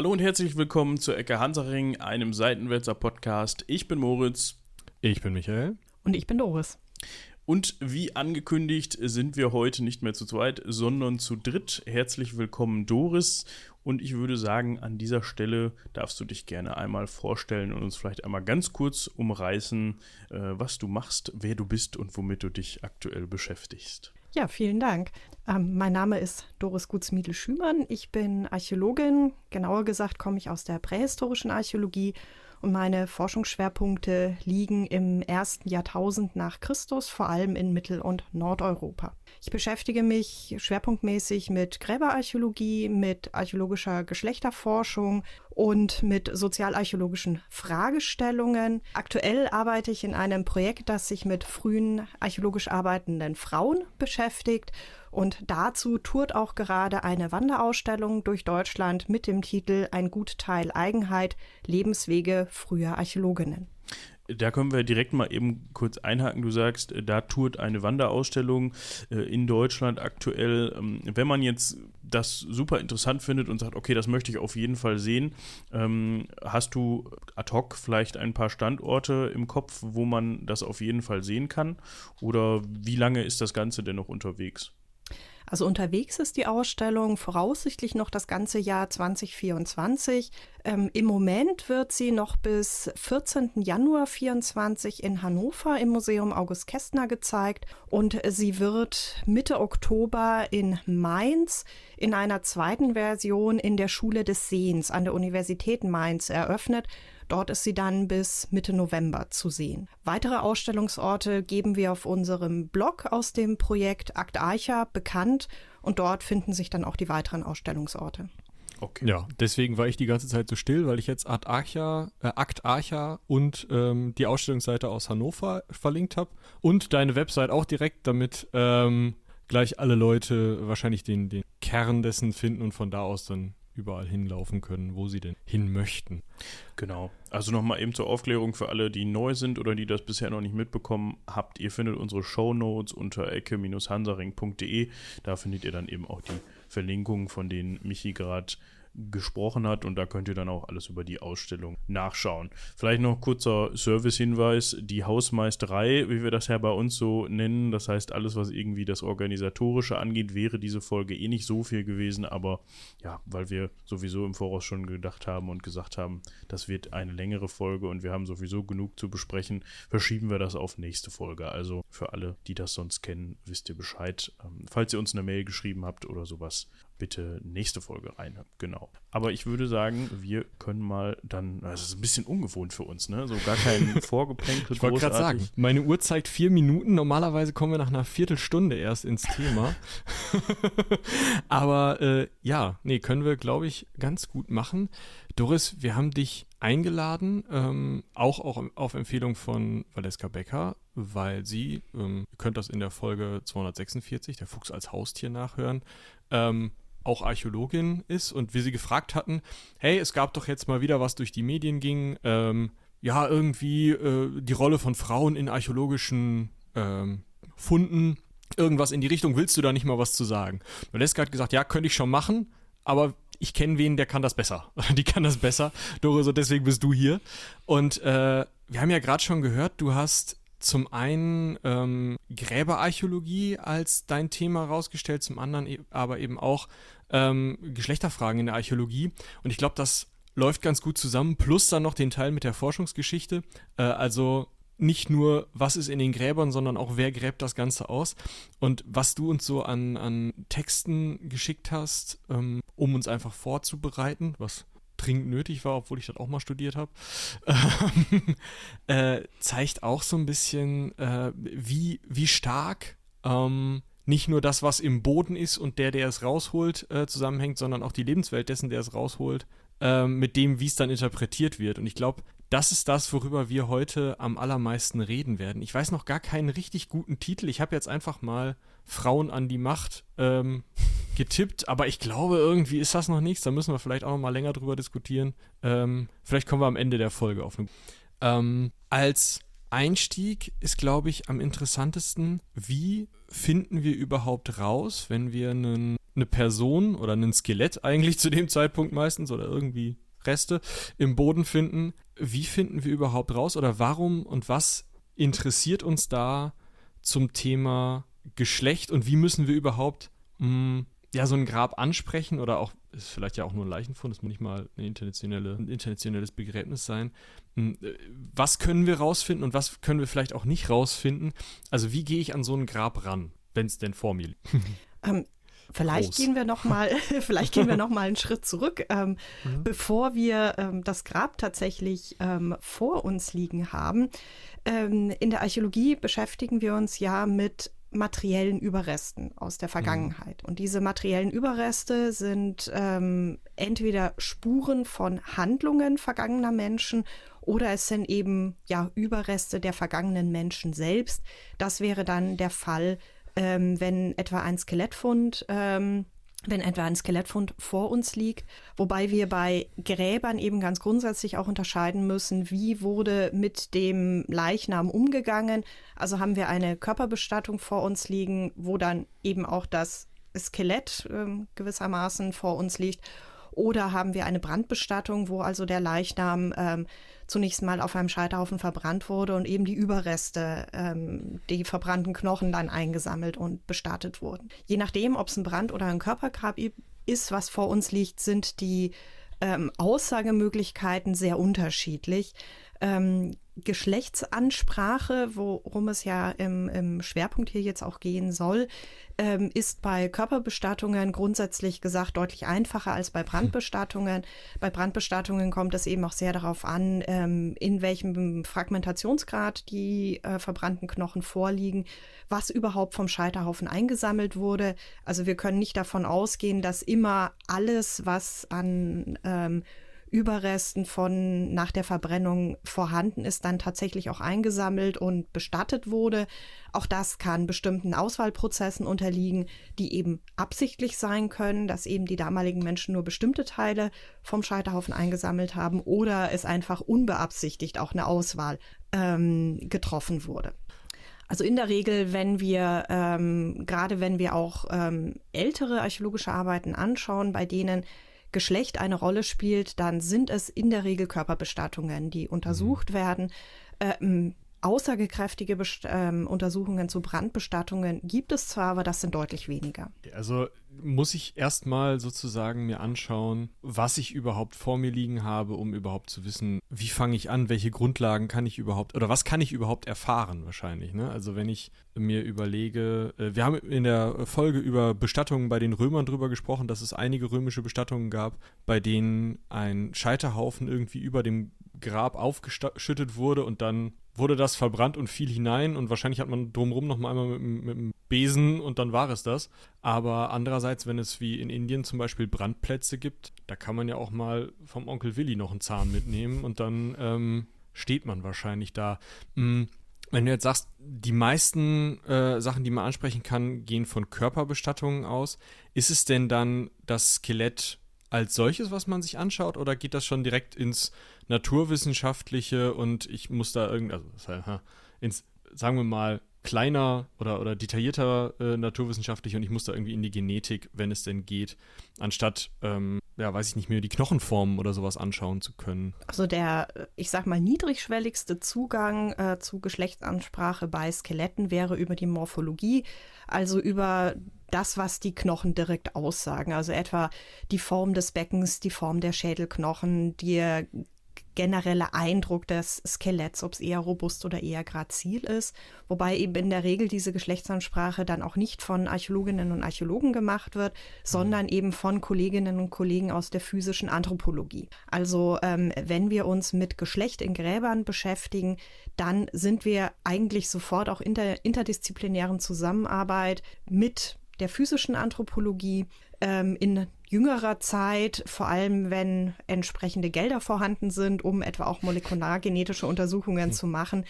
Hallo und herzlich willkommen zur Ecke Hansaring, einem Seitenwälzer Podcast. Ich bin Moritz. Ich bin Michael. Und ich bin Doris. Und wie angekündigt sind wir heute nicht mehr zu zweit, sondern zu dritt. Herzlich willkommen, Doris. Und ich würde sagen, an dieser Stelle darfst du dich gerne einmal vorstellen und uns vielleicht einmal ganz kurz umreißen, äh, was du machst, wer du bist und womit du dich aktuell beschäftigst. Ja, vielen Dank. Ähm, mein Name ist Doris Gutsmiedel-Schümann. Ich bin Archäologin. Genauer gesagt komme ich aus der prähistorischen Archäologie und meine Forschungsschwerpunkte liegen im ersten Jahrtausend nach Christus, vor allem in Mittel- und Nordeuropa. Ich beschäftige mich schwerpunktmäßig mit Gräberarchäologie, mit archäologischer Geschlechterforschung und mit sozialarchäologischen Fragestellungen. Aktuell arbeite ich in einem Projekt, das sich mit frühen archäologisch arbeitenden Frauen beschäftigt und dazu tourt auch gerade eine Wanderausstellung durch Deutschland mit dem Titel Ein gut Teil Eigenheit, Lebenswege früher Archäologinnen. Da können wir direkt mal eben kurz einhaken. Du sagst, da tourt eine Wanderausstellung äh, in Deutschland aktuell. Ähm, wenn man jetzt das super interessant findet und sagt, okay, das möchte ich auf jeden Fall sehen, ähm, hast du ad hoc vielleicht ein paar Standorte im Kopf, wo man das auf jeden Fall sehen kann? Oder wie lange ist das Ganze denn noch unterwegs? Also unterwegs ist die Ausstellung voraussichtlich noch das ganze Jahr 2024. Ähm, Im Moment wird sie noch bis 14. Januar 24 in Hannover im Museum August Kästner gezeigt und sie wird Mitte Oktober in Mainz in einer zweiten Version in der Schule des Sehens an der Universität Mainz eröffnet. Dort ist sie dann bis Mitte November zu sehen. Weitere Ausstellungsorte geben wir auf unserem Blog aus dem Projekt Akt Archa bekannt und dort finden sich dann auch die weiteren Ausstellungsorte. Okay. Ja, deswegen war ich die ganze Zeit so still, weil ich jetzt Art Archa, äh, Akt Archa und ähm, die Ausstellungsseite aus Hannover verlinkt habe und deine Website auch direkt, damit ähm, gleich alle Leute wahrscheinlich den, den Kern dessen finden und von da aus dann überall hinlaufen können, wo sie denn hin möchten. Genau. Also nochmal eben zur Aufklärung für alle, die neu sind oder die das bisher noch nicht mitbekommen habt. Ihr findet unsere Show Notes unter ecke-hansaring.de. Da findet ihr dann eben auch die Verlinkungen, von denen Michi gerade gesprochen hat und da könnt ihr dann auch alles über die Ausstellung nachschauen. Vielleicht noch kurzer Service-Hinweis, die Hausmeisterei, wie wir das ja bei uns so nennen, das heißt alles, was irgendwie das Organisatorische angeht, wäre diese Folge eh nicht so viel gewesen, aber ja, weil wir sowieso im Voraus schon gedacht haben und gesagt haben, das wird eine längere Folge und wir haben sowieso genug zu besprechen, verschieben wir das auf nächste Folge. Also für alle, die das sonst kennen, wisst ihr Bescheid. Ähm, falls ihr uns eine Mail geschrieben habt oder sowas, bitte nächste Folge rein. Genau. Aber ich würde sagen, wir können mal dann, das ist ein bisschen ungewohnt für uns, ne? So gar kein Vorgeplänkel. ich wollte gerade sagen, meine Uhr zeigt vier Minuten. Normalerweise kommen wir nach einer Viertelstunde erst ins Thema. Aber äh, ja, nee, können wir, glaube ich, ganz gut machen. Doris, wir haben dich eingeladen, ähm, auch, auch auf Empfehlung von Valeska Becker, weil sie, ähm, ihr könnt das in der Folge 246, der Fuchs als Haustier nachhören, ähm, auch Archäologin ist und wir sie gefragt hatten, hey, es gab doch jetzt mal wieder was durch die Medien ging, ähm, ja, irgendwie äh, die Rolle von Frauen in archäologischen ähm, Funden, irgendwas in die Richtung, willst du da nicht mal was zu sagen? Valeska hat gesagt, ja, könnte ich schon machen, aber ich kenne wen, der kann das besser. Die kann das besser. Dore, so deswegen bist du hier. Und äh, wir haben ja gerade schon gehört, du hast zum einen ähm, Gräberarchäologie als dein Thema rausgestellt, zum anderen e aber eben auch ähm, Geschlechterfragen in der Archäologie. Und ich glaube, das läuft ganz gut zusammen, plus dann noch den Teil mit der Forschungsgeschichte. Äh, also nicht nur, was ist in den Gräbern, sondern auch, wer gräbt das Ganze aus. Und was du uns so an, an Texten geschickt hast, ähm, um uns einfach vorzubereiten, was dringend nötig war, obwohl ich das auch mal studiert habe, äh, zeigt auch so ein bisschen, äh, wie, wie stark ähm, nicht nur das, was im Boden ist und der, der es rausholt, äh, zusammenhängt, sondern auch die Lebenswelt dessen, der es rausholt, äh, mit dem, wie es dann interpretiert wird. Und ich glaube, das ist das, worüber wir heute am allermeisten reden werden. Ich weiß noch gar keinen richtig guten Titel. Ich habe jetzt einfach mal Frauen an die Macht ähm, getippt, aber ich glaube, irgendwie ist das noch nichts. Da müssen wir vielleicht auch noch mal länger drüber diskutieren. Ähm, vielleicht kommen wir am Ende der Folge auf eine. Ähm, als Einstieg ist, glaube ich, am interessantesten. Wie finden wir überhaupt raus, wenn wir einen, eine Person oder ein Skelett eigentlich zu dem Zeitpunkt meistens oder irgendwie Reste im Boden finden? Wie finden wir überhaupt raus oder warum und was interessiert uns da zum Thema Geschlecht und wie müssen wir überhaupt mh, mm, ja, so ein Grab ansprechen oder auch, ist vielleicht ja auch nur ein Leichenfund, das muss nicht mal ein, internationale, ein internationales Begräbnis sein. Hm, äh, was können wir rausfinden und was können wir vielleicht auch nicht rausfinden? Also wie gehe ich an so ein Grab ran, wenn es denn vor mir liegt? Ähm, vielleicht Groß. gehen wir noch mal, vielleicht gehen wir noch mal einen Schritt zurück, ähm, mhm. bevor wir ähm, das Grab tatsächlich ähm, vor uns liegen haben. Ähm, in der Archäologie beschäftigen wir uns ja mit materiellen Überresten aus der mhm. Vergangenheit. Mhm. Und diese materiellen Überreste sind ähm, entweder Spuren von Handlungen vergangener Menschen oder es sind eben ja Überreste der vergangenen Menschen selbst. Das wäre dann der Fall, ähm, wenn etwa ein Skelettfund ähm, wenn etwa ein Skelettfund vor uns liegt, wobei wir bei Gräbern eben ganz grundsätzlich auch unterscheiden müssen, wie wurde mit dem Leichnam umgegangen. Also haben wir eine Körperbestattung vor uns liegen, wo dann eben auch das Skelett äh, gewissermaßen vor uns liegt oder haben wir eine Brandbestattung, wo also der Leichnam ähm, zunächst mal auf einem Scheiterhaufen verbrannt wurde und eben die Überreste, ähm, die verbrannten Knochen dann eingesammelt und bestattet wurden. Je nachdem, ob es ein Brand- oder ein Körpergrab ist, was vor uns liegt, sind die ähm, Aussagemöglichkeiten sehr unterschiedlich. Ähm, Geschlechtsansprache, worum es ja im, im, Schwerpunkt hier jetzt auch gehen soll, ähm, ist bei Körperbestattungen grundsätzlich gesagt deutlich einfacher als bei Brandbestattungen. Bei Brandbestattungen kommt es eben auch sehr darauf an, ähm, in welchem Fragmentationsgrad die äh, verbrannten Knochen vorliegen, was überhaupt vom Scheiterhaufen eingesammelt wurde. Also wir können nicht davon ausgehen, dass immer alles, was an ähm, Überresten von nach der Verbrennung vorhanden ist, dann tatsächlich auch eingesammelt und bestattet wurde. Auch das kann bestimmten Auswahlprozessen unterliegen, die eben absichtlich sein können, dass eben die damaligen Menschen nur bestimmte Teile vom Scheiterhaufen eingesammelt haben oder es einfach unbeabsichtigt auch eine Auswahl ähm, getroffen wurde. Also in der Regel, wenn wir, ähm, gerade wenn wir auch ähm, ältere archäologische Arbeiten anschauen, bei denen Geschlecht eine Rolle spielt, dann sind es in der Regel Körperbestattungen, die untersucht mhm. werden. Ähm, aussagekräftige Best ähm, Untersuchungen zu Brandbestattungen gibt es zwar, aber das sind deutlich weniger. Also muss ich erstmal sozusagen mir anschauen, was ich überhaupt vor mir liegen habe, um überhaupt zu wissen, wie fange ich an, welche Grundlagen kann ich überhaupt oder was kann ich überhaupt erfahren wahrscheinlich. Ne? Also wenn ich mir überlege, äh, wir haben in der Folge über Bestattungen bei den Römern drüber gesprochen, dass es einige römische Bestattungen gab, bei denen ein Scheiterhaufen irgendwie über dem Grab aufgeschüttet wurde und dann wurde das verbrannt und fiel hinein und wahrscheinlich hat man drumherum noch mal einmal mit, mit dem Besen und dann war es das. Aber andererseits, wenn es wie in Indien zum Beispiel Brandplätze gibt, da kann man ja auch mal vom Onkel Willi noch einen Zahn mitnehmen und dann ähm, steht man wahrscheinlich da. Mhm. Wenn du jetzt sagst, die meisten äh, Sachen, die man ansprechen kann, gehen von Körperbestattungen aus, ist es denn dann das Skelett als solches, was man sich anschaut, oder geht das schon direkt ins Naturwissenschaftliche und ich muss da irgendwie, also ins, sagen wir mal, kleiner oder, oder detaillierter äh, naturwissenschaftlich und ich muss da irgendwie in die Genetik, wenn es denn geht, anstatt, ähm, ja, weiß ich nicht mehr, die Knochenformen oder sowas anschauen zu können. Also der, ich sag mal, niedrigschwelligste Zugang äh, zu Geschlechtsansprache bei Skeletten wäre über die Morphologie, also über das, was die Knochen direkt aussagen. Also etwa die Form des Beckens, die Form der Schädelknochen, der generelle Eindruck des Skeletts, ob es eher robust oder eher grazil ist. Wobei eben in der Regel diese Geschlechtsansprache dann auch nicht von Archäologinnen und Archäologen gemacht wird, sondern eben von Kolleginnen und Kollegen aus der physischen Anthropologie. Also ähm, wenn wir uns mit Geschlecht in Gräbern beschäftigen, dann sind wir eigentlich sofort auch in der interdisziplinären Zusammenarbeit mit der physischen Anthropologie ähm, in jüngerer Zeit, vor allem wenn entsprechende Gelder vorhanden sind, um etwa auch molekulargenetische Untersuchungen mhm. zu machen,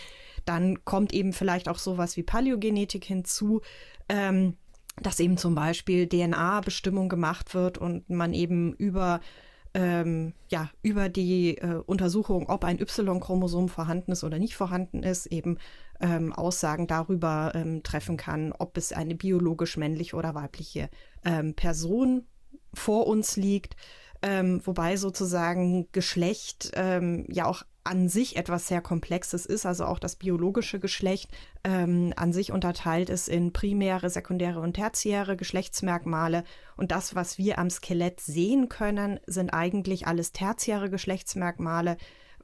dann kommt eben vielleicht auch sowas wie Paläogenetik hinzu. Ähm, dass eben zum Beispiel DNA-Bestimmung gemacht wird und man eben über ähm, ja, über die äh, Untersuchung, ob ein Y-Chromosom vorhanden ist oder nicht vorhanden ist, eben ähm, Aussagen darüber ähm, treffen kann, ob es eine biologisch männliche oder weibliche ähm, Person vor uns liegt. Ähm, wobei sozusagen Geschlecht ähm, ja auch an sich etwas sehr Komplexes ist, also auch das biologische Geschlecht ähm, an sich unterteilt ist in primäre, sekundäre und tertiäre Geschlechtsmerkmale. Und das, was wir am Skelett sehen können, sind eigentlich alles tertiäre Geschlechtsmerkmale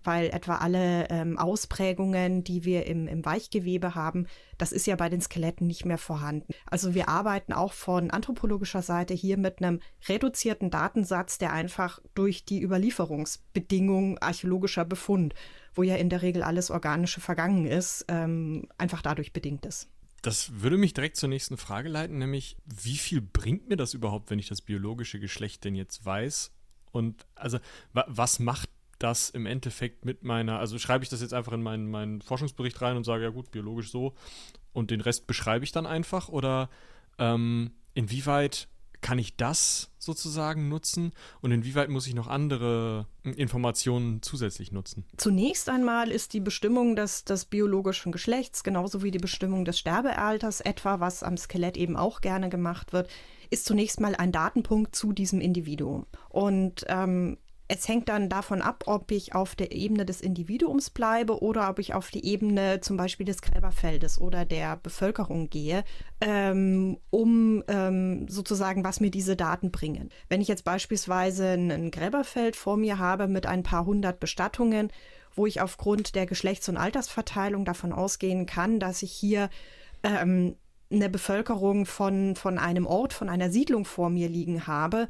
weil etwa alle ähm, Ausprägungen, die wir im, im Weichgewebe haben, das ist ja bei den Skeletten nicht mehr vorhanden. Also wir arbeiten auch von anthropologischer Seite hier mit einem reduzierten Datensatz, der einfach durch die Überlieferungsbedingungen archäologischer Befund, wo ja in der Regel alles Organische vergangen ist, ähm, einfach dadurch bedingt ist. Das würde mich direkt zur nächsten Frage leiten, nämlich wie viel bringt mir das überhaupt, wenn ich das biologische Geschlecht denn jetzt weiß? Und also was macht das im Endeffekt mit meiner, also schreibe ich das jetzt einfach in meinen, meinen Forschungsbericht rein und sage, ja gut, biologisch so und den Rest beschreibe ich dann einfach oder ähm, inwieweit kann ich das sozusagen nutzen und inwieweit muss ich noch andere Informationen zusätzlich nutzen? Zunächst einmal ist die Bestimmung des, des biologischen Geschlechts genauso wie die Bestimmung des Sterbealters etwa, was am Skelett eben auch gerne gemacht wird, ist zunächst mal ein Datenpunkt zu diesem Individuum. Und ähm, es hängt dann davon ab, ob ich auf der Ebene des Individuums bleibe oder ob ich auf die Ebene zum Beispiel des Gräberfeldes oder der Bevölkerung gehe, ähm, um ähm, sozusagen, was mir diese Daten bringen. Wenn ich jetzt beispielsweise ein Gräberfeld vor mir habe mit ein paar hundert Bestattungen, wo ich aufgrund der Geschlechts- und Altersverteilung davon ausgehen kann, dass ich hier ähm, eine Bevölkerung von, von einem Ort, von einer Siedlung vor mir liegen habe,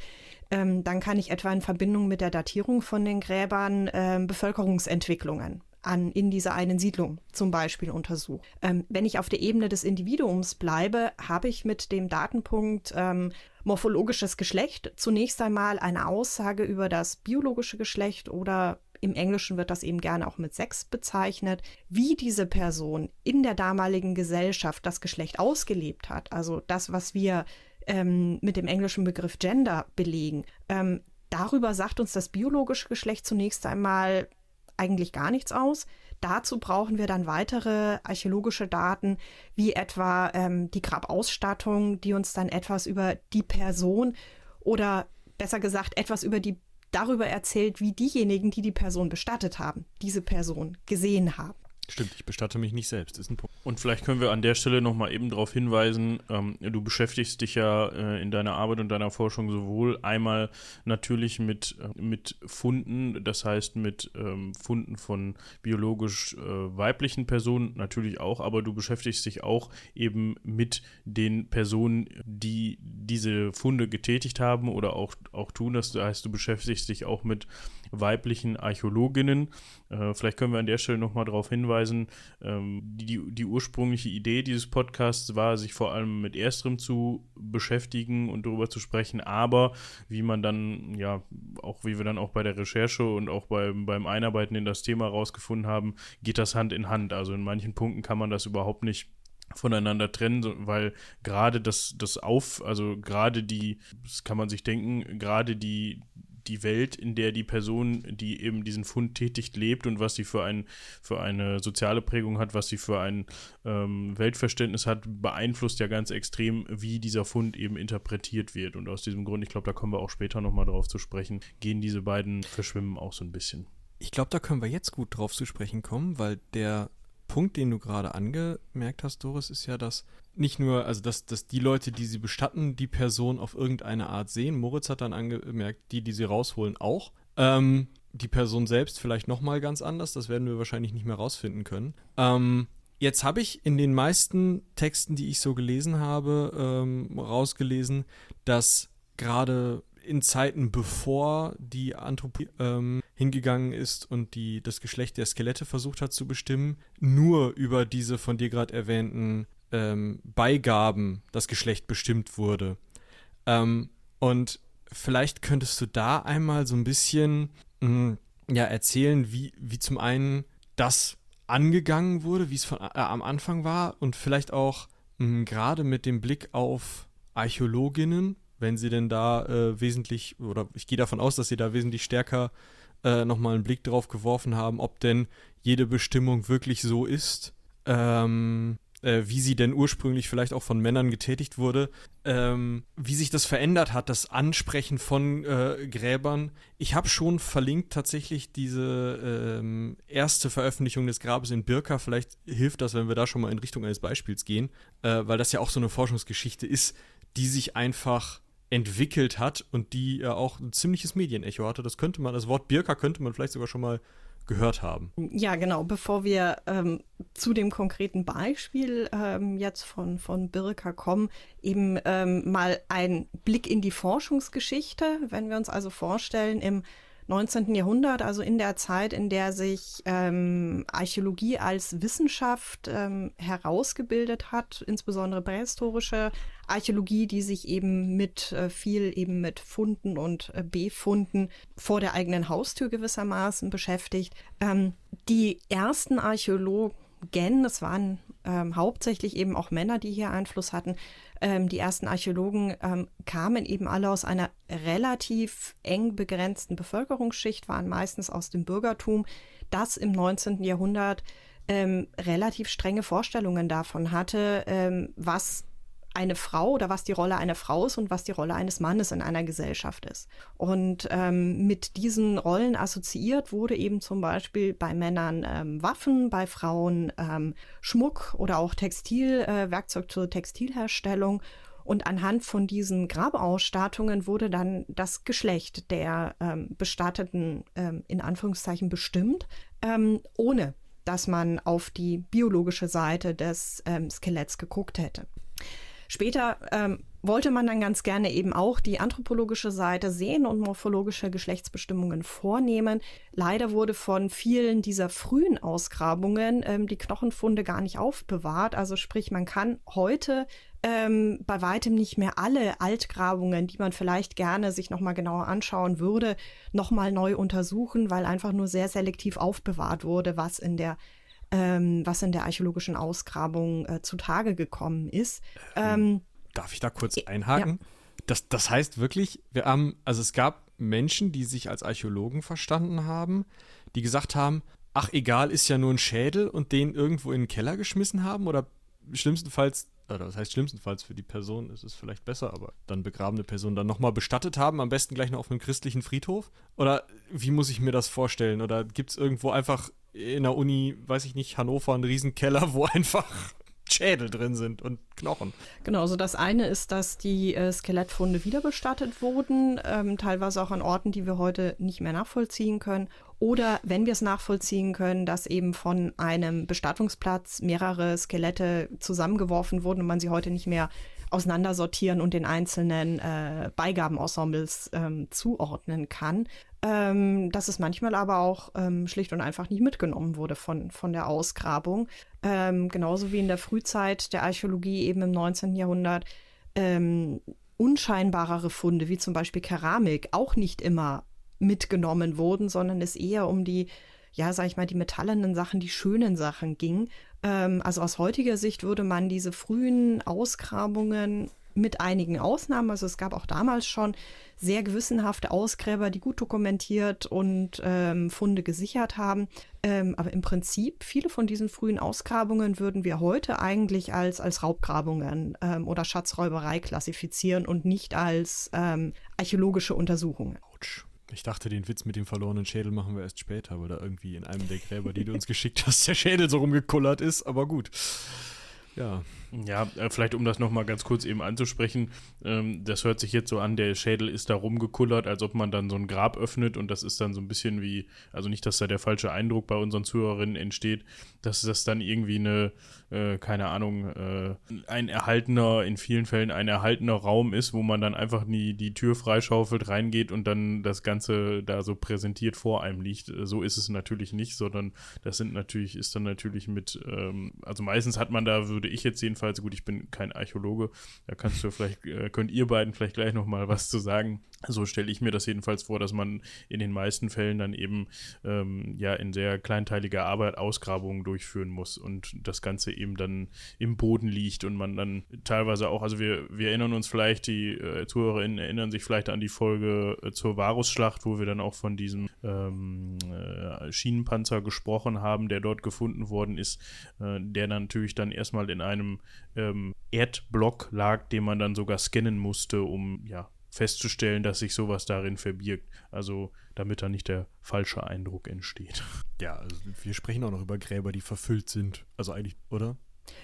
ähm, dann kann ich etwa in Verbindung mit der Datierung von den Gräbern ähm, Bevölkerungsentwicklungen an, in dieser einen Siedlung zum Beispiel untersuchen. Ähm, wenn ich auf der Ebene des Individuums bleibe, habe ich mit dem Datenpunkt ähm, morphologisches Geschlecht zunächst einmal eine Aussage über das biologische Geschlecht oder im Englischen wird das eben gerne auch mit Sex bezeichnet, wie diese Person in der damaligen Gesellschaft das Geschlecht ausgelebt hat, also das, was wir ähm, mit dem englischen Begriff Gender belegen. Ähm, darüber sagt uns das biologische Geschlecht zunächst einmal eigentlich gar nichts aus. Dazu brauchen wir dann weitere archäologische Daten, wie etwa ähm, die Grabausstattung, die uns dann etwas über die Person oder besser gesagt etwas über die darüber erzählt, wie diejenigen, die die Person bestattet haben, diese Person gesehen haben. Stimmt, ich bestatte mich nicht selbst, ist ein Punkt. Und vielleicht können wir an der Stelle nochmal eben darauf hinweisen, ähm, du beschäftigst dich ja äh, in deiner Arbeit und deiner Forschung sowohl einmal natürlich mit, äh, mit Funden, das heißt mit ähm, Funden von biologisch äh, weiblichen Personen natürlich auch, aber du beschäftigst dich auch eben mit den Personen, die diese Funde getätigt haben oder auch, auch tun. Das heißt, du beschäftigst dich auch mit weiblichen Archäologinnen. Äh, vielleicht können wir an der Stelle nochmal darauf hinweisen, ähm, die, die ursprüngliche Idee dieses Podcasts war, sich vor allem mit Ersterem zu beschäftigen und darüber zu sprechen, aber wie man dann, ja, auch wie wir dann auch bei der Recherche und auch beim, beim Einarbeiten in das Thema rausgefunden haben, geht das Hand in Hand. Also in manchen Punkten kann man das überhaupt nicht voneinander trennen, weil gerade das, das Auf, also gerade die, das kann man sich denken, gerade die, die Welt, in der die Person, die eben diesen Fund tätigt, lebt und was sie für, ein, für eine soziale Prägung hat, was sie für ein ähm, Weltverständnis hat, beeinflusst ja ganz extrem, wie dieser Fund eben interpretiert wird. Und aus diesem Grund, ich glaube, da kommen wir auch später nochmal drauf zu sprechen, gehen diese beiden Verschwimmen auch so ein bisschen. Ich glaube, da können wir jetzt gut drauf zu sprechen kommen, weil der Punkt, den du gerade angemerkt hast, Doris, ist ja, dass nicht nur, also dass, dass die Leute, die sie bestatten, die Person auf irgendeine Art sehen. Moritz hat dann angemerkt, die, die sie rausholen, auch. Ähm, die Person selbst vielleicht nochmal ganz anders, das werden wir wahrscheinlich nicht mehr rausfinden können. Ähm, jetzt habe ich in den meisten Texten, die ich so gelesen habe, ähm, rausgelesen, dass gerade in Zeiten, bevor die Anthropologie ähm, hingegangen ist und die, das Geschlecht der Skelette versucht hat zu bestimmen, nur über diese von dir gerade erwähnten ähm, Beigaben das Geschlecht bestimmt wurde. Ähm, und vielleicht könntest du da einmal so ein bisschen mh, mm, ja, erzählen, wie, wie zum einen das angegangen wurde, wie es von, äh, am Anfang war und vielleicht auch mm, gerade mit dem Blick auf Archäologinnen wenn sie denn da äh, wesentlich, oder ich gehe davon aus, dass sie da wesentlich stärker äh, nochmal einen Blick drauf geworfen haben, ob denn jede Bestimmung wirklich so ist, ähm, äh, wie sie denn ursprünglich vielleicht auch von Männern getätigt wurde, ähm, wie sich das verändert hat, das Ansprechen von äh, Gräbern. Ich habe schon verlinkt tatsächlich diese ähm, erste Veröffentlichung des Grabes in Birka. Vielleicht hilft das, wenn wir da schon mal in Richtung eines Beispiels gehen, äh, weil das ja auch so eine Forschungsgeschichte ist, die sich einfach entwickelt hat und die ja auch ein ziemliches Medienecho hatte. Das könnte man, das Wort Birka könnte man vielleicht sogar schon mal gehört haben. Ja, genau. Bevor wir ähm, zu dem konkreten Beispiel ähm, jetzt von, von Birka kommen, eben ähm, mal ein Blick in die Forschungsgeschichte. Wenn wir uns also vorstellen, im 19. Jahrhundert, also in der Zeit, in der sich ähm, Archäologie als Wissenschaft ähm, herausgebildet hat, insbesondere prähistorische Archäologie, die sich eben mit äh, viel eben mit Funden und äh, Befunden vor der eigenen Haustür gewissermaßen beschäftigt. Ähm, die ersten Archäologen, es waren ähm, hauptsächlich eben auch Männer, die hier Einfluss hatten, ähm, die ersten Archäologen ähm, kamen eben alle aus einer relativ eng begrenzten Bevölkerungsschicht, waren meistens aus dem Bürgertum, das im 19. Jahrhundert ähm, relativ strenge Vorstellungen davon hatte, ähm, was eine Frau oder was die Rolle einer Frau ist und was die Rolle eines Mannes in einer Gesellschaft ist. Und ähm, mit diesen Rollen assoziiert wurde eben zum Beispiel bei Männern ähm, Waffen, bei Frauen ähm, Schmuck oder auch Textil, äh, Werkzeug zur Textilherstellung. Und anhand von diesen Grabausstattungen wurde dann das Geschlecht der ähm, Bestatteten ähm, in Anführungszeichen bestimmt, ähm, ohne dass man auf die biologische Seite des ähm, Skeletts geguckt hätte. Später ähm, wollte man dann ganz gerne eben auch die anthropologische Seite sehen und morphologische Geschlechtsbestimmungen vornehmen. Leider wurde von vielen dieser frühen Ausgrabungen ähm, die Knochenfunde gar nicht aufbewahrt. Also sprich, man kann heute ähm, bei weitem nicht mehr alle Altgrabungen, die man vielleicht gerne sich nochmal genauer anschauen würde, nochmal neu untersuchen, weil einfach nur sehr selektiv aufbewahrt wurde, was in der ähm, was in der archäologischen Ausgrabung äh, zutage gekommen ist. Ähm, ähm Darf ich da kurz einhaken? Ja. Das, das heißt wirklich, wir haben, also es gab Menschen, die sich als Archäologen verstanden haben, die gesagt haben, ach egal, ist ja nur ein Schädel und den irgendwo in den Keller geschmissen haben oder schlimmstenfalls, oder das heißt schlimmstenfalls für die Person ist es vielleicht besser, aber dann begrabene Person dann nochmal bestattet haben, am besten gleich noch auf einem christlichen Friedhof? Oder wie muss ich mir das vorstellen? Oder gibt es irgendwo einfach in der Uni, weiß ich nicht, Hannover, einen Riesenkeller, wo einfach Schädel drin sind und Knochen. Genau, also das eine ist, dass die äh, Skelettfunde wiederbestattet wurden, ähm, teilweise auch an Orten, die wir heute nicht mehr nachvollziehen können. Oder wenn wir es nachvollziehen können, dass eben von einem Bestattungsplatz mehrere Skelette zusammengeworfen wurden und man sie heute nicht mehr auseinandersortieren und den einzelnen äh, Beigabenensembles ähm, zuordnen kann ähm, dass es manchmal aber auch ähm, schlicht und einfach nicht mitgenommen wurde von, von der Ausgrabung. Ähm, genauso wie in der Frühzeit der Archäologie eben im 19. Jahrhundert ähm, unscheinbarere Funde, wie zum Beispiel Keramik, auch nicht immer mitgenommen wurden, sondern es eher um die, ja, sag ich mal, die metallenen Sachen, die schönen Sachen ging. Ähm, also aus heutiger Sicht würde man diese frühen Ausgrabungen mit einigen Ausnahmen, also es gab auch damals schon sehr gewissenhafte Ausgräber, die gut dokumentiert und ähm, Funde gesichert haben. Ähm, aber im Prinzip, viele von diesen frühen Ausgrabungen würden wir heute eigentlich als, als Raubgrabungen ähm, oder Schatzräuberei klassifizieren und nicht als ähm, archäologische Untersuchungen. Autsch. Ich dachte, den Witz mit dem verlorenen Schädel machen wir erst später, weil da irgendwie in einem der Gräber, die du uns geschickt hast, der Schädel so rumgekullert ist, aber gut. Ja. Ja, äh, vielleicht um das nochmal ganz kurz eben anzusprechen, ähm, das hört sich jetzt so an, der Schädel ist da rumgekullert, als ob man dann so ein Grab öffnet und das ist dann so ein bisschen wie, also nicht, dass da der falsche Eindruck bei unseren Zuhörerinnen entsteht, dass das dann irgendwie eine, äh, keine Ahnung, äh, ein erhaltener, in vielen Fällen ein erhaltener Raum ist, wo man dann einfach die, die Tür freischaufelt, reingeht und dann das Ganze da so präsentiert vor einem liegt. So ist es natürlich nicht, sondern das sind natürlich, ist dann natürlich mit, ähm, also meistens hat man da, würde ich jetzt jedenfalls jedenfalls, gut, ich bin kein Archäologe, da kannst du vielleicht, äh, könnt ihr beiden vielleicht gleich nochmal was zu sagen. So stelle ich mir das jedenfalls vor, dass man in den meisten Fällen dann eben ähm, ja in sehr kleinteiliger Arbeit Ausgrabungen durchführen muss und das Ganze eben dann im Boden liegt und man dann teilweise auch, also wir, wir erinnern uns vielleicht, die äh, ZuhörerInnen erinnern sich vielleicht an die Folge äh, zur Varusschlacht, wo wir dann auch von diesem ähm, äh, Schienenpanzer gesprochen haben, der dort gefunden worden ist, äh, der natürlich dann erstmal in einem ähm, Erdblock lag, den man dann sogar scannen musste, um ja festzustellen, dass sich sowas darin verbirgt. Also damit da nicht der falsche Eindruck entsteht. Ja, also wir sprechen auch noch über Gräber, die verfüllt sind. Also eigentlich, oder?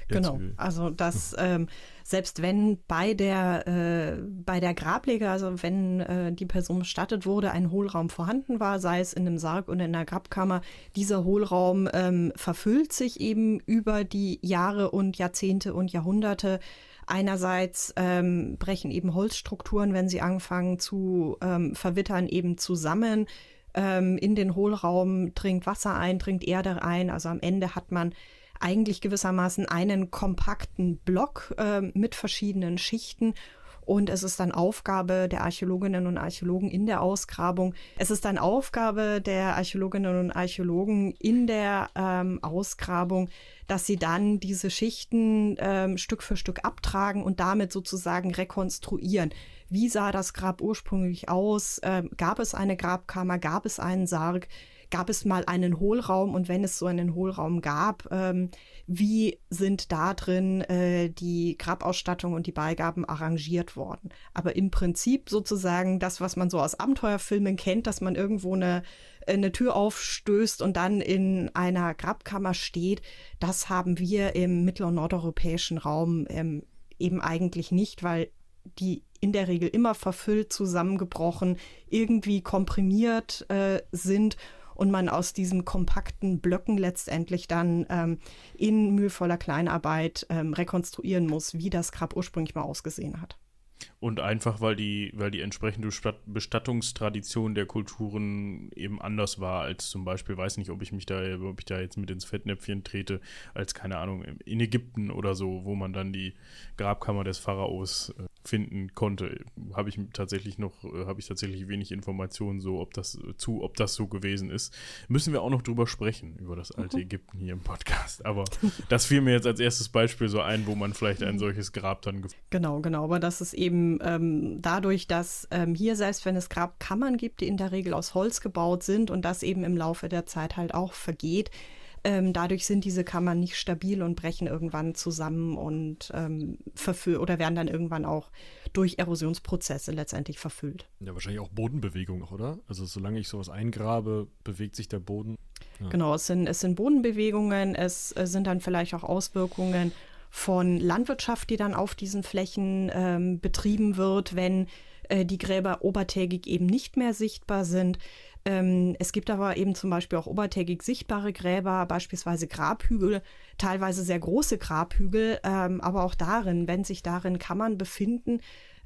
Genau, also dass ähm, selbst wenn bei der, äh, bei der Grablege, also wenn äh, die Person bestattet wurde, ein Hohlraum vorhanden war, sei es in einem Sarg oder in einer Grabkammer, dieser Hohlraum ähm, verfüllt sich eben über die Jahre und Jahrzehnte und Jahrhunderte Einerseits ähm, brechen eben Holzstrukturen, wenn sie anfangen zu ähm, verwittern, eben zusammen. Ähm, in den Hohlraum dringt Wasser ein, dringt Erde ein. Also am Ende hat man eigentlich gewissermaßen einen kompakten Block äh, mit verschiedenen Schichten und es ist dann Aufgabe der Archäologinnen und Archäologen in der Ausgrabung. Es ist dann Aufgabe der Archäologinnen und Archäologen in der ähm, Ausgrabung, dass sie dann diese Schichten ähm, Stück für Stück abtragen und damit sozusagen rekonstruieren. Wie sah das Grab ursprünglich aus? Ähm, gab es eine Grabkammer? Gab es einen Sarg? Gab es mal einen Hohlraum? Und wenn es so einen Hohlraum gab, ähm, wie sind da drin äh, die Grabausstattung und die Beigaben arrangiert worden. Aber im Prinzip sozusagen das, was man so aus Abenteuerfilmen kennt, dass man irgendwo eine, eine Tür aufstößt und dann in einer Grabkammer steht, das haben wir im mittel- und nordeuropäischen Raum ähm, eben eigentlich nicht, weil die in der Regel immer verfüllt, zusammengebrochen, irgendwie komprimiert äh, sind und man aus diesen kompakten Blöcken letztendlich dann ähm, in mühevoller Kleinarbeit ähm, rekonstruieren muss, wie das Grab ursprünglich mal ausgesehen hat. Und einfach, weil die, weil die entsprechende Bestattungstradition der Kulturen eben anders war, als zum Beispiel, weiß nicht, ob ich mich da, ob ich da jetzt mit ins Fettnäpfchen trete, als, keine Ahnung, in Ägypten oder so, wo man dann die Grabkammer des Pharaos äh, finden konnte. Habe ich tatsächlich noch, äh, habe ich tatsächlich wenig Informationen so, ob das zu, ob das so gewesen ist. Müssen wir auch noch drüber sprechen, über das alte mhm. Ägypten hier im Podcast. Aber das fiel mir jetzt als erstes Beispiel so ein, wo man vielleicht ein solches Grab dann gefunden Genau, genau, aber das ist eben ähm, dadurch, dass ähm, hier, selbst wenn es Grabkammern gibt, die in der Regel aus Holz gebaut sind und das eben im Laufe der Zeit halt auch vergeht, ähm, dadurch sind diese Kammern nicht stabil und brechen irgendwann zusammen und ähm, oder werden dann irgendwann auch durch Erosionsprozesse letztendlich verfüllt. Ja, wahrscheinlich auch Bodenbewegung noch, oder? Also solange ich sowas eingrabe, bewegt sich der Boden. Ja. Genau, es sind, es sind Bodenbewegungen, es, es sind dann vielleicht auch Auswirkungen von Landwirtschaft, die dann auf diesen Flächen ähm, betrieben wird, wenn äh, die Gräber obertägig eben nicht mehr sichtbar sind. Ähm, es gibt aber eben zum Beispiel auch obertägig sichtbare Gräber, beispielsweise Grabhügel, teilweise sehr große Grabhügel, ähm, aber auch darin, wenn sich darin Kammern befinden,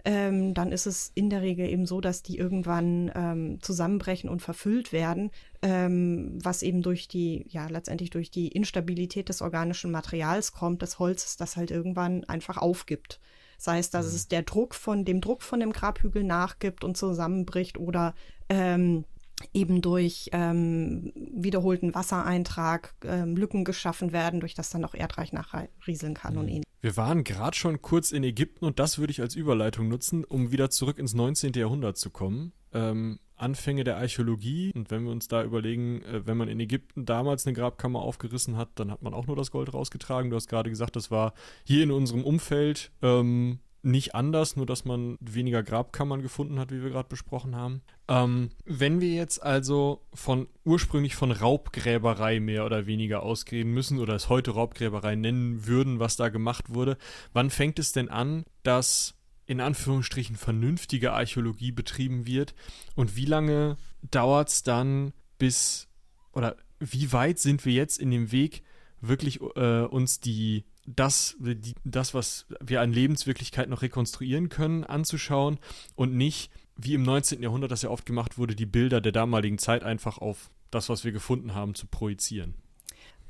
ähm, dann ist es in der Regel eben so, dass die irgendwann ähm, zusammenbrechen und verfüllt werden, ähm, was eben durch die, ja, letztendlich durch die Instabilität des organischen Materials kommt, des Holzes, das halt irgendwann einfach aufgibt. Sei es, dass mhm. es der Druck von dem Druck von dem Grabhügel nachgibt und zusammenbricht oder ähm, eben durch ähm, wiederholten Wassereintrag ähm, Lücken geschaffen werden, durch das dann auch Erdreich nachrieseln kann mhm. und ähnliches. Wir waren gerade schon kurz in Ägypten und das würde ich als Überleitung nutzen, um wieder zurück ins 19. Jahrhundert zu kommen. Ähm, Anfänge der Archäologie und wenn wir uns da überlegen, äh, wenn man in Ägypten damals eine Grabkammer aufgerissen hat, dann hat man auch nur das Gold rausgetragen. Du hast gerade gesagt, das war hier in unserem Umfeld ähm, nicht anders, nur dass man weniger Grabkammern gefunden hat, wie wir gerade besprochen haben. Ähm, wenn wir jetzt also von ursprünglich von Raubgräberei mehr oder weniger ausgehen müssen oder es heute Raubgräberei nennen würden, was da gemacht wurde, wann fängt es denn an, dass in Anführungsstrichen vernünftige Archäologie betrieben wird und wie lange dauert es dann bis oder wie weit sind wir jetzt in dem Weg, wirklich äh, uns die das, die, das, was wir an Lebenswirklichkeit noch rekonstruieren können, anzuschauen und nicht, wie im 19. Jahrhundert das ja oft gemacht wurde, die Bilder der damaligen Zeit einfach auf das, was wir gefunden haben, zu projizieren.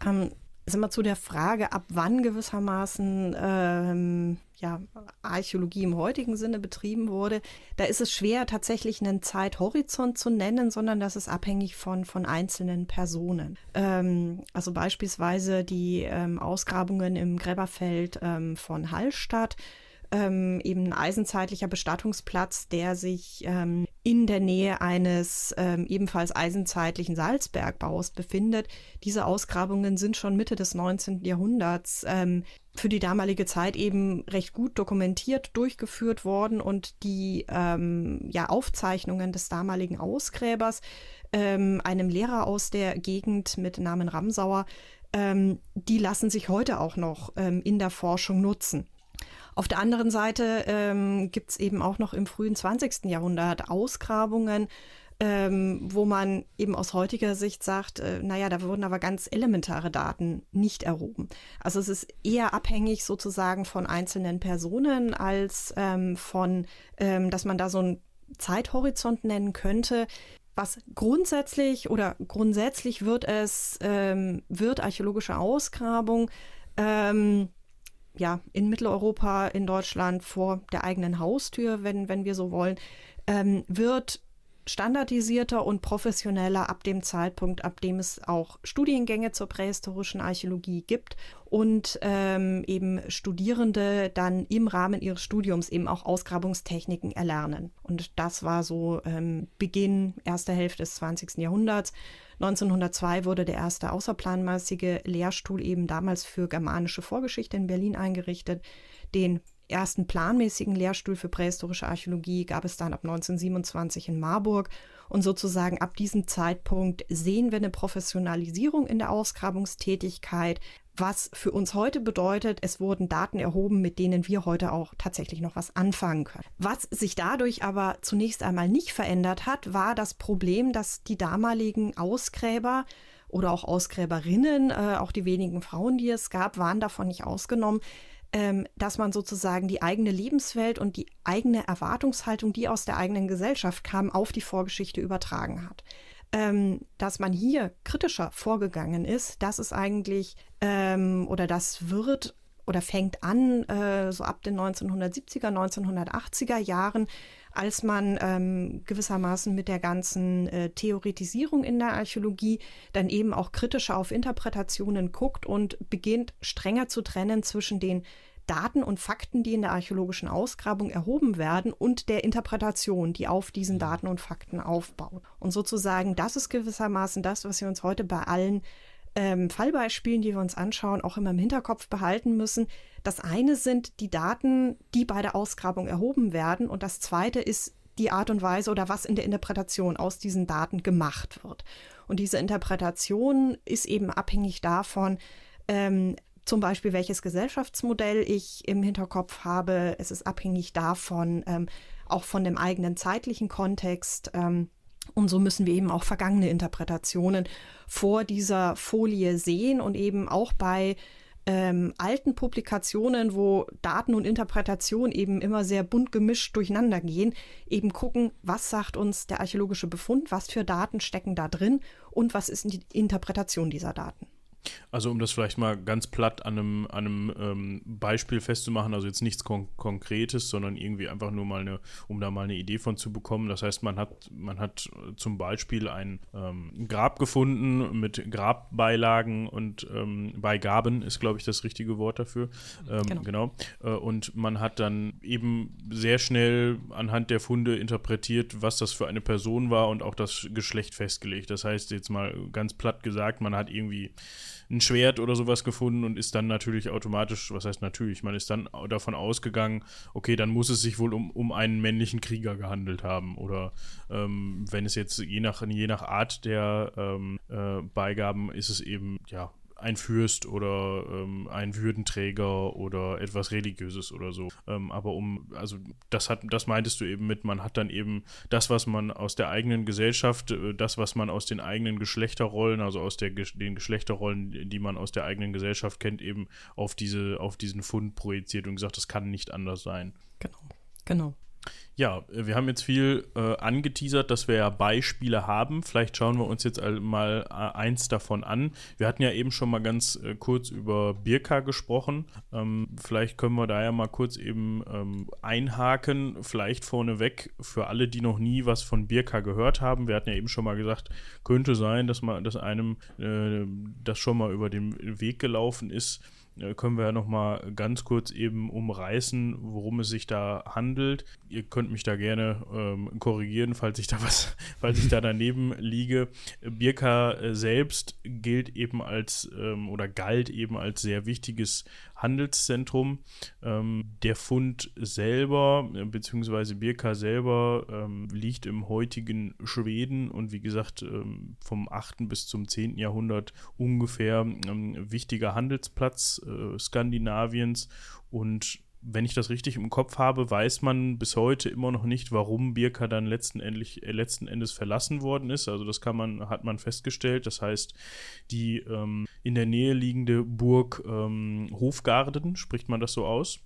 Ähm, ist immer zu der Frage, ab wann gewissermaßen ähm, ja, Archäologie im heutigen Sinne betrieben wurde, da ist es schwer, tatsächlich einen Zeithorizont zu nennen, sondern das ist abhängig von, von einzelnen Personen. Ähm, also beispielsweise die ähm, Ausgrabungen im Gräberfeld ähm, von Hallstatt ähm, eben ein eisenzeitlicher Bestattungsplatz, der sich ähm, in der Nähe eines ähm, ebenfalls eisenzeitlichen Salzbergbaus befindet. Diese Ausgrabungen sind schon Mitte des 19. Jahrhunderts ähm, für die damalige Zeit eben recht gut dokumentiert durchgeführt worden und die ähm, ja, Aufzeichnungen des damaligen Ausgräbers, ähm, einem Lehrer aus der Gegend mit Namen Ramsauer, die lassen sich heute auch noch in der Forschung nutzen. Auf der anderen Seite ähm, gibt es eben auch noch im frühen 20. Jahrhundert Ausgrabungen, ähm, wo man eben aus heutiger Sicht sagt, äh, naja, da wurden aber ganz elementare Daten nicht erhoben. Also es ist eher abhängig sozusagen von einzelnen Personen als ähm, von, ähm, dass man da so einen Zeithorizont nennen könnte. Was grundsätzlich oder grundsätzlich wird es, ähm, wird archäologische Ausgrabung ähm, ja, in Mitteleuropa, in Deutschland vor der eigenen Haustür, wenn, wenn wir so wollen, ähm, wird standardisierter und professioneller ab dem Zeitpunkt, ab dem es auch Studiengänge zur prähistorischen Archäologie gibt und ähm, eben Studierende dann im Rahmen ihres Studiums eben auch Ausgrabungstechniken erlernen. Und das war so ähm, Beginn erster Hälfte des 20. Jahrhunderts. 1902 wurde der erste außerplanmäßige Lehrstuhl eben damals für germanische Vorgeschichte in Berlin eingerichtet. Den ersten planmäßigen Lehrstuhl für prähistorische Archäologie gab es dann ab 1927 in Marburg. Und sozusagen ab diesem Zeitpunkt sehen wir eine Professionalisierung in der Ausgrabungstätigkeit, was für uns heute bedeutet, es wurden Daten erhoben, mit denen wir heute auch tatsächlich noch was anfangen können. Was sich dadurch aber zunächst einmal nicht verändert hat, war das Problem, dass die damaligen Ausgräber oder auch Ausgräberinnen, äh, auch die wenigen Frauen, die es gab, waren davon nicht ausgenommen, ähm, dass man sozusagen die eigene Lebenswelt und die eigene Erwartungshaltung, die aus der eigenen Gesellschaft kam, auf die Vorgeschichte übertragen hat ähm, dass man hier kritischer vorgegangen ist, das ist eigentlich ähm, oder das wird oder fängt an äh, so ab den 1970er, 1980er Jahren, als man ähm, gewissermaßen mit der ganzen äh, Theoretisierung in der Archäologie dann eben auch kritischer auf Interpretationen guckt und beginnt strenger zu trennen zwischen den Daten und Fakten, die in der archäologischen Ausgrabung erhoben werden und der Interpretation, die auf diesen mhm. Daten und Fakten aufbaut. Und sozusagen, das ist gewissermaßen das, was wir uns heute bei allen ähm, Fallbeispielen, die wir uns anschauen, auch immer im Hinterkopf behalten müssen. Das eine sind die Daten, die bei der Ausgrabung erhoben werden und das zweite ist die Art und Weise oder was in der Interpretation aus diesen Daten gemacht wird. Und diese Interpretation ist eben abhängig davon, ähm, zum Beispiel, welches Gesellschaftsmodell ich im Hinterkopf habe. Es ist abhängig davon, ähm, auch von dem eigenen zeitlichen Kontext. Ähm, und so müssen wir eben auch vergangene Interpretationen vor dieser Folie sehen und eben auch bei ähm, alten Publikationen, wo Daten und Interpretation eben immer sehr bunt gemischt durcheinander gehen, eben gucken, was sagt uns der archäologische Befund, was für Daten stecken da drin und was ist die Interpretation dieser Daten. Also um das vielleicht mal ganz platt an einem, an einem ähm, Beispiel festzumachen, also jetzt nichts Kon Konkretes, sondern irgendwie einfach nur mal eine, um da mal eine Idee von zu bekommen. Das heißt, man hat, man hat zum Beispiel ein ähm, Grab gefunden mit Grabbeilagen und ähm, Beigaben ist, glaube ich, das richtige Wort dafür. Ähm, genau. genau. Äh, und man hat dann eben sehr schnell anhand der Funde interpretiert, was das für eine Person war und auch das Geschlecht festgelegt. Das heißt, jetzt mal ganz platt gesagt, man hat irgendwie ein Schwert oder sowas gefunden und ist dann natürlich automatisch, was heißt natürlich, man ist dann davon ausgegangen, okay, dann muss es sich wohl um, um einen männlichen Krieger gehandelt haben. Oder ähm, wenn es jetzt je nach, je nach Art der ähm, äh, Beigaben ist es eben, ja, ein Fürst oder ähm, ein Würdenträger oder etwas Religiöses oder so. Ähm, aber um, also das hat, das meintest du eben mit, man hat dann eben das, was man aus der eigenen Gesellschaft, äh, das, was man aus den eigenen Geschlechterrollen, also aus der, den Geschlechterrollen, die man aus der eigenen Gesellschaft kennt, eben auf diese, auf diesen Fund projiziert und gesagt, das kann nicht anders sein. Genau, genau. Ja, wir haben jetzt viel äh, angeteasert, dass wir ja Beispiele haben. Vielleicht schauen wir uns jetzt mal äh, eins davon an. Wir hatten ja eben schon mal ganz äh, kurz über Birka gesprochen. Ähm, vielleicht können wir da ja mal kurz eben ähm, einhaken. Vielleicht vorneweg für alle, die noch nie was von Birka gehört haben. Wir hatten ja eben schon mal gesagt, könnte sein, dass, man, dass einem äh, das schon mal über den Weg gelaufen ist äh, können wir ja noch mal ganz kurz eben umreißen, worum es sich da handelt. Ihr könnt mich da gerne ähm, korrigieren, falls ich da was, falls ich da daneben liege. Birka äh, selbst gilt eben als ähm, oder galt eben als sehr wichtiges Handelszentrum. Ähm, der Fund selber, äh, beziehungsweise Birka selber, ähm, liegt im heutigen Schweden und wie gesagt ähm, vom 8. bis zum 10. Jahrhundert ungefähr ähm, wichtiger Handelsplatz äh, Skandinaviens und wenn ich das richtig im Kopf habe, weiß man bis heute immer noch nicht, warum Birka dann letzten, äh, letzten Endes verlassen worden ist. Also das kann man, hat man festgestellt. Das heißt, die ähm, in der Nähe liegende Burg ähm, Hofgarden, spricht man das so aus,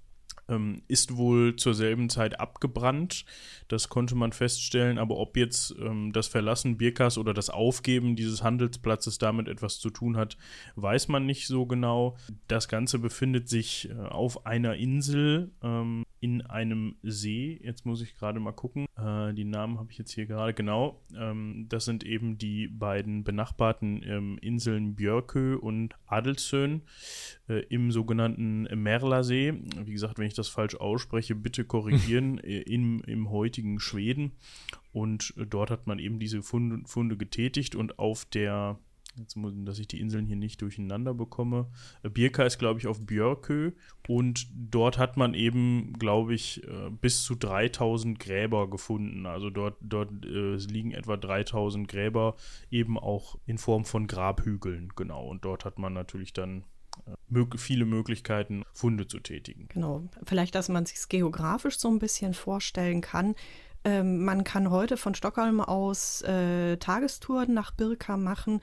ähm, ist wohl zur selben Zeit abgebrannt. Das konnte man feststellen. Aber ob jetzt ähm, das Verlassen Birkas oder das Aufgeben dieses Handelsplatzes damit etwas zu tun hat, weiß man nicht so genau. Das Ganze befindet sich äh, auf einer Insel ähm, in einem See. Jetzt muss ich gerade mal gucken. Äh, die Namen habe ich jetzt hier gerade genau. Ähm, das sind eben die beiden benachbarten ähm, Inseln Björkö und Adelsön äh, im sogenannten Merlasee. Wie gesagt, wenn ich das falsch ausspreche, bitte korrigieren. Äh, im, Im heutigen Schweden. Und äh, dort hat man eben diese Funde, Funde getätigt und auf der Jetzt muss, dass ich die Inseln hier nicht durcheinander bekomme. Äh, Birka ist, glaube ich, auf Björkö und dort hat man eben, glaube ich, bis zu 3000 Gräber gefunden. Also dort, dort äh, liegen etwa 3000 Gräber, eben auch in Form von Grabhügeln, genau. Und dort hat man natürlich dann viele Möglichkeiten, Funde zu tätigen. Genau, vielleicht, dass man sich geografisch so ein bisschen vorstellen kann. Ähm, man kann heute von Stockholm aus äh, Tagestouren nach Birka machen.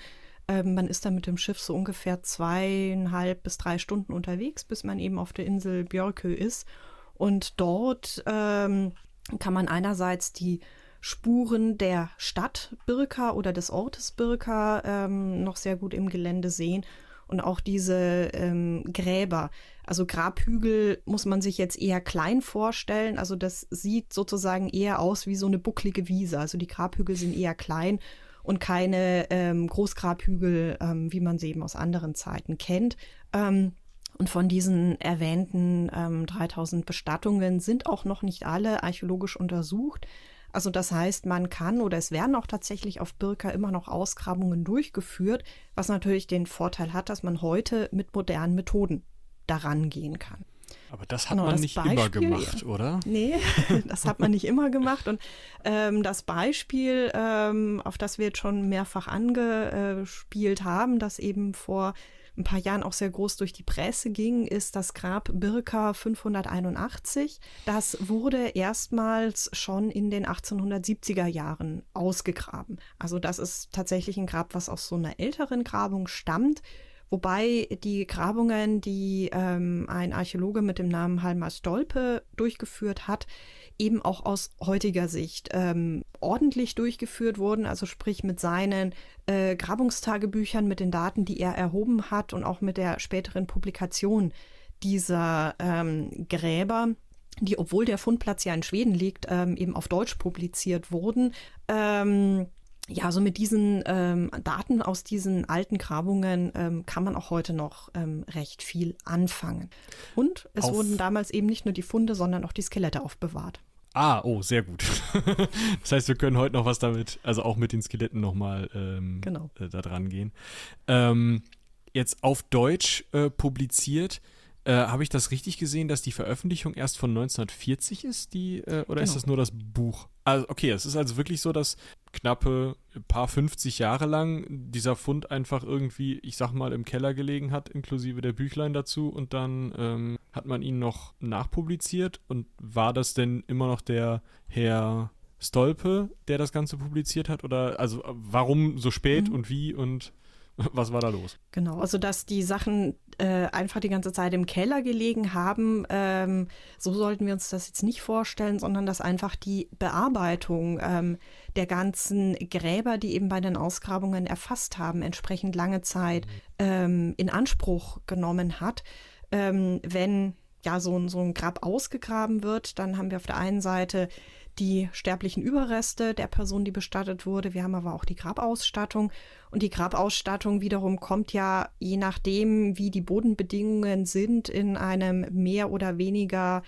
Ähm, man ist dann mit dem Schiff so ungefähr zweieinhalb bis drei Stunden unterwegs, bis man eben auf der Insel Björkö ist. Und dort ähm, kann man einerseits die Spuren der Stadt Birka oder des Ortes Birka ähm, noch sehr gut im Gelände sehen und auch diese ähm, Gräber. Also Grabhügel muss man sich jetzt eher klein vorstellen. Also das sieht sozusagen eher aus wie so eine bucklige Wiese. Also die Grabhügel sind eher klein und keine ähm, Großgrabhügel, ähm, wie man sie eben aus anderen Zeiten kennt. Ähm, und von diesen erwähnten ähm, 3000 Bestattungen sind auch noch nicht alle archäologisch untersucht. Also das heißt, man kann oder es werden auch tatsächlich auf Birka immer noch Ausgrabungen durchgeführt, was natürlich den Vorteil hat, dass man heute mit modernen Methoden daran gehen kann. Aber das hat genau, man das nicht Beispiel, immer gemacht, oder? Nee, das hat man nicht immer gemacht. Und ähm, das Beispiel, ähm, auf das wir jetzt schon mehrfach angespielt haben, das eben vor ein paar Jahren auch sehr groß durch die Presse ging, ist das Grab Birka 581. Das wurde erstmals schon in den 1870er Jahren ausgegraben. Also das ist tatsächlich ein Grab, was aus so einer älteren Grabung stammt. Wobei die Grabungen, die ähm, ein Archäologe mit dem Namen Halmar Stolpe durchgeführt hat, eben auch aus heutiger Sicht ähm, ordentlich durchgeführt wurden, also sprich mit seinen äh, Grabungstagebüchern, mit den Daten, die er erhoben hat und auch mit der späteren Publikation dieser ähm, Gräber die, obwohl der Fundplatz ja in Schweden liegt, ähm, eben auf Deutsch publiziert wurden. Ähm, ja, so mit diesen ähm, Daten aus diesen alten Grabungen ähm, kann man auch heute noch ähm, recht viel anfangen. Und es Auf wurden damals eben nicht nur die Funde, sondern auch die Skelette aufbewahrt. Ah, oh, sehr gut. das heißt, wir können heute noch was damit, also auch mit den Skeletten nochmal ähm, genau. äh, da dran gehen. Ähm, jetzt auf Deutsch äh, publiziert. Äh, Habe ich das richtig gesehen, dass die Veröffentlichung erst von 1940 ist, die, äh, oder genau. ist das nur das Buch? Also, okay, es ist also wirklich so, dass knappe paar 50 Jahre lang dieser Fund einfach irgendwie, ich sag mal, im Keller gelegen hat, inklusive der Büchlein dazu. Und dann ähm, hat man ihn noch nachpubliziert. Und war das denn immer noch der Herr Stolpe, der das Ganze publiziert hat? Oder also warum so spät mhm. und wie? Und was war da los? Genau, also dass die Sachen äh, einfach die ganze Zeit im Keller gelegen haben. Ähm, so sollten wir uns das jetzt nicht vorstellen, sondern dass einfach die Bearbeitung ähm, der ganzen Gräber, die eben bei den Ausgrabungen erfasst haben, entsprechend lange Zeit ähm, in Anspruch genommen hat. Ähm, wenn ja so, so ein Grab ausgegraben wird, dann haben wir auf der einen Seite die sterblichen Überreste der Person, die bestattet wurde. Wir haben aber auch die Grabausstattung. Und die Grabausstattung wiederum kommt ja, je nachdem, wie die Bodenbedingungen sind, in einem mehr oder weniger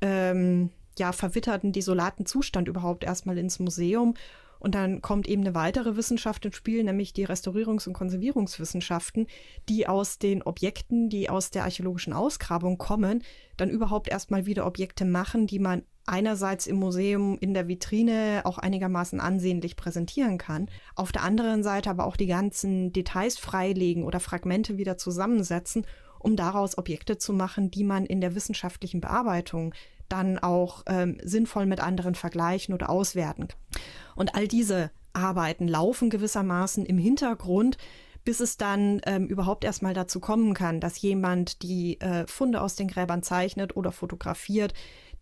ähm, ja, verwitterten, desolaten Zustand überhaupt erstmal ins Museum. Und dann kommt eben eine weitere Wissenschaft ins Spiel, nämlich die Restaurierungs- und Konservierungswissenschaften, die aus den Objekten, die aus der archäologischen Ausgrabung kommen, dann überhaupt erstmal wieder Objekte machen, die man einerseits im Museum in der Vitrine auch einigermaßen ansehnlich präsentieren kann, auf der anderen Seite aber auch die ganzen Details freilegen oder Fragmente wieder zusammensetzen, um daraus Objekte zu machen, die man in der wissenschaftlichen Bearbeitung dann auch ähm, sinnvoll mit anderen vergleichen oder auswerten. Und all diese Arbeiten laufen gewissermaßen im Hintergrund, bis es dann ähm, überhaupt erstmal dazu kommen kann, dass jemand die äh, Funde aus den Gräbern zeichnet oder fotografiert,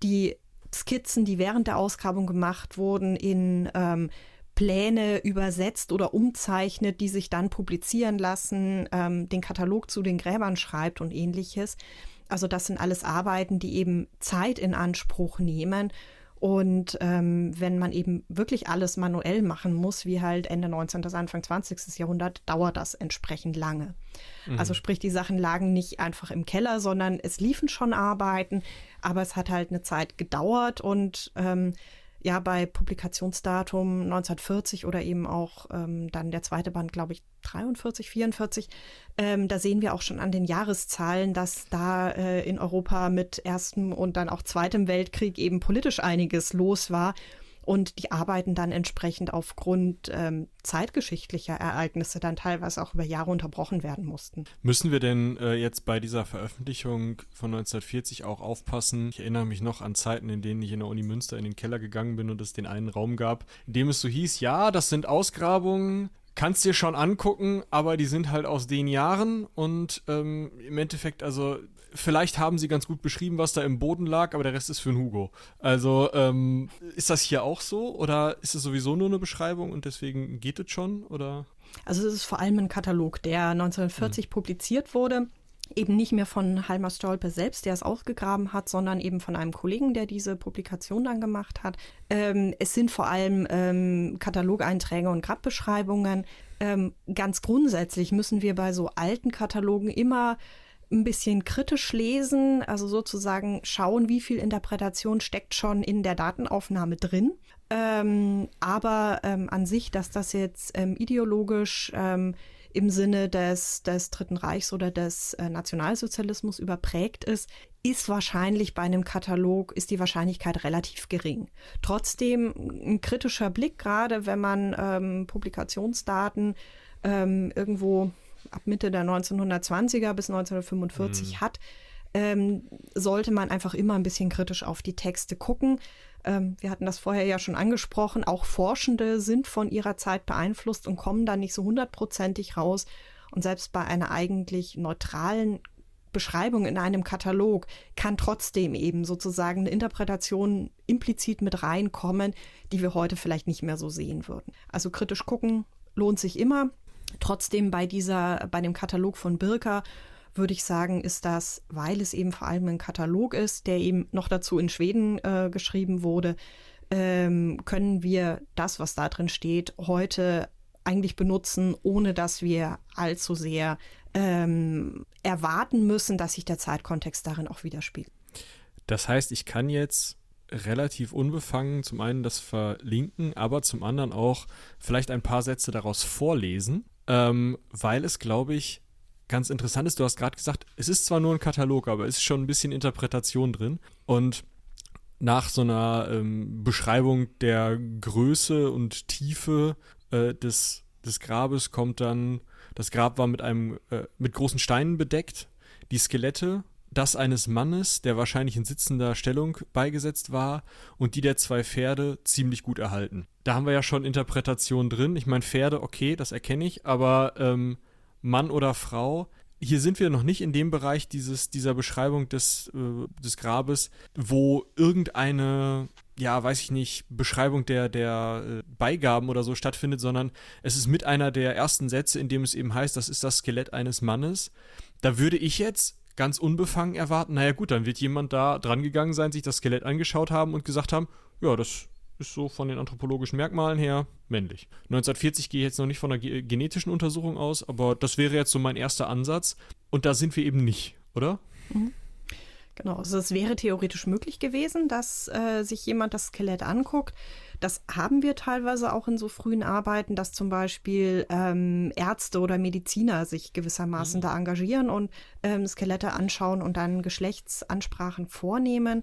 die Skizzen, die während der Ausgrabung gemacht wurden, in ähm, Pläne übersetzt oder umzeichnet, die sich dann publizieren lassen, ähm, den Katalog zu den Gräbern schreibt und ähnliches. Also das sind alles Arbeiten, die eben Zeit in Anspruch nehmen. Und ähm, wenn man eben wirklich alles manuell machen muss, wie halt Ende 19. bis Anfang 20. Jahrhundert, dauert das entsprechend lange. Mhm. Also sprich, die Sachen lagen nicht einfach im Keller, sondern es liefen schon Arbeiten, aber es hat halt eine Zeit gedauert und ähm, ja, bei Publikationsdatum 1940 oder eben auch ähm, dann der zweite Band, glaube ich, 43, 44, ähm, da sehen wir auch schon an den Jahreszahlen, dass da äh, in Europa mit Ersten und dann auch Zweitem Weltkrieg eben politisch einiges los war und die Arbeiten dann entsprechend aufgrund ähm, zeitgeschichtlicher Ereignisse dann teilweise auch über Jahre unterbrochen werden mussten. Müssen wir denn äh, jetzt bei dieser Veröffentlichung von 1940 auch aufpassen? Ich erinnere mich noch an Zeiten, in denen ich in der Uni Münster in den Keller gegangen bin und es den einen Raum gab, in dem es so hieß, ja, das sind Ausgrabungen, kannst dir schon angucken, aber die sind halt aus den Jahren und ähm, im Endeffekt, also vielleicht haben sie ganz gut beschrieben, was da im Boden lag, aber der Rest ist für einen Hugo. Also ähm, ist das hier auch so oder ist es sowieso nur eine Beschreibung und deswegen geht es schon oder? Also es ist vor allem ein Katalog, der 1940 hm. publiziert wurde. Eben nicht mehr von Halmar Stolpe selbst, der es ausgegraben hat, sondern eben von einem Kollegen, der diese Publikation dann gemacht hat. Ähm, es sind vor allem ähm, Katalogeinträge und Grabbeschreibungen. Ähm, ganz grundsätzlich müssen wir bei so alten Katalogen immer ein bisschen kritisch lesen, also sozusagen schauen, wie viel Interpretation steckt schon in der Datenaufnahme drin. Ähm, aber ähm, an sich, dass das jetzt ähm, ideologisch ähm, im Sinne des, des Dritten Reichs oder des äh, Nationalsozialismus überprägt ist, ist wahrscheinlich bei einem Katalog, ist die Wahrscheinlichkeit relativ gering. Trotzdem ein kritischer Blick, gerade wenn man ähm, Publikationsdaten ähm, irgendwo ab Mitte der 1920er bis 1945 mhm. hat, ähm, sollte man einfach immer ein bisschen kritisch auf die Texte gucken. Ähm, wir hatten das vorher ja schon angesprochen, auch Forschende sind von ihrer Zeit beeinflusst und kommen da nicht so hundertprozentig raus. Und selbst bei einer eigentlich neutralen Beschreibung in einem Katalog kann trotzdem eben sozusagen eine Interpretation implizit mit reinkommen, die wir heute vielleicht nicht mehr so sehen würden. Also kritisch gucken lohnt sich immer. Trotzdem bei dieser, bei dem Katalog von Birka würde ich sagen, ist das, weil es eben vor allem ein Katalog ist, der eben noch dazu in Schweden äh, geschrieben wurde, ähm, können wir das, was da drin steht, heute eigentlich benutzen, ohne dass wir allzu sehr ähm, erwarten müssen, dass sich der Zeitkontext darin auch widerspiegelt. Das heißt, ich kann jetzt relativ unbefangen zum einen das verlinken, aber zum anderen auch vielleicht ein paar Sätze daraus vorlesen ähm, weil es, glaube ich, ganz interessant ist. Du hast gerade gesagt, es ist zwar nur ein Katalog, aber es ist schon ein bisschen Interpretation drin. Und nach so einer ähm, Beschreibung der Größe und Tiefe äh, des, des Grabes kommt dann, das Grab war mit einem, äh, mit großen Steinen bedeckt. Die Skelette das eines Mannes, der wahrscheinlich in sitzender Stellung beigesetzt war, und die der zwei Pferde ziemlich gut erhalten. Da haben wir ja schon Interpretation drin. Ich meine, Pferde, okay, das erkenne ich, aber ähm, Mann oder Frau, hier sind wir noch nicht in dem Bereich dieses, dieser Beschreibung des, äh, des Grabes, wo irgendeine ja, weiß ich nicht, Beschreibung der, der äh, Beigaben oder so stattfindet, sondern es ist mit einer der ersten Sätze, in dem es eben heißt, das ist das Skelett eines Mannes. Da würde ich jetzt ganz unbefangen erwarten, naja gut, dann wird jemand da dran gegangen sein, sich das Skelett angeschaut haben und gesagt haben, ja, das ist so von den anthropologischen Merkmalen her männlich. 1940 gehe ich jetzt noch nicht von einer genetischen Untersuchung aus, aber das wäre jetzt so mein erster Ansatz. Und da sind wir eben nicht, oder? Mhm. Genau, also es wäre theoretisch möglich gewesen, dass äh, sich jemand das Skelett anguckt. Das haben wir teilweise auch in so frühen Arbeiten, dass zum Beispiel ähm, Ärzte oder Mediziner sich gewissermaßen mhm. da engagieren und ähm, Skelette anschauen und dann Geschlechtsansprachen vornehmen.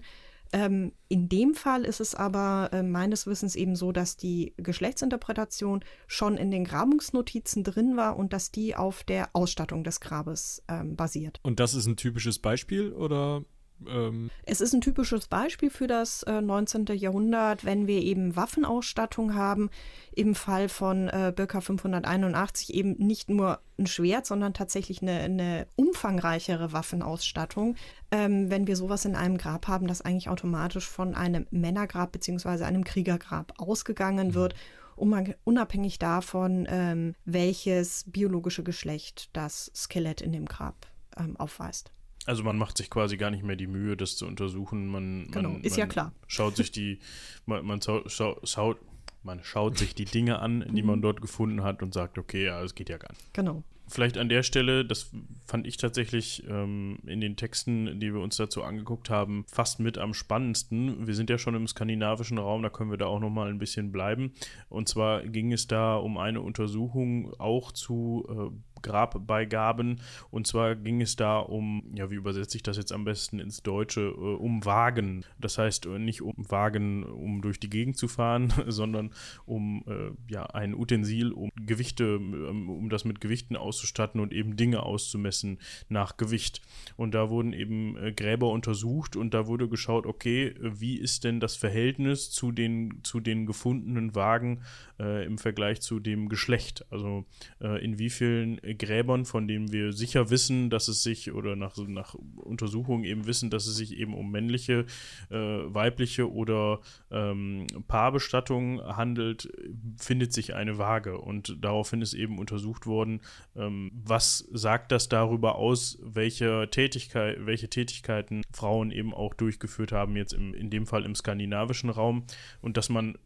Ähm, in dem Fall ist es aber äh, meines Wissens eben so, dass die Geschlechtsinterpretation schon in den Grabungsnotizen drin war und dass die auf der Ausstattung des Grabes ähm, basiert. Und das ist ein typisches Beispiel oder ähm es ist ein typisches Beispiel für das äh, 19. Jahrhundert, wenn wir eben Waffenausstattung haben. Im Fall von äh, Böcker 581 eben nicht nur ein Schwert, sondern tatsächlich eine, eine umfangreichere Waffenausstattung. Ähm, wenn wir sowas in einem Grab haben, das eigentlich automatisch von einem Männergrab bzw. einem Kriegergrab ausgegangen wird. unabhängig davon, ähm, welches biologische Geschlecht das Skelett in dem Grab ähm, aufweist. Also man macht sich quasi gar nicht mehr die Mühe, das zu untersuchen. Man, genau, man, ist man ja klar. Schaut sich die, man, man schau, schaut, man schaut sich die Dinge an, die man mhm. dort gefunden hat und sagt, okay, ja, das geht ja gar nicht. Genau. Vielleicht an der Stelle, das fand ich tatsächlich ähm, in den Texten, die wir uns dazu angeguckt haben, fast mit am spannendsten. Wir sind ja schon im skandinavischen Raum, da können wir da auch noch mal ein bisschen bleiben. Und zwar ging es da um eine Untersuchung auch zu äh, Grabbeigaben. Und zwar ging es da um, ja, wie übersetze ich das jetzt am besten ins Deutsche, äh, um Wagen. Das heißt äh, nicht um Wagen, um durch die Gegend zu fahren, sondern um äh, ja, ein Utensil, um Gewichte, ähm, um das mit Gewichten auszustatten und eben Dinge auszumessen nach Gewicht. Und da wurden eben Gräber untersucht und da wurde geschaut, okay, wie ist denn das Verhältnis zu den, zu den gefundenen Wagen äh, im Vergleich zu dem Geschlecht? Also äh, in wie vielen Gräbern, von denen wir sicher wissen, dass es sich oder nach, nach Untersuchungen eben wissen, dass es sich eben um männliche, äh, weibliche oder ähm, Paarbestattungen handelt, findet sich eine Waage. Und daraufhin ist eben untersucht worden, ähm, was sagt das darüber aus, welche, Tätigkeit, welche Tätigkeiten Frauen eben auch durchgeführt haben, jetzt im, in dem Fall im skandinavischen Raum. Und dass man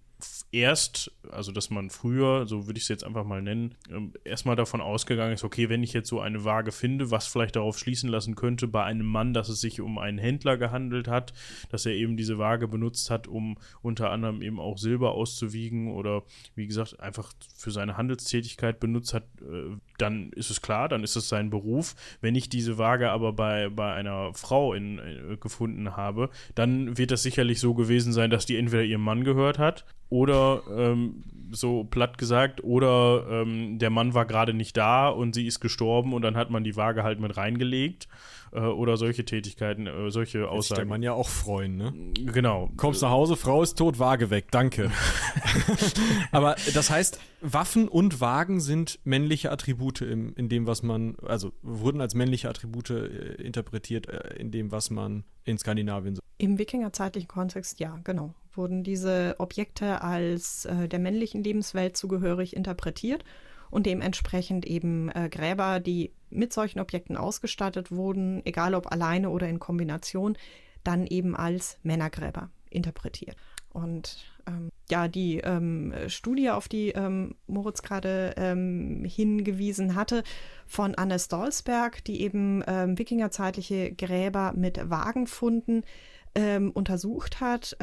erst, also dass man früher, so würde ich es jetzt einfach mal nennen, ähm, erstmal davon ausgegangen ist, okay, wenn ich jetzt so eine Waage finde, was vielleicht darauf schließen lassen könnte bei einem Mann, dass es sich um einen Händler gehandelt hat, dass er eben diese Waage benutzt hat, um unter anderem eben auch Silber auszuwiegen oder wie gesagt einfach für seine Handelstätigkeit benutzt hat, äh, dann ist es klar, dann ist es sein Beruf. Wenn ich diese Waage aber bei, bei einer Frau in, äh, gefunden habe, dann wird das sicherlich so gewesen sein, dass die entweder ihrem Mann gehört hat oder ähm, so platt gesagt, oder ähm, der Mann war gerade nicht da und sie ist gestorben und dann hat man die Waage halt mit reingelegt äh, oder solche Tätigkeiten, äh, solche Aussagen. Das kann man ja auch freuen, ne? Genau. Kommst nach Hause, Frau ist tot, Waage weg, danke. Aber das heißt, Waffen und Wagen sind männliche Attribute im, in dem, was man, also wurden als männliche Attribute äh, interpretiert äh, in dem, was man in Skandinavien so. Im wikingerzeitlichen Kontext, ja, genau. Wurden diese Objekte als äh, der männlichen Lebenswelt zugehörig interpretiert und dementsprechend eben äh, Gräber, die mit solchen Objekten ausgestattet wurden, egal ob alleine oder in Kombination, dann eben als Männergräber interpretiert. Und ähm, ja, die ähm, Studie, auf die ähm, Moritz gerade ähm, hingewiesen hatte, von Anne Stolzberg, die eben ähm, wikingerzeitliche Gräber mit Wagenfunden ähm, untersucht hat,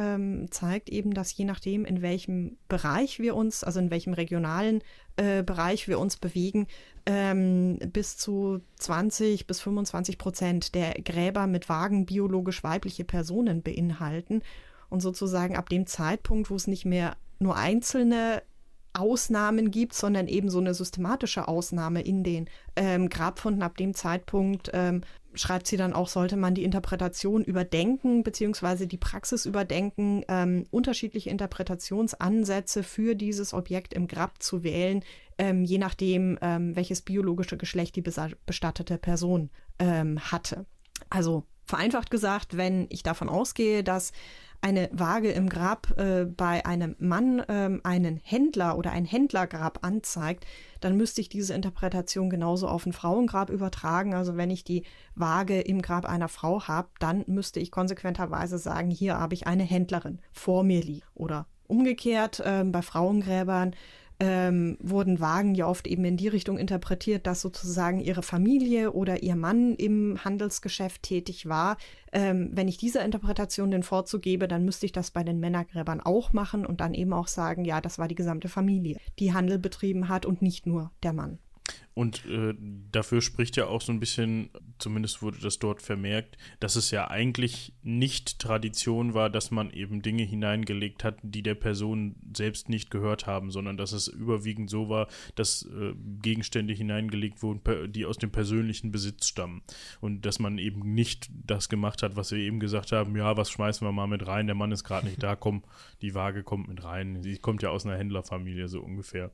zeigt eben, dass je nachdem, in welchem Bereich wir uns, also in welchem regionalen äh, Bereich wir uns bewegen, ähm, bis zu 20 bis 25 Prozent der Gräber mit Wagen biologisch weibliche Personen beinhalten. Und sozusagen ab dem Zeitpunkt, wo es nicht mehr nur einzelne Ausnahmen gibt, sondern eben so eine systematische Ausnahme in den ähm, Grabfunden. Ab dem Zeitpunkt ähm, schreibt sie dann auch, sollte man die Interpretation überdenken, beziehungsweise die Praxis überdenken, ähm, unterschiedliche Interpretationsansätze für dieses Objekt im Grab zu wählen, ähm, je nachdem, ähm, welches biologische Geschlecht die bestattete Person ähm, hatte. Also vereinfacht gesagt, wenn ich davon ausgehe, dass eine Waage im Grab äh, bei einem Mann ähm, einen Händler oder ein Händlergrab anzeigt, dann müsste ich diese Interpretation genauso auf ein Frauengrab übertragen. Also wenn ich die Waage im Grab einer Frau habe, dann müsste ich konsequenterweise sagen, hier habe ich eine Händlerin vor mir liegen. Oder umgekehrt äh, bei Frauengräbern ähm, wurden Wagen ja oft eben in die Richtung interpretiert, dass sozusagen ihre Familie oder ihr Mann im Handelsgeschäft tätig war. Ähm, wenn ich dieser Interpretation den Vorzug gebe, dann müsste ich das bei den Männergräbern auch machen und dann eben auch sagen, ja, das war die gesamte Familie, die Handel betrieben hat und nicht nur der Mann. Und äh, dafür spricht ja auch so ein bisschen, zumindest wurde das dort vermerkt, dass es ja eigentlich nicht Tradition war, dass man eben Dinge hineingelegt hat, die der Person selbst nicht gehört haben, sondern dass es überwiegend so war, dass äh, Gegenstände hineingelegt wurden, die aus dem persönlichen Besitz stammen. Und dass man eben nicht das gemacht hat, was wir eben gesagt haben, ja, was schmeißen wir mal mit rein, der Mann ist gerade nicht da, komm, die Waage kommt mit rein. Sie kommt ja aus einer Händlerfamilie, so ungefähr.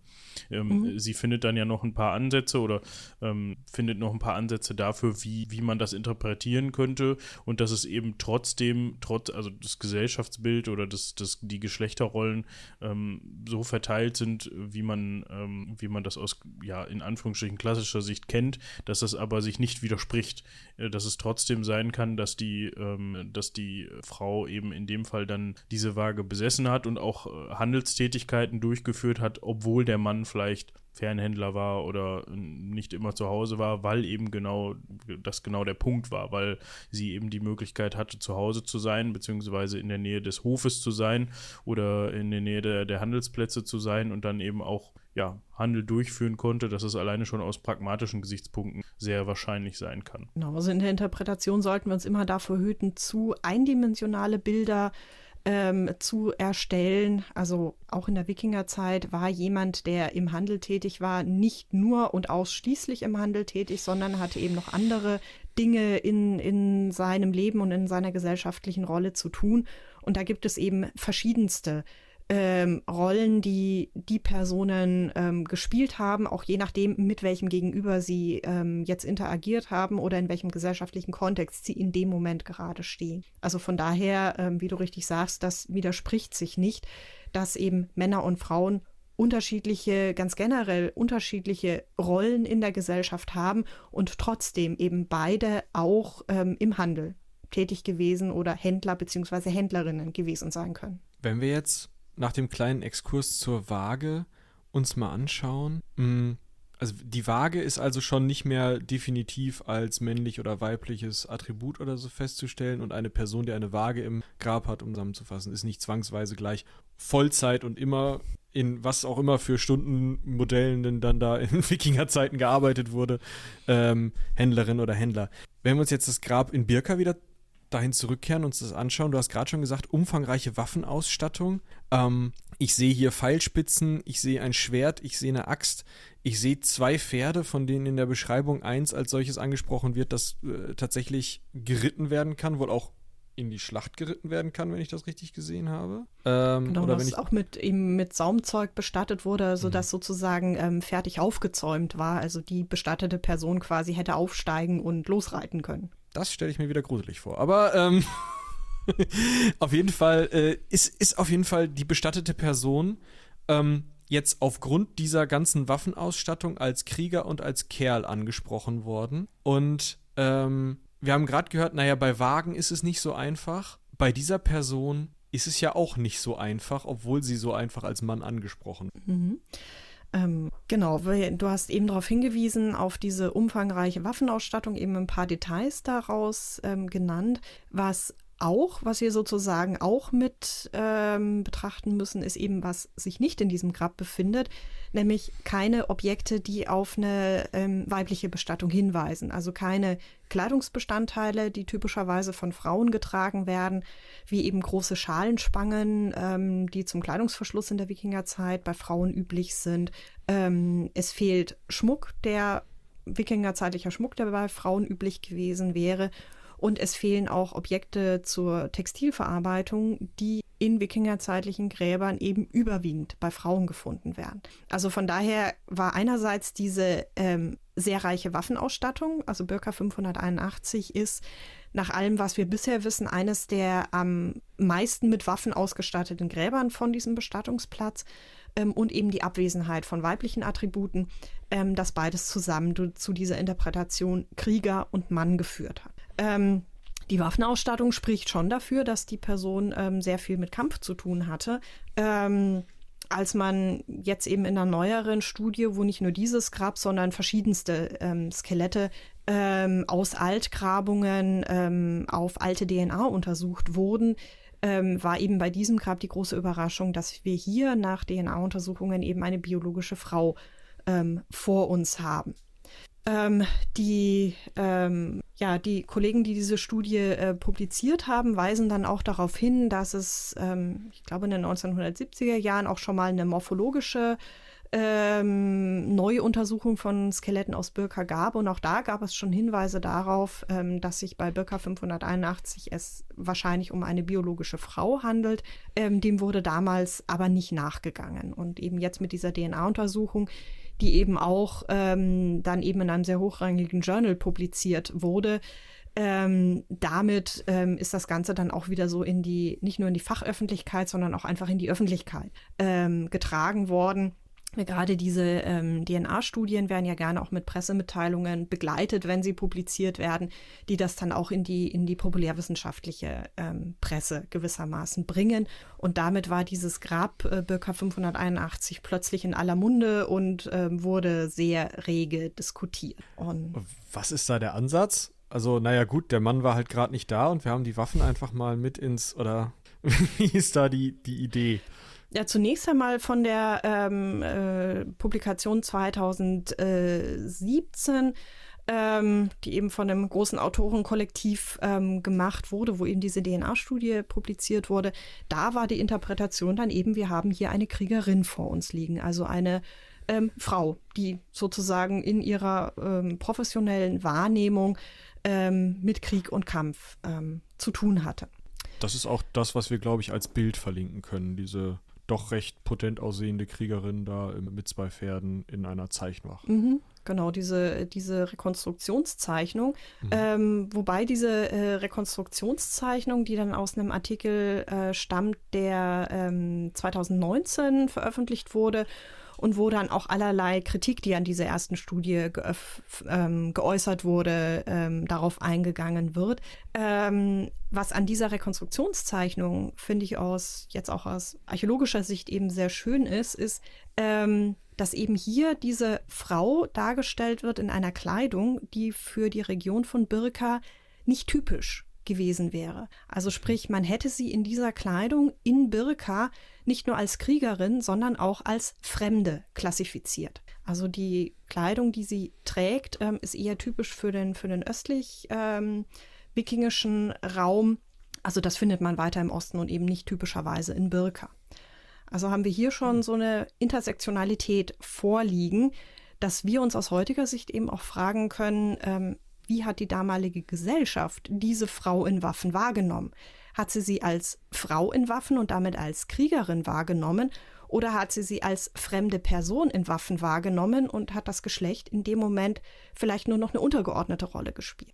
Ähm, mhm. Sie findet dann ja noch ein paar Ansätze Ansätze oder ähm, findet noch ein paar Ansätze dafür, wie, wie man das interpretieren könnte. Und dass es eben trotzdem, trotz, also das Gesellschaftsbild oder das, das, die Geschlechterrollen ähm, so verteilt sind, wie man, ähm, wie man das aus, ja, in Anführungsstrichen klassischer Sicht kennt, dass das aber sich nicht widerspricht, äh, dass es trotzdem sein kann, dass die, ähm, dass die Frau eben in dem Fall dann diese Waage besessen hat und auch äh, Handelstätigkeiten durchgeführt hat, obwohl der Mann vielleicht Fernhändler war oder nicht immer zu Hause war, weil eben genau das genau der Punkt war, weil sie eben die Möglichkeit hatte, zu Hause zu sein, beziehungsweise in der Nähe des Hofes zu sein oder in der Nähe der, der Handelsplätze zu sein und dann eben auch ja, Handel durchführen konnte, dass es alleine schon aus pragmatischen Gesichtspunkten sehr wahrscheinlich sein kann. Genau, also in der Interpretation sollten wir uns immer davor hüten, zu eindimensionale Bilder äh, ähm, zu erstellen. Also auch in der Wikingerzeit war jemand, der im Handel tätig war, nicht nur und ausschließlich im Handel tätig, sondern hatte eben noch andere Dinge in, in seinem Leben und in seiner gesellschaftlichen Rolle zu tun. Und da gibt es eben verschiedenste ähm, Rollen, die die Personen ähm, gespielt haben, auch je nachdem, mit welchem Gegenüber sie ähm, jetzt interagiert haben oder in welchem gesellschaftlichen Kontext sie in dem Moment gerade stehen. Also von daher, ähm, wie du richtig sagst, das widerspricht sich nicht, dass eben Männer und Frauen unterschiedliche, ganz generell unterschiedliche Rollen in der Gesellschaft haben und trotzdem eben beide auch ähm, im Handel tätig gewesen oder Händler bzw. Händlerinnen gewesen sein können. Wenn wir jetzt nach dem kleinen Exkurs zur Waage uns mal anschauen. Mm, also die Waage ist also schon nicht mehr definitiv als männlich oder weibliches Attribut oder so festzustellen und eine Person, die eine Waage im Grab hat, um zusammenzufassen, ist nicht zwangsweise gleich Vollzeit und immer in was auch immer für Stundenmodellen denn dann da in Wikingerzeiten gearbeitet wurde, ähm, Händlerin oder Händler. Wenn wir uns jetzt das Grab in Birka wieder dahin zurückkehren und uns das anschauen. Du hast gerade schon gesagt, umfangreiche Waffenausstattung. Ähm, ich sehe hier Pfeilspitzen, ich sehe ein Schwert, ich sehe eine Axt, ich sehe zwei Pferde, von denen in der Beschreibung eins als solches angesprochen wird, das äh, tatsächlich geritten werden kann, wohl auch in die Schlacht geritten werden kann, wenn ich das richtig gesehen habe. Ähm, genau, oder wenn ich auch mit, eben mit Saumzeug bestattet wurde, sodass mhm. sozusagen ähm, fertig aufgezäumt war. Also die bestattete Person quasi hätte aufsteigen und losreiten können. Das stelle ich mir wieder gruselig vor. Aber ähm, auf jeden Fall äh, ist, ist auf jeden Fall die bestattete Person ähm, jetzt aufgrund dieser ganzen Waffenausstattung als Krieger und als Kerl angesprochen worden. Und ähm, wir haben gerade gehört, naja, bei Wagen ist es nicht so einfach. Bei dieser Person ist es ja auch nicht so einfach, obwohl sie so einfach als Mann angesprochen. Mhm. Ähm, genau, du hast eben darauf hingewiesen, auf diese umfangreiche Waffenausstattung, eben ein paar Details daraus ähm, genannt. Was auch, was wir sozusagen auch mit ähm, betrachten müssen, ist eben, was sich nicht in diesem Grab befindet, nämlich keine Objekte, die auf eine ähm, weibliche Bestattung hinweisen. Also keine Kleidungsbestandteile, die typischerweise von Frauen getragen werden, wie eben große Schalenspangen, ähm, die zum Kleidungsverschluss in der Wikingerzeit bei Frauen üblich sind. Ähm, es fehlt Schmuck, der Wikingerzeitlicher Schmuck, der bei Frauen üblich gewesen wäre. Und es fehlen auch Objekte zur Textilverarbeitung, die in wikingerzeitlichen Gräbern eben überwiegend bei Frauen gefunden werden. Also von daher war einerseits diese ähm, sehr reiche Waffenausstattung, also Birka 581 ist nach allem, was wir bisher wissen, eines der am meisten mit Waffen ausgestatteten Gräbern von diesem Bestattungsplatz ähm, und eben die Abwesenheit von weiblichen Attributen, ähm, das beides zusammen zu dieser Interpretation Krieger und Mann geführt hat. Ähm, die Waffenausstattung spricht schon dafür, dass die Person ähm, sehr viel mit Kampf zu tun hatte. Ähm, als man jetzt eben in einer neueren Studie, wo nicht nur dieses Grab, sondern verschiedenste ähm, Skelette ähm, aus Altgrabungen ähm, auf alte DNA untersucht wurden, ähm, war eben bei diesem Grab die große Überraschung, dass wir hier nach DNA-Untersuchungen eben eine biologische Frau vor uns haben. Ähm, die, ähm, ja, die Kollegen, die diese Studie äh, publiziert haben, weisen dann auch darauf hin, dass es, ähm, ich glaube, in den 1970er Jahren auch schon mal eine morphologische ähm, Neuuntersuchung von Skeletten aus Birka gab. Und auch da gab es schon Hinweise darauf, ähm, dass sich bei Birka 581 es wahrscheinlich um eine biologische Frau handelt. Ähm, dem wurde damals aber nicht nachgegangen. Und eben jetzt mit dieser DNA-Untersuchung die eben auch ähm, dann eben in einem sehr hochrangigen Journal publiziert wurde. Ähm, damit ähm, ist das Ganze dann auch wieder so in die, nicht nur in die Fachöffentlichkeit, sondern auch einfach in die Öffentlichkeit ähm, getragen worden. Gerade diese ähm, DNA-Studien werden ja gerne auch mit Pressemitteilungen begleitet, wenn sie publiziert werden, die das dann auch in die, in die populärwissenschaftliche ähm, Presse gewissermaßen bringen. Und damit war dieses Grab äh, Birka 581 plötzlich in aller Munde und ähm, wurde sehr rege diskutiert. Und Was ist da der Ansatz? Also, naja, gut, der Mann war halt gerade nicht da und wir haben die Waffen einfach mal mit ins, oder wie ist da die, die Idee? Ja, zunächst einmal von der ähm, äh, Publikation 2017, ähm, die eben von einem großen Autorenkollektiv ähm, gemacht wurde, wo eben diese DNA-Studie publiziert wurde. Da war die Interpretation dann eben, wir haben hier eine Kriegerin vor uns liegen, also eine ähm, Frau, die sozusagen in ihrer ähm, professionellen Wahrnehmung ähm, mit Krieg und Kampf ähm, zu tun hatte. Das ist auch das, was wir, glaube ich, als Bild verlinken können, diese doch recht potent aussehende Kriegerin da mit zwei Pferden in einer Zeichnung. Mhm, genau, diese, diese Rekonstruktionszeichnung. Mhm. Ähm, wobei diese äh, Rekonstruktionszeichnung, die dann aus einem Artikel äh, stammt, der ähm, 2019 veröffentlicht wurde und wo dann auch allerlei Kritik, die an dieser ersten Studie ähm, geäußert wurde, ähm, darauf eingegangen wird. Ähm, was an dieser Rekonstruktionszeichnung, finde ich aus, jetzt auch aus archäologischer Sicht eben sehr schön ist, ist, ähm, dass eben hier diese Frau dargestellt wird in einer Kleidung, die für die Region von Birka nicht typisch gewesen wäre. Also sprich, man hätte sie in dieser Kleidung in Birka nicht nur als Kriegerin, sondern auch als Fremde klassifiziert. Also die Kleidung, die sie trägt, ähm, ist eher typisch für den, für den östlich ähm, wikingischen Raum. Also das findet man weiter im Osten und eben nicht typischerweise in Birka. Also haben wir hier schon so eine Intersektionalität vorliegen, dass wir uns aus heutiger Sicht eben auch fragen können, ähm, wie hat die damalige Gesellschaft diese Frau in Waffen wahrgenommen? Hat sie sie als Frau in Waffen und damit als Kriegerin wahrgenommen oder hat sie sie als fremde Person in Waffen wahrgenommen und hat das Geschlecht in dem Moment vielleicht nur noch eine untergeordnete Rolle gespielt?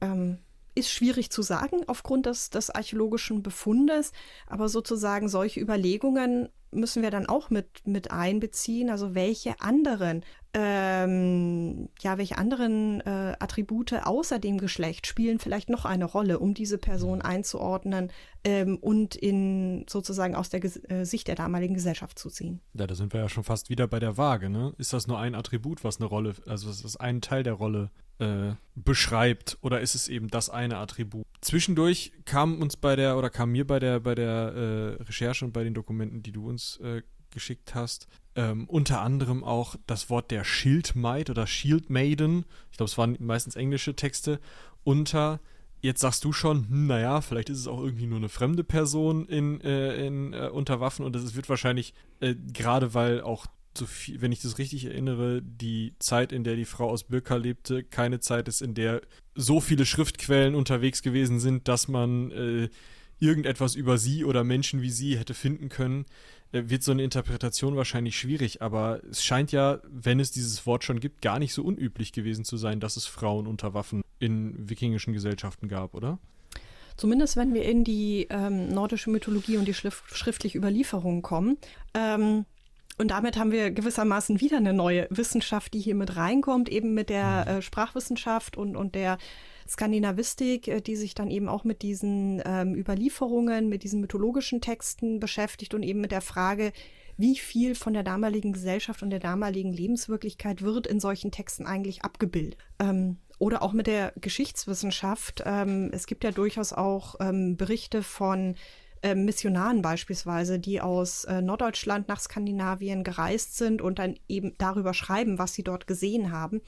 Ähm, ist schwierig zu sagen aufgrund des, des archäologischen Befundes, aber sozusagen solche Überlegungen müssen wir dann auch mit, mit einbeziehen. Also welche anderen, ähm, ja, welche anderen äh, Attribute außer dem Geschlecht spielen vielleicht noch eine Rolle, um diese Person einzuordnen ähm, und in sozusagen aus der Ges äh, Sicht der damaligen Gesellschaft zu ziehen. Ja, da sind wir ja schon fast wieder bei der Waage, ne? Ist das nur ein Attribut, was eine Rolle, also ist das ein Teil der Rolle äh, beschreibt oder ist es eben das eine Attribut? Zwischendurch kam uns bei der oder kam mir bei der bei der äh, Recherche und bei den Dokumenten, die du uns äh, geschickt hast, ähm, unter anderem auch das Wort der Schildmaid oder Shield Maiden, ich glaube, es waren meistens englische Texte, unter. Jetzt sagst du schon, hm, naja, vielleicht ist es auch irgendwie nur eine fremde Person in, äh, in, äh, unter Waffen und es wird wahrscheinlich, äh, gerade weil auch so viel, wenn ich das richtig erinnere, die Zeit, in der die Frau aus Birka lebte, keine Zeit ist, in der so viele Schriftquellen unterwegs gewesen sind, dass man äh, irgendetwas über sie oder Menschen wie sie hätte finden können, wird so eine Interpretation wahrscheinlich schwierig. Aber es scheint ja, wenn es dieses Wort schon gibt, gar nicht so unüblich gewesen zu sein, dass es Frauen unter Waffen in wikingischen Gesellschaften gab, oder? Zumindest wenn wir in die ähm, nordische Mythologie und die schriftliche Überlieferung kommen. Ähm, und damit haben wir gewissermaßen wieder eine neue Wissenschaft, die hier mit reinkommt, eben mit der mhm. äh, Sprachwissenschaft und, und der Skandinavistik, äh, die sich dann eben auch mit diesen ähm, Überlieferungen, mit diesen mythologischen Texten beschäftigt und eben mit der Frage, wie viel von der damaligen Gesellschaft und der damaligen Lebenswirklichkeit wird in solchen Texten eigentlich abgebildet. Ähm, oder auch mit der Geschichtswissenschaft. Ähm, es gibt ja durchaus auch ähm, Berichte von äh, Missionaren beispielsweise, die aus äh, Norddeutschland nach Skandinavien gereist sind und dann eben darüber schreiben, was sie dort gesehen haben.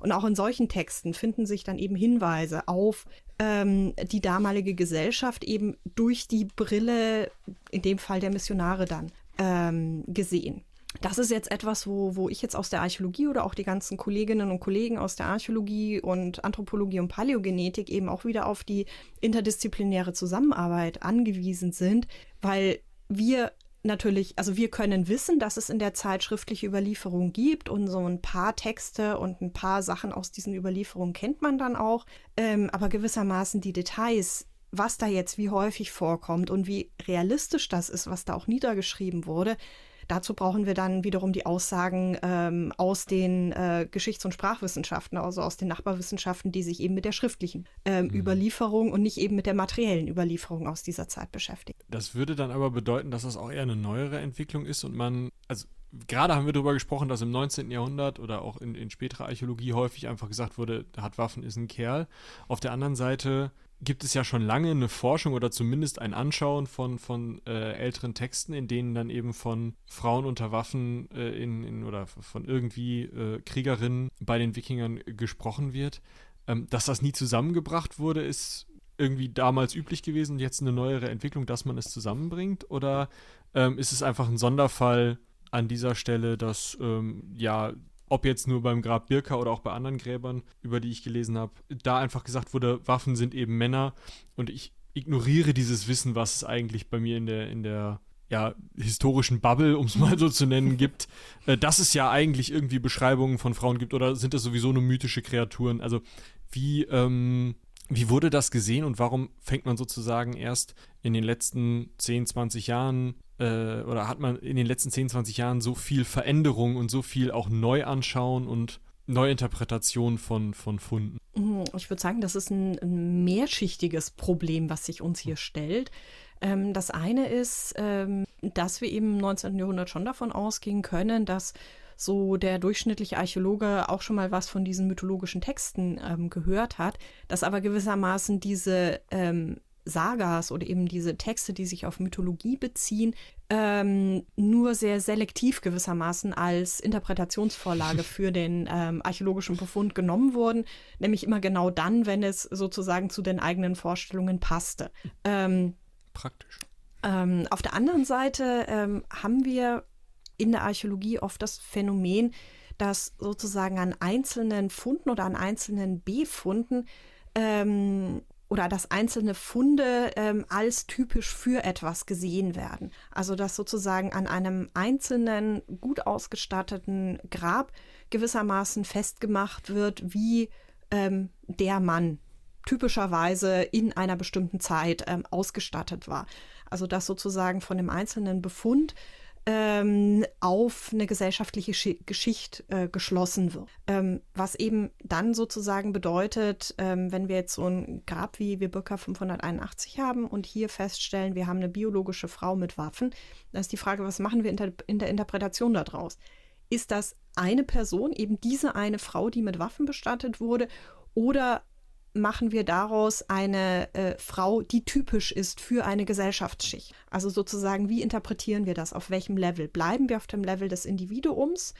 Und auch in solchen Texten finden sich dann eben Hinweise auf ähm, die damalige Gesellschaft eben durch die Brille, in dem Fall der Missionare dann, ähm, gesehen. Das ist jetzt etwas, wo, wo ich jetzt aus der Archäologie oder auch die ganzen Kolleginnen und Kollegen aus der Archäologie und Anthropologie und Paläogenetik eben auch wieder auf die interdisziplinäre Zusammenarbeit angewiesen sind, weil wir natürlich, also wir können wissen, dass es in der Zeit schriftliche Überlieferungen gibt und so ein paar Texte und ein paar Sachen aus diesen Überlieferungen kennt man dann auch, ähm, aber gewissermaßen die Details was da jetzt wie häufig vorkommt und wie realistisch das ist, was da auch niedergeschrieben wurde, Dazu brauchen wir dann wiederum die Aussagen ähm, aus den äh, Geschichts- und Sprachwissenschaften, also aus den Nachbarwissenschaften, die sich eben mit der schriftlichen ähm, mhm. Überlieferung und nicht eben mit der materiellen Überlieferung aus dieser Zeit beschäftigen. Das würde dann aber bedeuten, dass das auch eher eine neuere Entwicklung ist und man, also gerade haben wir darüber gesprochen, dass im 19. Jahrhundert oder auch in, in späterer Archäologie häufig einfach gesagt wurde, hat Waffen, ist ein Kerl. Auf der anderen Seite gibt es ja schon lange eine Forschung oder zumindest ein Anschauen von, von äh, älteren Texten, in denen dann eben von Frauen unter Waffen äh, in, in, oder von irgendwie äh, Kriegerinnen bei den Wikingern gesprochen wird. Ähm, dass das nie zusammengebracht wurde, ist irgendwie damals üblich gewesen und jetzt eine neuere Entwicklung, dass man es zusammenbringt? Oder ähm, ist es einfach ein Sonderfall an dieser Stelle, dass ähm, ja ob jetzt nur beim Grab Birka oder auch bei anderen Gräbern, über die ich gelesen habe, da einfach gesagt wurde, Waffen sind eben Männer und ich ignoriere dieses Wissen, was es eigentlich bei mir in der, in der ja, historischen Bubble, um es mal so zu nennen, gibt, äh, dass es ja eigentlich irgendwie Beschreibungen von Frauen gibt oder sind das sowieso nur mythische Kreaturen? Also wie, ähm, wie wurde das gesehen und warum fängt man sozusagen erst in den letzten 10, 20 Jahren äh, oder hat man in den letzten 10, 20 Jahren so viel Veränderung und so viel auch Neuanschauen und Neuinterpretation von, von Funden? Mhm, ich würde sagen, das ist ein, ein, mehrschichtiges Problem, was sich uns hier stellt. Ähm, das eine ist, ähm, dass wir eben im 19. Jahrhundert schon davon ausgehen können, dass so der durchschnittliche Archäologe auch schon mal was von diesen mythologischen Texten ähm, gehört hat, dass aber gewissermaßen diese ähm, Sagas oder eben diese Texte, die sich auf Mythologie beziehen, ähm, nur sehr selektiv gewissermaßen als Interpretationsvorlage für den ähm, archäologischen Befund genommen wurden, nämlich immer genau dann, wenn es sozusagen zu den eigenen Vorstellungen passte. Ähm, Praktisch. Ähm, auf der anderen Seite ähm, haben wir in der Archäologie oft das Phänomen, dass sozusagen an einzelnen Funden oder an einzelnen Befunden ähm, oder dass einzelne Funde ähm, als typisch für etwas gesehen werden. Also dass sozusagen an einem einzelnen gut ausgestatteten Grab gewissermaßen festgemacht wird, wie ähm, der Mann typischerweise in einer bestimmten Zeit ähm, ausgestattet war. Also dass sozusagen von dem einzelnen Befund ähm, auf eine gesellschaftliche Sch Geschichte äh, geschlossen wird. Ähm, was eben dann sozusagen bedeutet, ähm, wenn wir jetzt so ein Grab wie wir Birka 581 haben und hier feststellen, wir haben eine biologische Frau mit Waffen, dann ist die Frage, was machen wir in der, in der Interpretation daraus? Ist das eine Person, eben diese eine Frau, die mit Waffen bestattet wurde, oder machen wir daraus eine äh, Frau, die typisch ist für eine Gesellschaftsschicht. Also sozusagen, wie interpretieren wir das? Auf welchem Level? Bleiben wir auf dem Level des Individuums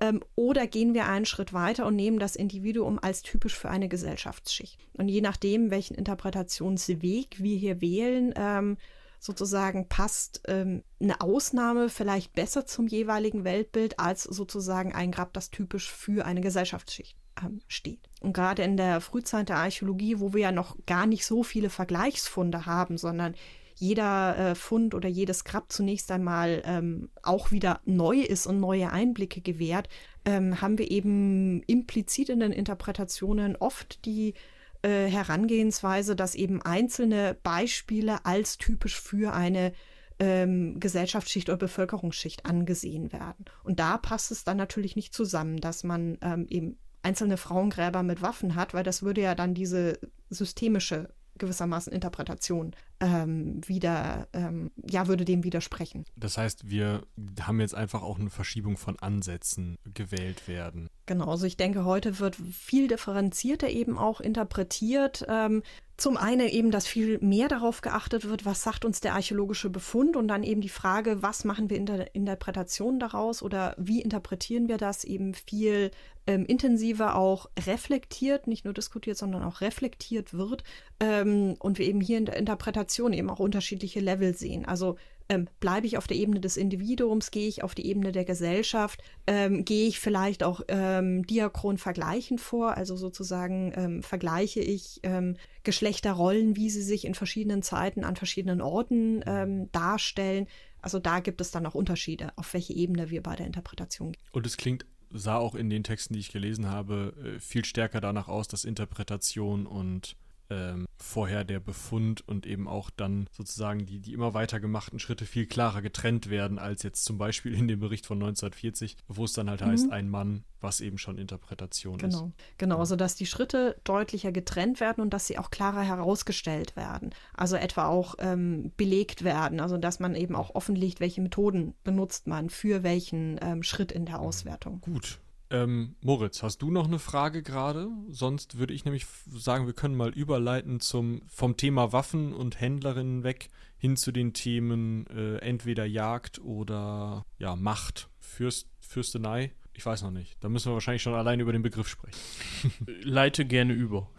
ähm, oder gehen wir einen Schritt weiter und nehmen das Individuum als typisch für eine Gesellschaftsschicht? Und je nachdem, welchen Interpretationsweg wir hier wählen, ähm, sozusagen passt ähm, eine Ausnahme vielleicht besser zum jeweiligen Weltbild als sozusagen ein Grab, das typisch für eine Gesellschaftsschicht ähm, steht. Und gerade in der Frühzeit der Archäologie, wo wir ja noch gar nicht so viele Vergleichsfunde haben, sondern jeder äh, Fund oder jedes Grab zunächst einmal ähm, auch wieder neu ist und neue Einblicke gewährt, ähm, haben wir eben implizit in den Interpretationen oft die äh, Herangehensweise, dass eben einzelne Beispiele als typisch für eine ähm, Gesellschaftsschicht oder Bevölkerungsschicht angesehen werden. Und da passt es dann natürlich nicht zusammen, dass man ähm, eben einzelne Frauengräber mit Waffen hat, weil das würde ja dann diese systemische gewissermaßen Interpretation ähm, wieder, ähm, ja, würde dem widersprechen. Das heißt, wir haben jetzt einfach auch eine Verschiebung von Ansätzen gewählt werden. Genau, also ich denke, heute wird viel differenzierter eben auch interpretiert. Ähm, zum einen eben, dass viel mehr darauf geachtet wird, was sagt uns der archäologische Befund und dann eben die Frage, was machen wir in der Interpretation daraus oder wie interpretieren wir das eben viel ähm, intensiver auch reflektiert, nicht nur diskutiert, sondern auch reflektiert wird ähm, und wir eben hier in der Interpretation eben auch unterschiedliche Level sehen. Also ähm, bleibe ich auf der Ebene des Individuums, gehe ich auf die Ebene der Gesellschaft, ähm, gehe ich vielleicht auch ähm, diachron vergleichend vor, also sozusagen ähm, vergleiche ich ähm, Geschlechterrollen, wie sie sich in verschiedenen Zeiten an verschiedenen Orten ähm, darstellen. Also da gibt es dann auch Unterschiede, auf welche Ebene wir bei der Interpretation gehen. Und es klingt sah auch in den Texten, die ich gelesen habe, äh, viel stärker danach aus, dass Interpretation und ähm, vorher der Befund und eben auch dann sozusagen die, die immer weiter gemachten Schritte viel klarer getrennt werden, als jetzt zum Beispiel in dem Bericht von 1940, wo es dann halt mhm. heißt, ein Mann, was eben schon Interpretation genau. ist. Genau, genau, also dass die Schritte deutlicher getrennt werden und dass sie auch klarer herausgestellt werden. Also etwa auch ähm, belegt werden, also dass man eben auch offenlegt, welche Methoden benutzt man für welchen ähm, Schritt in der Auswertung. Gut, ähm, Moritz, hast du noch eine Frage gerade? Sonst würde ich nämlich sagen, wir können mal überleiten zum vom Thema Waffen und Händlerinnen weg hin zu den Themen äh, entweder Jagd oder ja Macht, Fürst, Fürstenei. Ich weiß noch nicht. Da müssen wir wahrscheinlich schon allein über den Begriff sprechen. leite gerne über.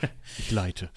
ich leite.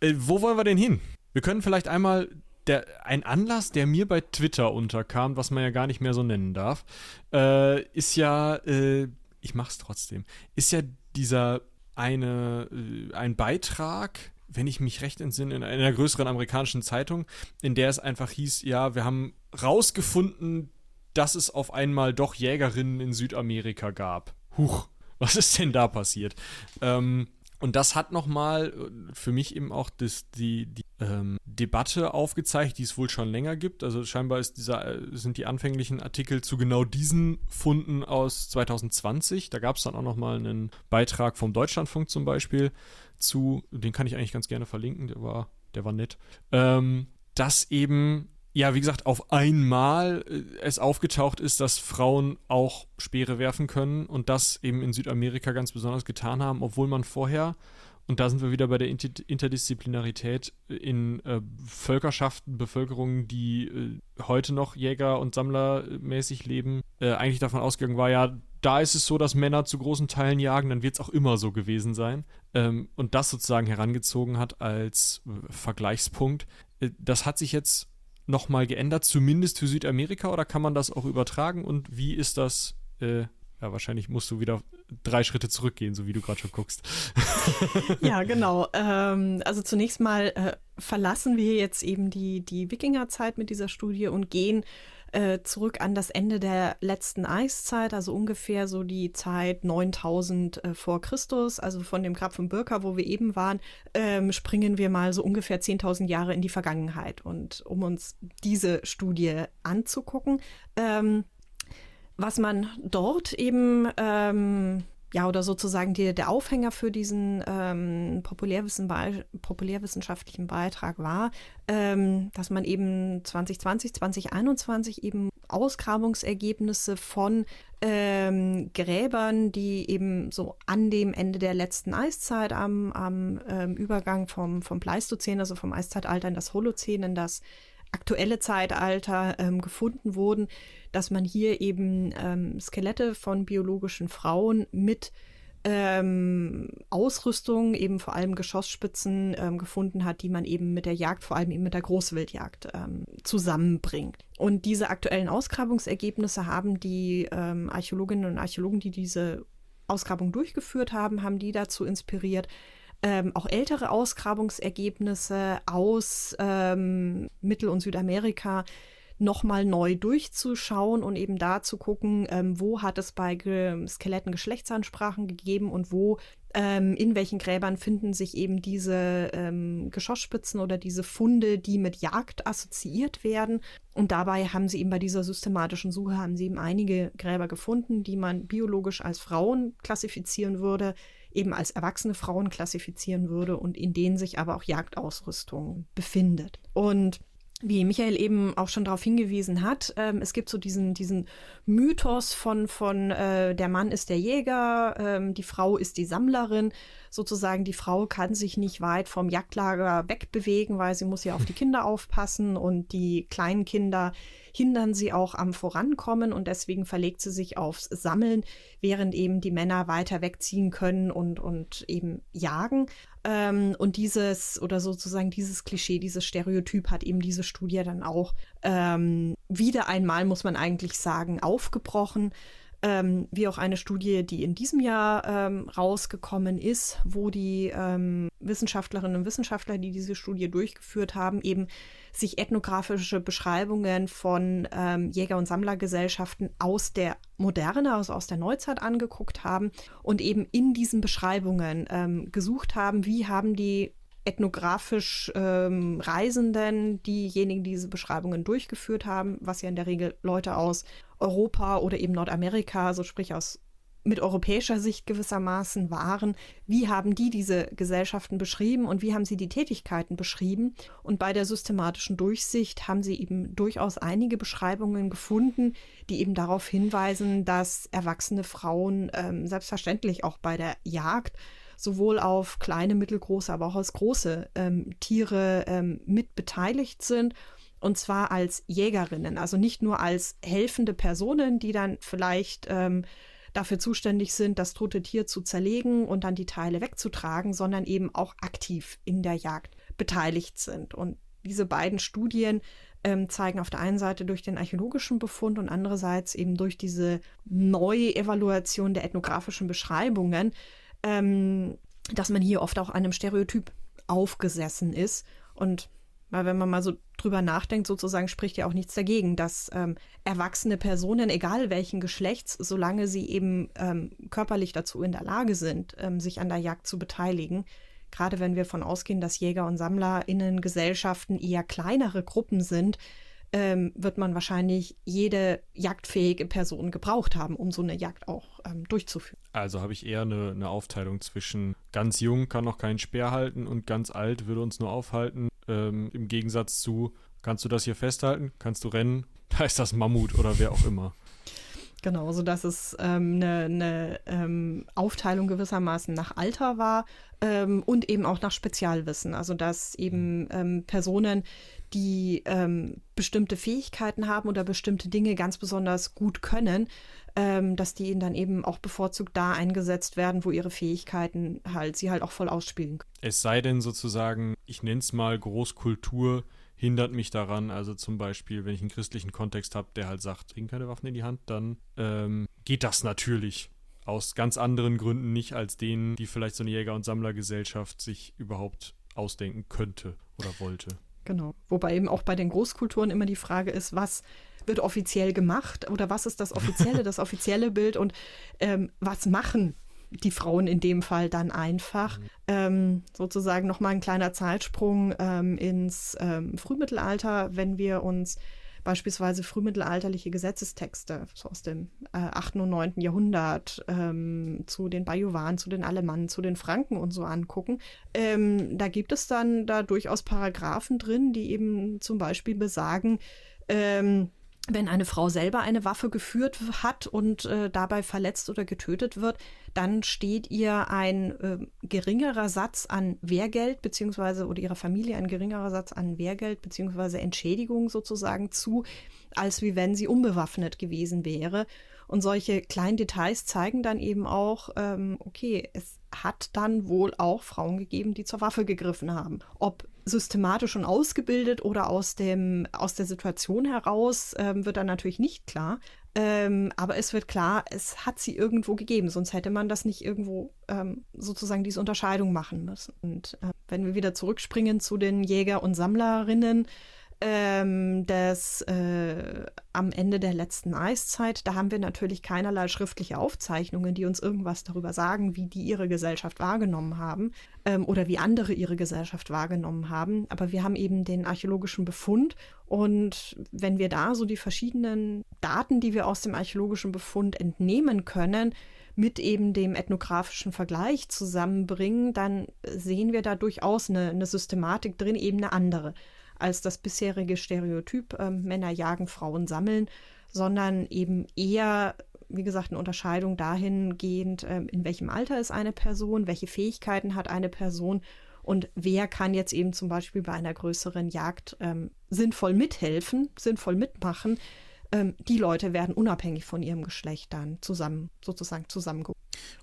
Äh, wo wollen wir denn hin? Wir können vielleicht einmal der, ein Anlass, der mir bei Twitter unterkam, was man ja gar nicht mehr so nennen darf, äh, ist ja, äh, ich mach's trotzdem, ist ja dieser eine, äh, ein Beitrag, wenn ich mich recht entsinne, in einer größeren amerikanischen Zeitung, in der es einfach hieß, ja, wir haben rausgefunden, dass es auf einmal doch Jägerinnen in Südamerika gab. Huch, was ist denn da passiert? Ähm, und das hat nochmal äh, für mich eben auch das, die, die ähm, Debatte aufgezeigt, die es wohl schon länger gibt. Also scheinbar dieser, äh, sind die anfänglichen Artikel zu genau diesen Funden aus 2020. Da gab es dann auch nochmal einen Beitrag vom Deutschlandfunk zum Beispiel zu, den kann ich eigentlich ganz gerne verlinken, der war, der war nett. Ähm, dass eben ja, wie gesagt, auf einmal äh, es aufgetaucht ist, dass Frauen auch Speere werfen können und das eben in Südamerika ganz besonders getan haben, obwohl man vorher, und da sind wir wieder bei der Interdisziplinarität, in äh, Völkerschaften, Bevölkerungen, die äh, heute noch Jäger- und Sammlermäßig leben, äh, eigentlich davon ausgegangen war, ja, da ist es so, dass Männer zu großen Teilen jagen, dann wird es auch immer so gewesen sein. Ähm, und das sozusagen herangezogen hat als äh, Vergleichspunkt. Äh, das hat sich jetzt nochmal geändert, zumindest für Südamerika, oder kann man das auch übertragen? Und wie ist das? Äh, ja, wahrscheinlich musst du wieder drei Schritte zurückgehen, so wie du gerade schon guckst. ja, genau. Ähm, also zunächst mal äh, verlassen wir jetzt eben die, die Wikingerzeit mit dieser Studie und gehen äh, zurück an das Ende der letzten Eiszeit, also ungefähr so die Zeit 9000 äh, vor Christus, also von dem Grab von Birka, wo wir eben waren, ähm, springen wir mal so ungefähr 10.000 Jahre in die Vergangenheit. Und um uns diese Studie anzugucken, ähm, was man dort eben ähm, ja, oder sozusagen die, der Aufhänger für diesen ähm, Populärwissen populärwissenschaftlichen Beitrag war, ähm, dass man eben 2020, 2021 eben Ausgrabungsergebnisse von ähm, Gräbern, die eben so an dem Ende der letzten Eiszeit, am, am ähm, Übergang vom, vom Pleistozän, also vom Eiszeitalter in das Holozän, in das aktuelle Zeitalter ähm, gefunden wurden, dass man hier eben ähm, Skelette von biologischen Frauen mit ähm, Ausrüstung, eben vor allem Geschossspitzen ähm, gefunden hat, die man eben mit der Jagd, vor allem eben mit der Großwildjagd ähm, zusammenbringt. Und diese aktuellen Ausgrabungsergebnisse haben die ähm, Archäologinnen und Archäologen, die diese Ausgrabung durchgeführt haben, haben die dazu inspiriert, ähm, auch ältere Ausgrabungsergebnisse aus ähm, Mittel- und Südamerika nochmal neu durchzuschauen und eben da zu gucken, ähm, wo hat es bei Ge Skeletten Geschlechtsansprachen gegeben und wo ähm, in welchen Gräbern finden sich eben diese ähm, Geschossspitzen oder diese Funde, die mit Jagd assoziiert werden. Und dabei haben sie eben bei dieser systematischen Suche haben sie eben einige Gräber gefunden, die man biologisch als Frauen klassifizieren würde, eben als erwachsene Frauen klassifizieren würde und in denen sich aber auch Jagdausrüstung befindet. Und wie Michael eben auch schon darauf hingewiesen hat, ähm, es gibt so diesen, diesen Mythos von, von äh, der Mann ist der Jäger, ähm, die Frau ist die Sammlerin. Sozusagen, die Frau kann sich nicht weit vom Jagdlager wegbewegen, weil sie muss ja auf die Kinder aufpassen und die kleinen Kinder hindern sie auch am Vorankommen und deswegen verlegt sie sich aufs Sammeln, während eben die Männer weiter wegziehen können und, und eben jagen. Ähm, und dieses oder sozusagen dieses Klischee, dieses Stereotyp hat eben diese Studie dann auch ähm, wieder einmal, muss man eigentlich sagen, aufgebrochen ähm, wie auch eine Studie, die in diesem Jahr ähm, rausgekommen ist, wo die ähm, Wissenschaftlerinnen und Wissenschaftler, die diese Studie durchgeführt haben, eben sich ethnografische Beschreibungen von ähm, Jäger- und Sammlergesellschaften aus der Moderne, also aus der Neuzeit angeguckt haben und eben in diesen Beschreibungen ähm, gesucht haben, wie haben die ethnografisch ähm, Reisenden, diejenigen, die diese Beschreibungen durchgeführt haben, was ja in der Regel Leute aus Europa oder eben Nordamerika, so sprich aus mit europäischer Sicht gewissermaßen waren. Wie haben die diese Gesellschaften beschrieben und wie haben sie die Tätigkeiten beschrieben? Und bei der systematischen Durchsicht haben sie eben durchaus einige Beschreibungen gefunden, die eben darauf hinweisen, dass erwachsene Frauen ähm, selbstverständlich auch bei der Jagd sowohl auf kleine, mittelgroße, aber auch als große ähm, Tiere ähm, mit beteiligt sind und zwar als Jägerinnen, also nicht nur als helfende Personen, die dann vielleicht ähm, dafür zuständig sind, das tote Tier zu zerlegen und dann die Teile wegzutragen, sondern eben auch aktiv in der Jagd beteiligt sind. Und diese beiden Studien ähm, zeigen auf der einen Seite durch den archäologischen Befund und andererseits eben durch diese neue Evaluation der ethnografischen Beschreibungen, ähm, dass man hier oft auch einem Stereotyp aufgesessen ist. Und weil wenn man mal so drüber nachdenkt, sozusagen spricht ja auch nichts dagegen, dass ähm, erwachsene Personen, egal welchen Geschlechts, solange sie eben ähm, körperlich dazu in der Lage sind, ähm, sich an der Jagd zu beteiligen, gerade wenn wir von ausgehen, dass Jäger und SammlerInnen Gesellschaften eher kleinere Gruppen sind, ähm, wird man wahrscheinlich jede jagdfähige Person gebraucht haben, um so eine Jagd auch ähm, durchzuführen. Also habe ich eher eine, eine, Aufteilung zwischen ganz jung kann noch keinen Speer halten und ganz alt würde uns nur aufhalten. Ähm, Im Gegensatz zu, kannst du das hier festhalten? Kannst du rennen? Da ist das Mammut oder wer auch immer. Genau, so dass es ähm, eine, eine ähm, Aufteilung gewissermaßen nach Alter war ähm, und eben auch nach Spezialwissen. Also dass eben ähm, Personen, die ähm, bestimmte Fähigkeiten haben oder bestimmte Dinge ganz besonders gut können, ähm, dass die ihnen dann eben auch bevorzugt da eingesetzt werden, wo ihre Fähigkeiten halt sie halt auch voll ausspielen können. Es sei denn sozusagen, ich nenne es mal Großkultur, hindert mich daran. Also zum Beispiel, wenn ich einen christlichen Kontext habe, der halt sagt, bring keine Waffen in die Hand, dann ähm, geht das natürlich. Aus ganz anderen Gründen nicht als denen, die vielleicht so eine Jäger- und Sammlergesellschaft sich überhaupt ausdenken könnte oder wollte. Genau. Wobei eben auch bei den Großkulturen immer die Frage ist, was wird offiziell gemacht oder was ist das offizielle, das offizielle Bild und ähm, was machen die Frauen in dem Fall dann einfach. Mhm. Ähm, sozusagen nochmal ein kleiner Zeitsprung ähm, ins ähm, Frühmittelalter, wenn wir uns beispielsweise frühmittelalterliche Gesetzestexte so aus dem äh, 8. und 9. Jahrhundert ähm, zu den Bajuwaren, zu den Alemannen, zu den Franken und so angucken. Ähm, da gibt es dann da durchaus Paragraphen drin, die eben zum Beispiel besagen, ähm, wenn eine Frau selber eine Waffe geführt hat und äh, dabei verletzt oder getötet wird, dann steht ihr ein äh, geringerer Satz an Wehrgeld beziehungsweise oder ihrer Familie ein geringerer Satz an Wehrgeld beziehungsweise Entschädigung sozusagen zu, als wie wenn sie unbewaffnet gewesen wäre. Und solche kleinen Details zeigen dann eben auch, ähm, okay, es hat dann wohl auch Frauen gegeben, die zur Waffe gegriffen haben. Ob systematisch und ausgebildet oder aus, dem, aus der Situation heraus, ähm, wird dann natürlich nicht klar. Ähm, aber es wird klar, es hat sie irgendwo gegeben, sonst hätte man das nicht irgendwo ähm, sozusagen diese Unterscheidung machen müssen. Und äh, wenn wir wieder zurückspringen zu den Jäger und Sammlerinnen, ähm, des, äh, am Ende der letzten Eiszeit, da haben wir natürlich keinerlei schriftliche Aufzeichnungen, die uns irgendwas darüber sagen, wie die ihre Gesellschaft wahrgenommen haben ähm, oder wie andere ihre Gesellschaft wahrgenommen haben. Aber wir haben eben den archäologischen Befund und wenn wir da so die verschiedenen Daten, die wir aus dem archäologischen Befund entnehmen können, mit eben dem ethnografischen Vergleich zusammenbringen, dann sehen wir da durchaus eine, eine Systematik drin, eben eine andere als das bisherige Stereotyp äh, Männer jagen, Frauen sammeln, sondern eben eher, wie gesagt, eine Unterscheidung dahingehend, äh, in welchem Alter ist eine Person, welche Fähigkeiten hat eine Person und wer kann jetzt eben zum Beispiel bei einer größeren Jagd ähm, sinnvoll mithelfen, sinnvoll mitmachen. Ähm, die Leute werden unabhängig von ihrem Geschlecht dann zusammen, sozusagen zusammengeholt.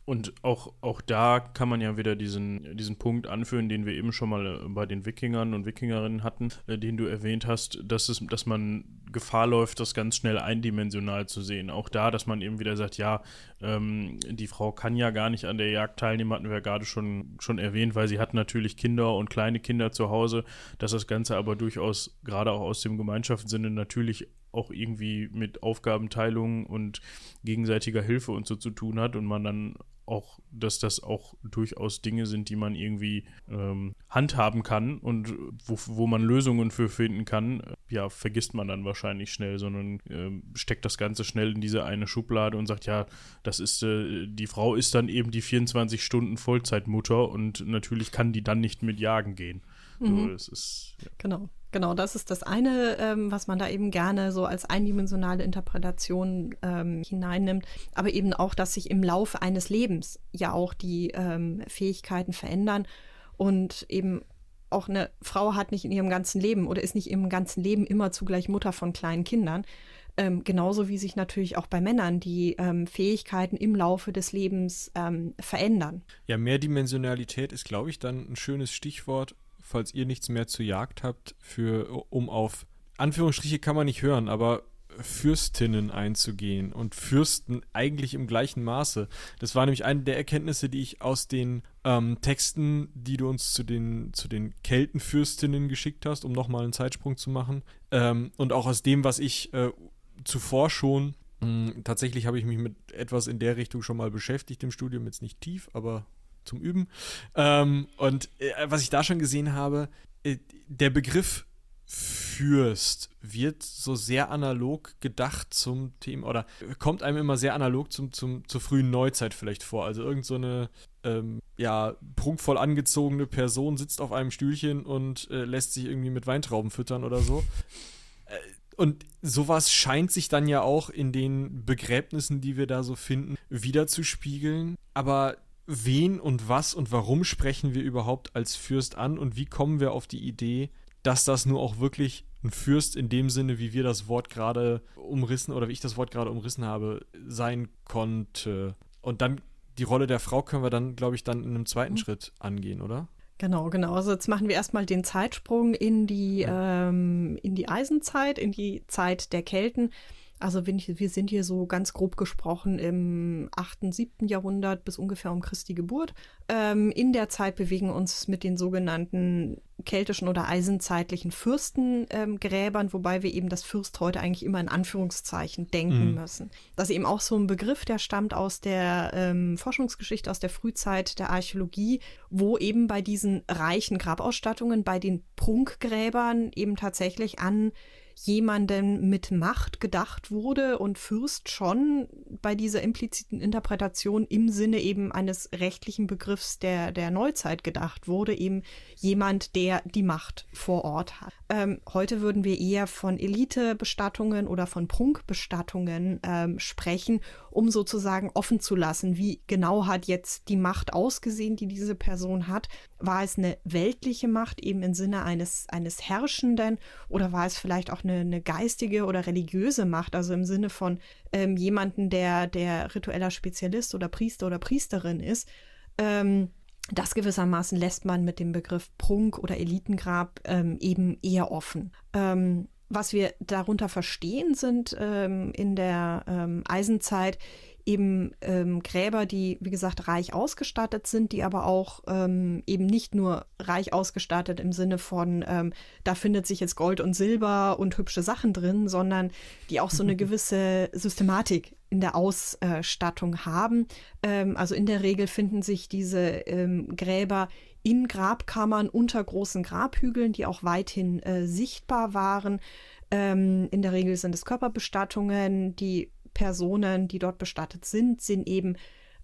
Und auch, auch da kann man ja wieder diesen, diesen Punkt anführen, den wir eben schon mal äh, bei den Wikingern und Wikingerinnen hatten, äh, den du erwähnt hast, dass, es, dass man Gefahr läuft, das ganz schnell eindimensional zu sehen. Auch da, dass man eben wieder sagt, ja, ähm, die Frau kann ja gar nicht an der Jagd teilnehmen, hatten wir ja gerade schon, schon erwähnt, weil sie hat natürlich Kinder und kleine Kinder zu Hause, dass das Ganze aber durchaus gerade auch aus dem Gemeinschaftssinne natürlich auch irgendwie mit Aufgabenteilung und gegenseitiger Hilfe und so zu tun hat und man dann auch, dass das auch durchaus Dinge sind, die man irgendwie ähm, handhaben kann und wo, wo man Lösungen für finden kann, ja, vergisst man dann wahrscheinlich schnell, sondern äh, steckt das Ganze schnell in diese eine Schublade und sagt, ja, das ist, äh, die Frau ist dann eben die 24 Stunden Vollzeitmutter und natürlich kann die dann nicht mit Jagen gehen. Mhm. So, das ist, ja. Genau. Genau, das ist das eine, ähm, was man da eben gerne so als eindimensionale Interpretation ähm, hineinnimmt, aber eben auch, dass sich im Laufe eines Lebens ja auch die ähm, Fähigkeiten verändern und eben auch eine Frau hat nicht in ihrem ganzen Leben oder ist nicht im ganzen Leben immer zugleich Mutter von kleinen Kindern. Ähm, genauso wie sich natürlich auch bei Männern die ähm, Fähigkeiten im Laufe des Lebens ähm, verändern. Ja, Mehrdimensionalität ist, glaube ich, dann ein schönes Stichwort, falls ihr nichts mehr zu Jagd habt, für, um auf Anführungsstriche kann man nicht hören, aber Fürstinnen einzugehen und Fürsten eigentlich im gleichen Maße. Das war nämlich eine der Erkenntnisse, die ich aus den ähm, Texten, die du uns zu den, zu den Keltenfürstinnen geschickt hast, um nochmal einen Zeitsprung zu machen. Ähm, und auch aus dem, was ich äh, zuvor schon, hm, tatsächlich habe ich mich mit etwas in der Richtung schon mal beschäftigt im Studium, jetzt nicht tief, aber zum Üben. Ähm, und äh, was ich da schon gesehen habe, äh, der Begriff Fürst wird so sehr analog gedacht zum Thema oder kommt einem immer sehr analog zum, zum, zur frühen Neuzeit vielleicht vor. Also irgend so ähm, ja, prunkvoll angezogene Person sitzt auf einem Stühlchen und äh, lässt sich irgendwie mit Weintrauben füttern oder so. Äh, und sowas scheint sich dann ja auch in den Begräbnissen, die wir da so finden, wiederzuspiegeln. Aber wen und was und warum sprechen wir überhaupt als Fürst an und wie kommen wir auf die Idee, dass das nur auch wirklich ein Fürst in dem Sinne, wie wir das Wort gerade umrissen oder wie ich das Wort gerade umrissen habe, sein konnte. Und dann die Rolle der Frau können wir dann, glaube ich, dann in einem zweiten mhm. Schritt angehen, oder? Genau, genau. Also jetzt machen wir erstmal den Zeitsprung in die, ja. ähm, in die Eisenzeit, in die Zeit der Kelten. Also wir sind hier so ganz grob gesprochen im 8., 7. Jahrhundert bis ungefähr um Christi Geburt. Ähm, in der Zeit bewegen uns mit den sogenannten keltischen oder eisenzeitlichen Fürstengräbern, ähm, wobei wir eben das Fürst heute eigentlich immer in Anführungszeichen denken mhm. müssen. Das ist eben auch so ein Begriff, der stammt aus der ähm, Forschungsgeschichte, aus der Frühzeit der Archäologie, wo eben bei diesen reichen Grabausstattungen, bei den Prunkgräbern eben tatsächlich an jemanden mit Macht gedacht wurde und Fürst schon bei dieser impliziten Interpretation im Sinne eben eines rechtlichen Begriffs der, der Neuzeit gedacht wurde, eben jemand, der die Macht vor Ort hat. Ähm, heute würden wir eher von Elitebestattungen oder von Prunkbestattungen ähm, sprechen um sozusagen offen zu lassen, wie genau hat jetzt die Macht ausgesehen, die diese Person hat. War es eine weltliche Macht eben im Sinne eines, eines Herrschenden oder war es vielleicht auch eine, eine geistige oder religiöse Macht, also im Sinne von ähm, jemanden, der, der ritueller Spezialist oder Priester oder Priesterin ist? Ähm, das gewissermaßen lässt man mit dem Begriff Prunk oder Elitengrab ähm, eben eher offen. Ähm, was wir darunter verstehen, sind ähm, in der ähm, Eisenzeit eben ähm, Gräber, die, wie gesagt, reich ausgestattet sind, die aber auch ähm, eben nicht nur reich ausgestattet im Sinne von, ähm, da findet sich jetzt Gold und Silber und hübsche Sachen drin, sondern die auch so eine gewisse Systematik in der Ausstattung haben. Ähm, also in der Regel finden sich diese ähm, Gräber in Grabkammern unter großen Grabhügeln, die auch weithin äh, sichtbar waren. Ähm, in der Regel sind es Körperbestattungen, die Personen, die dort bestattet sind, sind eben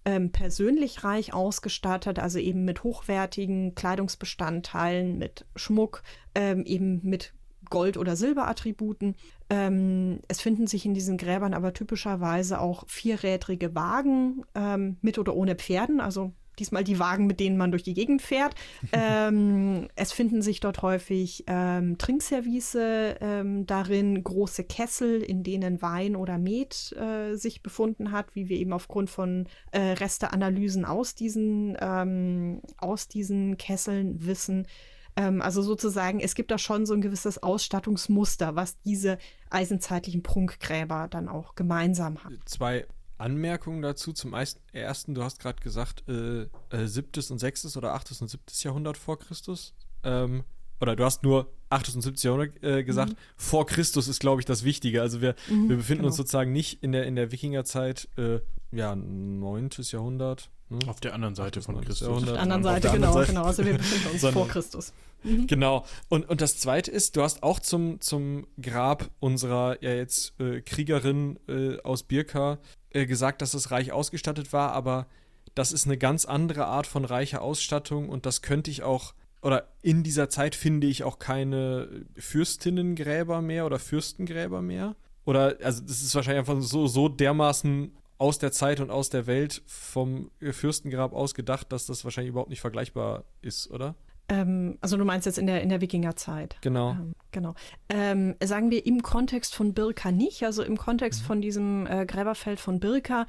ähm, persönlich reich ausgestattet, also eben mit hochwertigen Kleidungsbestandteilen, mit Schmuck, ähm, eben mit Gold- oder Silberattributen. Ähm, es finden sich in diesen Gräbern aber typischerweise auch vierrädrige Wagen ähm, mit oder ohne Pferden, also diesmal die Wagen, mit denen man durch die Gegend fährt. ähm, es finden sich dort häufig ähm, Trinkservice ähm, darin, große Kessel, in denen Wein oder Met äh, sich befunden hat, wie wir eben aufgrund von äh, Resteanalysen aus diesen, ähm, aus diesen Kesseln wissen. Ähm, also sozusagen, es gibt da schon so ein gewisses Ausstattungsmuster, was diese eisenzeitlichen Prunkgräber dann auch gemeinsam haben. Zwei Anmerkungen dazu. Zum ersten, du hast gerade gesagt, äh, äh, siebtes und sechstes oder achtes und siebtes Jahrhundert vor Christus. Ähm, oder du hast nur achtes und siebtes Jahrhundert äh, gesagt. Mhm. Vor Christus ist, glaube ich, das Wichtige. Also wir, mhm, wir befinden genau. uns sozusagen nicht in der, in der Wikingerzeit, äh, ja, neuntes Jahrhundert. Hm? Auf der anderen Seite von Christus. Auf der anderen Seite, der genau, Seite. genau. Also wir befinden uns vor Christus. Mhm. Genau. Und, und das Zweite ist, du hast auch zum, zum Grab unserer ja jetzt äh, Kriegerin äh, aus Birka äh, gesagt, dass es reich ausgestattet war, aber das ist eine ganz andere Art von reicher Ausstattung und das könnte ich auch, oder in dieser Zeit finde ich auch keine Fürstinnengräber mehr oder Fürstengräber mehr. Oder, also das ist wahrscheinlich einfach so, so dermaßen aus der Zeit und aus der Welt vom Fürstengrab ausgedacht, dass das wahrscheinlich überhaupt nicht vergleichbar ist, oder? Ähm, also du meinst jetzt in der, in der Wikingerzeit. Genau. Ähm, genau. Ähm, sagen wir im Kontext von Birka nicht, also im Kontext mhm. von diesem äh, Gräberfeld von Birka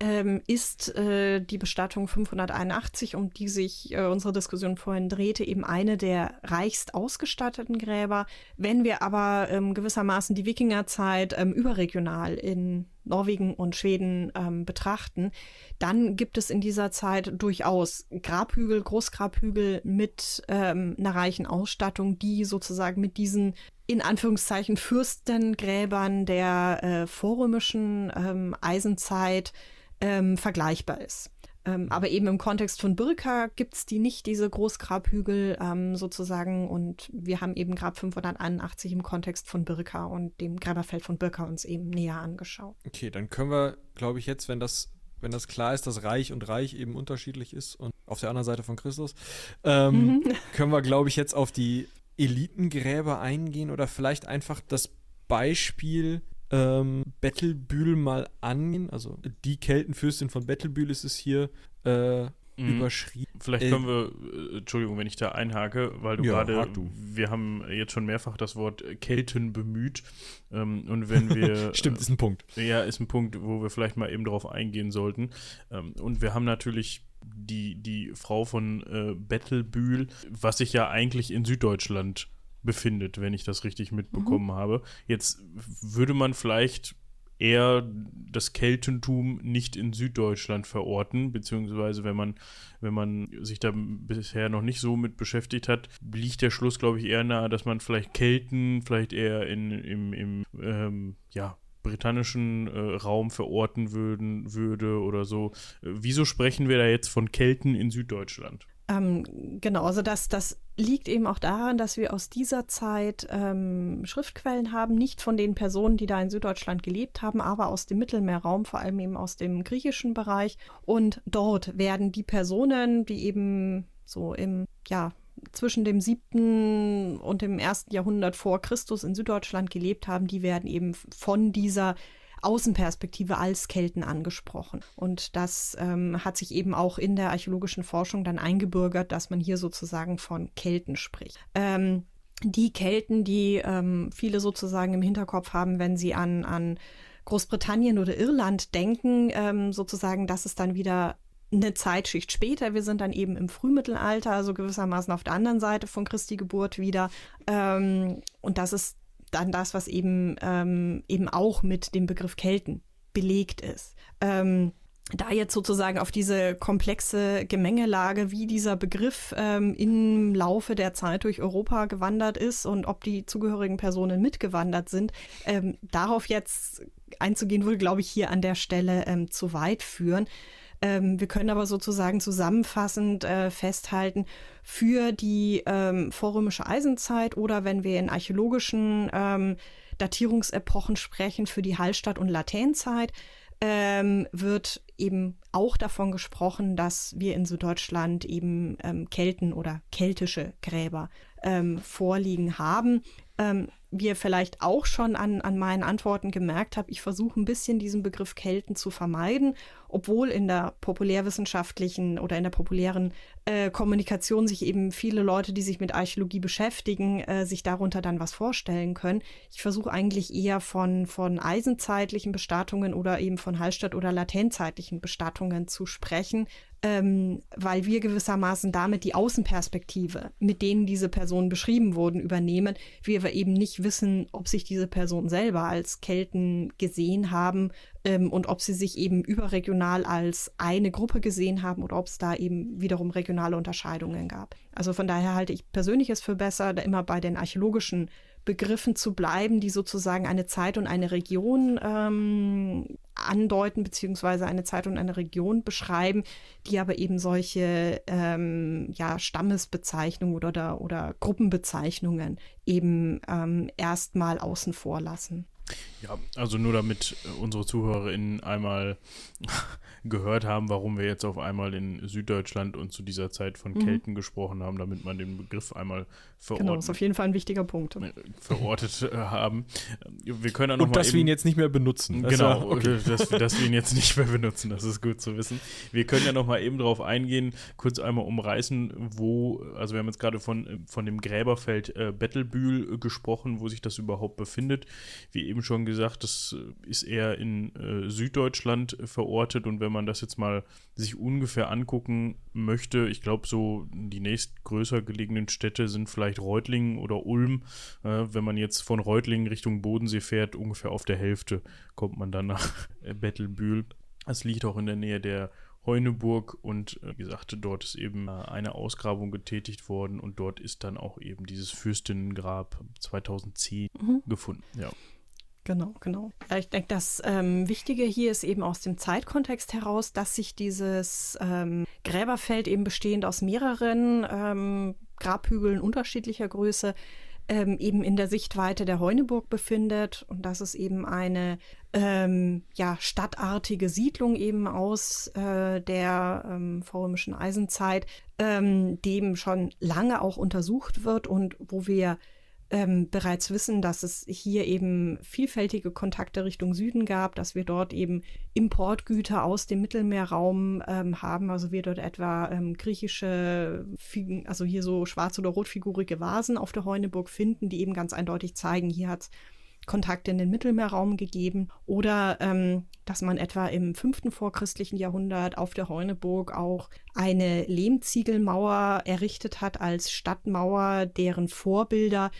ähm, ist äh, die Bestattung 581, um die sich äh, unsere Diskussion vorhin drehte, eben eine der reichst ausgestatteten Gräber. Wenn wir aber ähm, gewissermaßen die Wikingerzeit ähm, überregional in Norwegen und Schweden ähm, betrachten, dann gibt es in dieser Zeit durchaus Grabhügel, Großgrabhügel mit ähm, einer reichen Ausstattung, die sozusagen mit diesen in Anführungszeichen Fürstengräbern der äh, vorrömischen ähm, Eisenzeit ähm, vergleichbar ist. Ähm, aber eben im Kontext von Birka gibt es die nicht, diese Großgrabhügel ähm, sozusagen. Und wir haben eben Grab 581 im Kontext von Birka und dem Gräberfeld von Birka uns eben näher angeschaut. Okay, dann können wir, glaube ich, jetzt, wenn das, wenn das klar ist, dass Reich und Reich eben unterschiedlich ist und auf der anderen Seite von Christus, ähm, mhm. können wir, glaube ich, jetzt auf die Elitengräber eingehen oder vielleicht einfach das Beispiel ähm, Bettelbühl mal angehen. Also die Keltenfürstin von Bettelbühl ist es hier äh, mhm. überschrieben. Vielleicht können wir, äh, Entschuldigung, wenn ich da einhake, weil du ja, gerade, wir haben jetzt schon mehrfach das Wort Kelten bemüht. Ähm, und wenn wir. Stimmt, ist ein Punkt. Ja, ist ein Punkt, wo wir vielleicht mal eben drauf eingehen sollten. Ähm, und wir haben natürlich die, die Frau von äh, Bettelbühl, was sich ja eigentlich in Süddeutschland befindet, wenn ich das richtig mitbekommen mhm. habe. Jetzt würde man vielleicht eher das Keltentum nicht in Süddeutschland verorten, beziehungsweise wenn man, wenn man sich da bisher noch nicht so mit beschäftigt hat, liegt der Schluss, glaube ich, eher nahe, dass man vielleicht Kelten vielleicht eher in, im, im ähm, ja, britannischen äh, Raum verorten würden, würde oder so. Äh, wieso sprechen wir da jetzt von Kelten in Süddeutschland? Ähm, genau, also das, das liegt eben auch daran, dass wir aus dieser Zeit ähm, Schriftquellen haben, nicht von den Personen, die da in Süddeutschland gelebt haben, aber aus dem Mittelmeerraum, vor allem eben aus dem griechischen Bereich. Und dort werden die Personen, die eben so im, ja, zwischen dem siebten und dem ersten Jahrhundert vor Christus in Süddeutschland gelebt haben, die werden eben von dieser Außenperspektive als Kelten angesprochen. Und das ähm, hat sich eben auch in der archäologischen Forschung dann eingebürgert, dass man hier sozusagen von Kelten spricht. Ähm, die Kelten, die ähm, viele sozusagen im Hinterkopf haben, wenn sie an, an Großbritannien oder Irland denken, ähm, sozusagen, das ist dann wieder eine Zeitschicht später. Wir sind dann eben im Frühmittelalter, also gewissermaßen auf der anderen Seite von Christi Geburt wieder. Ähm, und das ist dann das, was eben, ähm, eben auch mit dem Begriff Kelten belegt ist. Ähm, da jetzt sozusagen auf diese komplexe Gemengelage, wie dieser Begriff ähm, im Laufe der Zeit durch Europa gewandert ist und ob die zugehörigen Personen mitgewandert sind, ähm, darauf jetzt einzugehen, würde, glaube ich, hier an der Stelle ähm, zu weit führen. Ähm, wir können aber sozusagen zusammenfassend äh, festhalten, für die ähm, vorrömische Eisenzeit oder wenn wir in archäologischen ähm, Datierungsepochen sprechen, für die Hallstatt- und Latènezeit, ähm, wird eben auch davon gesprochen, dass wir in Süddeutschland eben ähm, Kelten oder keltische Gräber ähm, vorliegen haben. Ähm, ihr vielleicht auch schon an, an meinen Antworten gemerkt habt, ich versuche ein bisschen diesen Begriff Kelten zu vermeiden, obwohl in der populärwissenschaftlichen oder in der populären äh, Kommunikation sich eben viele Leute, die sich mit Archäologie beschäftigen, äh, sich darunter dann was vorstellen können. Ich versuche eigentlich eher von, von eisenzeitlichen Bestattungen oder eben von Hallstatt- oder latenzzeitlichen Bestattungen zu sprechen, ähm, weil wir gewissermaßen damit die Außenperspektive, mit denen diese Personen beschrieben wurden, übernehmen, wir aber eben nicht wissen, ob sich diese Personen selber als Kelten gesehen haben ähm, und ob sie sich eben überregional als eine Gruppe gesehen haben oder ob es da eben wiederum regionale Unterscheidungen gab. Also von daher halte ich persönlich es für besser, da immer bei den archäologischen Begriffen zu bleiben, die sozusagen eine Zeit und eine Region ähm, andeuten, beziehungsweise eine Zeit und eine Region beschreiben, die aber eben solche ähm, ja, Stammesbezeichnungen oder, oder, oder Gruppenbezeichnungen eben ähm, erstmal außen vor lassen. Ja, also nur damit unsere ZuhörerInnen einmal gehört haben, warum wir jetzt auf einmal in Süddeutschland und zu dieser Zeit von mhm. Kelten mhm. gesprochen haben, damit man den Begriff einmal verortet. Genau, ist auf jeden Fall ein wichtiger Punkt. Äh, verortet äh, haben. Wir können dann noch Und mal dass eben, wir ihn jetzt nicht mehr benutzen. Genau, okay. dass, dass, wir ihn jetzt nicht mehr benutzen, das ist gut zu wissen. Wir können ja noch mal eben darauf eingehen, kurz einmal umreißen, wo, also wir haben jetzt gerade von, von dem Gräberfeld äh, Bettelbühl gesprochen, wo sich das überhaupt befindet. Wie eben schon gesagt, das ist eher in äh, Süddeutschland verortet und wenn man das jetzt mal sich ungefähr angucken möchte, ich glaube so die nächstgrößer gelegenen Städte sind vielleicht Reutlingen oder Ulm. Äh, wenn man jetzt von Reutlingen Richtung Bodensee fährt, ungefähr auf der Hälfte kommt man dann nach Bettelbühl. Es liegt auch in der Nähe der Heuneburg und äh, wie gesagt, dort ist eben äh, eine Ausgrabung getätigt worden und dort ist dann auch eben dieses Fürstinnengrab 2010 mhm. gefunden. Ja. Genau, genau. Ich denke, das ähm, Wichtige hier ist eben aus dem Zeitkontext heraus, dass sich dieses ähm, Gräberfeld eben bestehend aus mehreren ähm, Grabhügeln unterschiedlicher Größe ähm, eben in der Sichtweite der Heuneburg befindet und dass es eben eine ähm, ja, stadtartige Siedlung eben aus äh, der ähm, vorrömischen Eisenzeit, ähm, dem schon lange auch untersucht wird und wo wir ähm, bereits wissen, dass es hier eben vielfältige Kontakte Richtung Süden gab, dass wir dort eben Importgüter aus dem Mittelmeerraum ähm, haben. Also wir dort etwa ähm, griechische, also hier so schwarz- oder rotfigurige Vasen auf der Heuneburg finden, die eben ganz eindeutig zeigen, hier hat es Kontakte in den Mittelmeerraum gegeben oder ähm, dass man etwa im fünften vorchristlichen Jahrhundert auf der Heuneburg auch eine Lehmziegelmauer errichtet hat als Stadtmauer, deren Vorbilder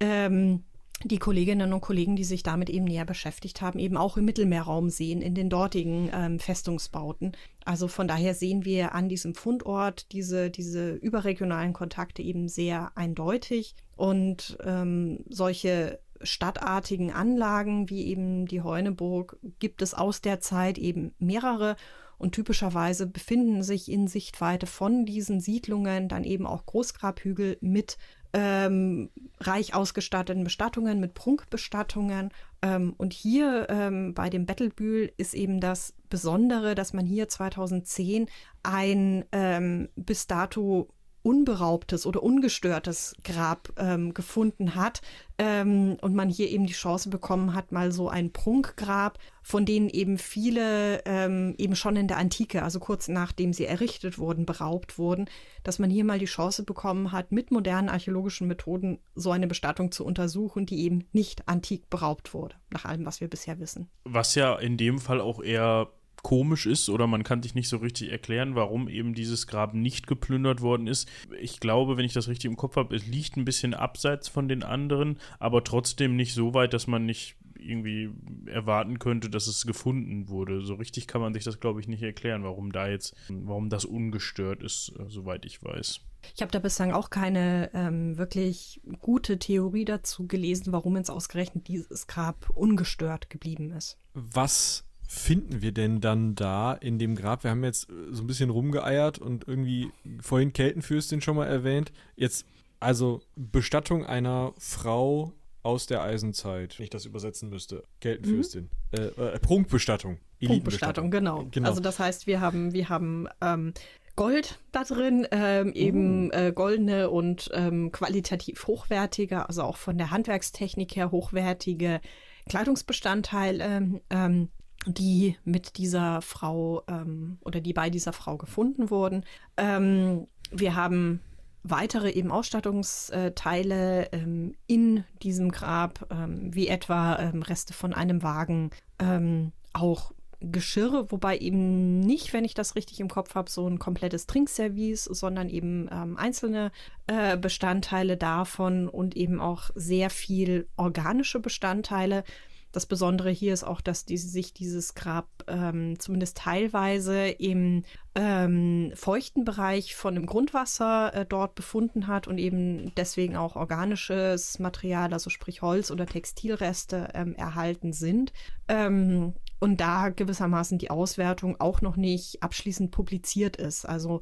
ähm, die Kolleginnen und Kollegen, die sich damit eben näher beschäftigt haben, eben auch im Mittelmeerraum sehen, in den dortigen ähm, Festungsbauten. Also von daher sehen wir an diesem Fundort diese, diese überregionalen Kontakte eben sehr eindeutig. Und ähm, solche stadtartigen Anlagen wie eben die Heuneburg gibt es aus der Zeit eben mehrere. Und typischerweise befinden sich in Sichtweite von diesen Siedlungen dann eben auch Großgrabhügel mit ähm, reich ausgestatteten Bestattungen, mit Prunkbestattungen. Ähm, und hier ähm, bei dem Bettelbühl ist eben das Besondere, dass man hier 2010 ein ähm, bis dato unberaubtes oder ungestörtes Grab ähm, gefunden hat ähm, und man hier eben die Chance bekommen hat, mal so ein Prunkgrab, von denen eben viele ähm, eben schon in der Antike, also kurz nachdem sie errichtet wurden, beraubt wurden, dass man hier mal die Chance bekommen hat, mit modernen archäologischen Methoden so eine Bestattung zu untersuchen, die eben nicht antik beraubt wurde, nach allem, was wir bisher wissen. Was ja in dem Fall auch eher komisch ist oder man kann sich nicht so richtig erklären, warum eben dieses Grab nicht geplündert worden ist. Ich glaube, wenn ich das richtig im Kopf habe, es liegt ein bisschen abseits von den anderen, aber trotzdem nicht so weit, dass man nicht irgendwie erwarten könnte, dass es gefunden wurde. So richtig kann man sich das, glaube ich, nicht erklären, warum da jetzt, warum das ungestört ist, äh, soweit ich weiß. Ich habe da bislang auch keine ähm, wirklich gute Theorie dazu gelesen, warum jetzt ausgerechnet dieses Grab ungestört geblieben ist. Was finden wir denn dann da in dem Grab? Wir haben jetzt äh, so ein bisschen rumgeeiert und irgendwie vorhin Keltenfürstin schon mal erwähnt. Jetzt also Bestattung einer Frau aus der Eisenzeit, wenn ich das übersetzen müsste. Keltenfürstin. Mhm. Äh, äh, Prunkbestattung. Prunkbestattung, genau. genau. Also das heißt, wir haben, wir haben ähm, Gold da drin, ähm, eben uh. äh, goldene und ähm, qualitativ hochwertige, also auch von der Handwerkstechnik her hochwertige Kleidungsbestandteile ähm, die mit dieser Frau ähm, oder die bei dieser Frau gefunden wurden. Ähm, wir haben weitere eben Ausstattungsteile ähm, in diesem Grab, ähm, wie etwa ähm, Reste von einem Wagen, ähm, auch Geschirr, wobei eben nicht, wenn ich das richtig im Kopf habe, so ein komplettes Trinkservice, sondern eben ähm, einzelne äh, Bestandteile davon und eben auch sehr viel organische Bestandteile, das Besondere hier ist auch, dass die, sich dieses Grab ähm, zumindest teilweise im ähm, feuchten Bereich von dem Grundwasser äh, dort befunden hat und eben deswegen auch organisches Material, also sprich Holz oder Textilreste ähm, erhalten sind. Ähm, und da gewissermaßen die Auswertung auch noch nicht abschließend publiziert ist. Also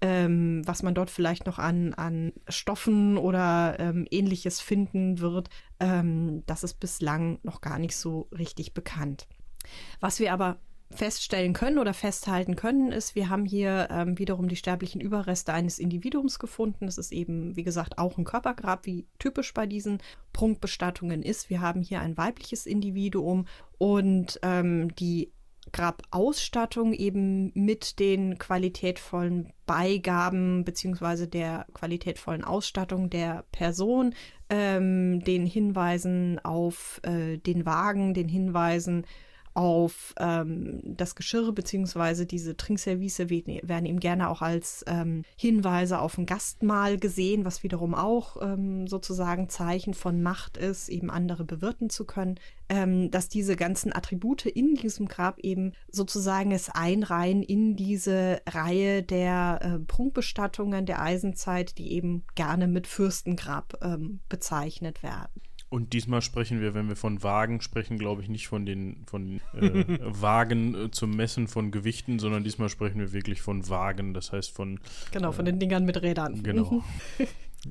ähm, was man dort vielleicht noch an, an Stoffen oder ähm, ähnliches finden wird, ähm, das ist bislang noch gar nicht so richtig bekannt. Was wir aber feststellen können oder festhalten können, ist, wir haben hier ähm, wiederum die sterblichen Überreste eines Individuums gefunden. Das ist eben, wie gesagt, auch ein Körpergrab, wie typisch bei diesen Prunkbestattungen ist. Wir haben hier ein weibliches Individuum und ähm, die Grabausstattung eben mit den qualitätvollen Beigaben beziehungsweise der qualitätvollen Ausstattung der Person, ähm, den Hinweisen auf äh, den Wagen, den Hinweisen auf ähm, das Geschirr beziehungsweise diese Trinkservice werden eben gerne auch als ähm, Hinweise auf ein Gastmahl gesehen, was wiederum auch ähm, sozusagen Zeichen von Macht ist, eben andere bewirten zu können, ähm, dass diese ganzen Attribute in diesem Grab eben sozusagen es einreihen in diese Reihe der äh, Prunkbestattungen der Eisenzeit, die eben gerne mit Fürstengrab ähm, bezeichnet werden. Und diesmal sprechen wir, wenn wir von Wagen sprechen, glaube ich, nicht von den von äh, Wagen äh, zum Messen von Gewichten, sondern diesmal sprechen wir wirklich von Wagen, das heißt von. Genau, von äh, den Dingern mit Rädern. Genau.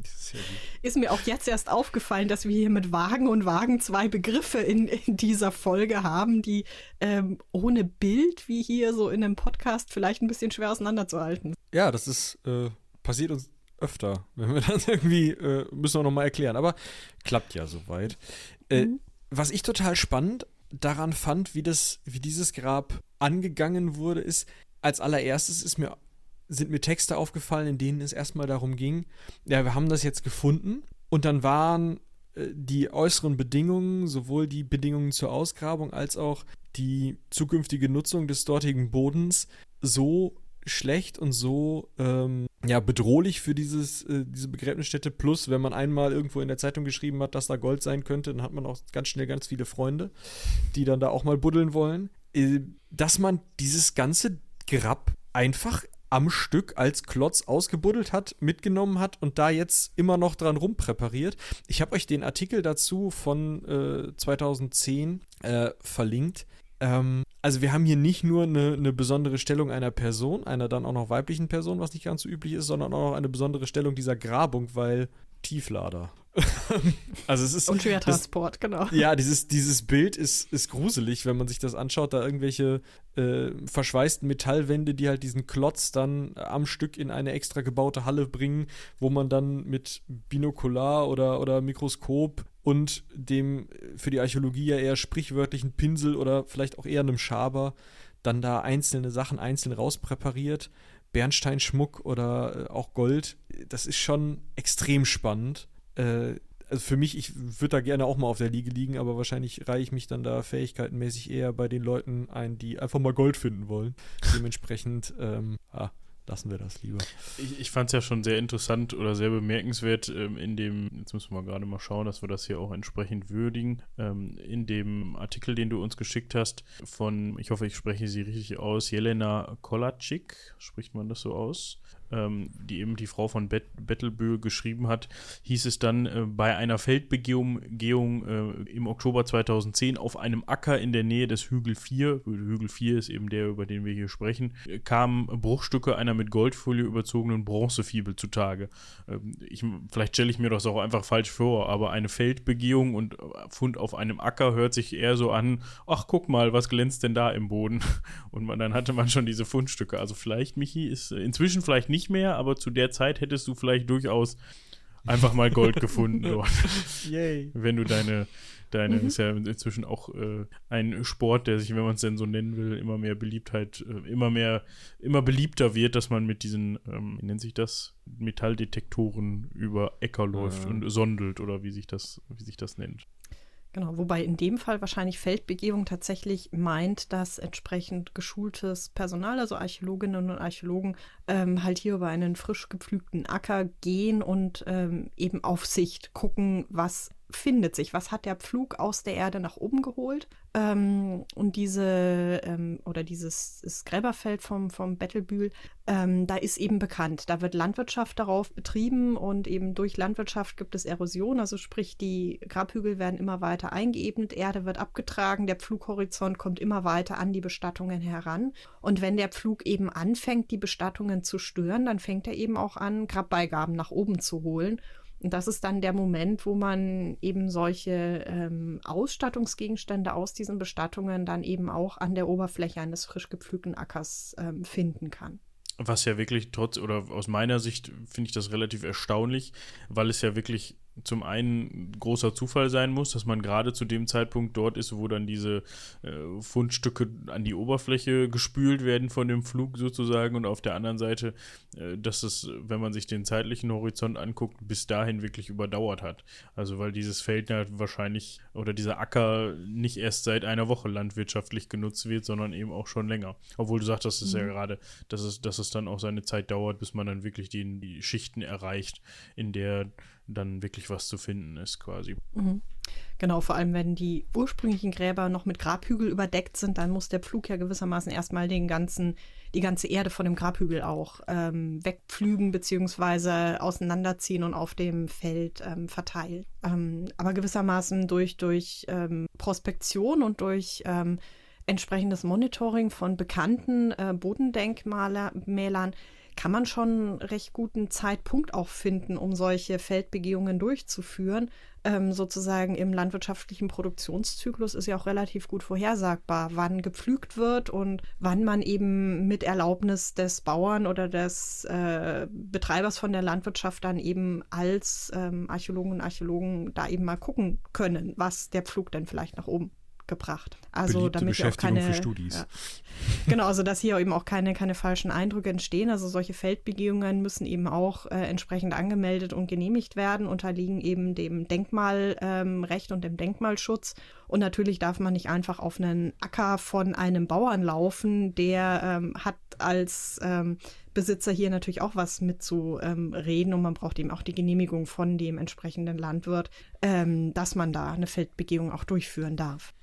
Ist, ist mir auch jetzt erst aufgefallen, dass wir hier mit Wagen und Wagen zwei Begriffe in, in dieser Folge haben, die ähm, ohne Bild, wie hier so in einem Podcast, vielleicht ein bisschen schwer auseinanderzuhalten. Ja, das ist äh, passiert uns öfter, wenn wir das irgendwie, äh, müssen wir nochmal erklären. Aber klappt ja soweit. Äh, mhm. Was ich total spannend daran fand, wie, das, wie dieses Grab angegangen wurde, ist, als allererstes ist mir, sind mir Texte aufgefallen, in denen es erstmal darum ging, ja, wir haben das jetzt gefunden und dann waren äh, die äußeren Bedingungen, sowohl die Bedingungen zur Ausgrabung als auch die zukünftige Nutzung des dortigen Bodens so schlecht und so ähm, ja, bedrohlich für dieses, äh, diese Begräbnisstätte. Plus, wenn man einmal irgendwo in der Zeitung geschrieben hat, dass da Gold sein könnte, dann hat man auch ganz schnell ganz viele Freunde, die dann da auch mal buddeln wollen. Äh, dass man dieses ganze Grab einfach am Stück als Klotz ausgebuddelt hat, mitgenommen hat und da jetzt immer noch dran rumpräpariert. Ich habe euch den Artikel dazu von äh, 2010 äh, verlinkt. Ähm, also wir haben hier nicht nur eine, eine, besondere Stellung einer Person, einer dann auch noch weiblichen Person, was nicht ganz so üblich ist, sondern auch noch eine besondere Stellung dieser Grabung, weil Tieflader. also es ist. Und Schwertransport, genau. Ja, dieses, dieses Bild ist, ist gruselig, wenn man sich das anschaut. Da irgendwelche äh, verschweißten Metallwände, die halt diesen Klotz dann am Stück in eine extra gebaute Halle bringen, wo man dann mit Binokular oder, oder Mikroskop und dem für die Archäologie ja eher sprichwörtlichen Pinsel oder vielleicht auch eher einem Schaber dann da einzelne Sachen einzeln rauspräpariert. Bernsteinschmuck oder äh, auch Gold. Das ist schon extrem spannend. Äh, also für mich, ich würde da gerne auch mal auf der Liege liegen, aber wahrscheinlich reihe ich mich dann da fähigkeitenmäßig eher bei den Leuten ein, die einfach mal Gold finden wollen. Dementsprechend, ähm, ah, lassen wir das lieber. Ich, ich fand es ja schon sehr interessant oder sehr bemerkenswert ähm, in dem, jetzt müssen wir gerade mal schauen, dass wir das hier auch entsprechend würdigen, ähm, in dem Artikel, den du uns geschickt hast, von, ich hoffe, ich spreche sie richtig aus, Jelena Kolacik, spricht man das so aus? Ähm, die eben die Frau von Bet Bettelbö geschrieben hat, hieß es dann, äh, bei einer Feldbegehung äh, im Oktober 2010 auf einem Acker in der Nähe des Hügel 4, Hügel 4 ist eben der, über den wir hier sprechen, kamen Bruchstücke einer mit Goldfolie überzogenen Bronzefibel zutage. Ähm, ich, vielleicht stelle ich mir das auch einfach falsch vor, aber eine Feldbegehung und äh, Fund auf einem Acker hört sich eher so an, ach guck mal, was glänzt denn da im Boden? Und man, dann hatte man schon diese Fundstücke. Also vielleicht, Michi, ist äh, inzwischen vielleicht nicht nicht mehr, aber zu der Zeit hättest du vielleicht durchaus einfach mal Gold gefunden dort. Yay. Wenn du deine, deine, mhm. ist ja inzwischen auch äh, ein Sport, der sich, wenn man es denn so nennen will, immer mehr Beliebtheit, äh, immer mehr, immer beliebter wird, dass man mit diesen, ähm, wie nennt sich das, Metalldetektoren über Äcker läuft ja. und sondelt oder wie sich das, wie sich das nennt. Genau, wobei in dem Fall wahrscheinlich Feldbegehung tatsächlich meint, dass entsprechend geschultes Personal, also Archäologinnen und Archäologen, ähm, halt hier über einen frisch gepflügten Acker gehen und ähm, eben Aufsicht gucken, was findet sich, was hat der Pflug aus der Erde nach oben geholt. Ähm, und diese, ähm, oder dieses Gräberfeld vom, vom Bettelbühl, ähm, da ist eben bekannt, da wird Landwirtschaft darauf betrieben und eben durch Landwirtschaft gibt es Erosion, also sprich die Grabhügel werden immer weiter eingeebnet, Erde wird abgetragen, der Pflughorizont kommt immer weiter an die Bestattungen heran. Und wenn der Pflug eben anfängt, die Bestattungen zu stören, dann fängt er eben auch an, Grabbeigaben nach oben zu holen. Und das ist dann der Moment, wo man eben solche ähm, Ausstattungsgegenstände aus diesen Bestattungen dann eben auch an der Oberfläche eines frisch gepflügten Ackers ähm, finden kann. Was ja wirklich trotz, oder aus meiner Sicht finde ich das relativ erstaunlich, weil es ja wirklich zum einen großer Zufall sein muss, dass man gerade zu dem Zeitpunkt dort ist, wo dann diese äh, Fundstücke an die Oberfläche gespült werden von dem Flug sozusagen und auf der anderen Seite, äh, dass es, wenn man sich den zeitlichen Horizont anguckt, bis dahin wirklich überdauert hat. Also weil dieses Feld ja wahrscheinlich oder dieser Acker nicht erst seit einer Woche landwirtschaftlich genutzt wird, sondern eben auch schon länger. Obwohl du sagst, dass es mhm. ja gerade, dass es, dass es dann auch seine Zeit dauert, bis man dann wirklich die, die Schichten erreicht, in der dann wirklich was zu finden ist quasi. Mhm. Genau, vor allem wenn die ursprünglichen Gräber noch mit Grabhügel überdeckt sind, dann muss der Pflug ja gewissermaßen erstmal den ganzen, die ganze Erde von dem Grabhügel auch ähm, wegpflügen bzw. auseinanderziehen und auf dem Feld ähm, verteilen. Ähm, aber gewissermaßen durch, durch ähm, Prospektion und durch ähm, entsprechendes Monitoring von bekannten äh, Bodendenkmälern kann man schon recht guten Zeitpunkt auch finden, um solche Feldbegehungen durchzuführen. Ähm, sozusagen im landwirtschaftlichen Produktionszyklus ist ja auch relativ gut vorhersagbar, wann gepflügt wird und wann man eben mit Erlaubnis des Bauern oder des äh, Betreibers von der Landwirtschaft dann eben als ähm, Archäologen und Archäologen da eben mal gucken können, was der Pflug denn vielleicht nach oben gebracht. Also Beliebte damit auch keine für Studis. Ja. Genau, also dass hier eben auch keine, keine falschen Eindrücke entstehen. Also solche Feldbegehungen müssen eben auch äh, entsprechend angemeldet und genehmigt werden, unterliegen eben dem Denkmalrecht ähm, und dem Denkmalschutz. Und natürlich darf man nicht einfach auf einen Acker von einem Bauern laufen, der ähm, hat als ähm, Besitzer hier natürlich auch was mitzureden und man braucht eben auch die Genehmigung von dem entsprechenden Landwirt, ähm, dass man da eine Feldbegehung auch durchführen darf.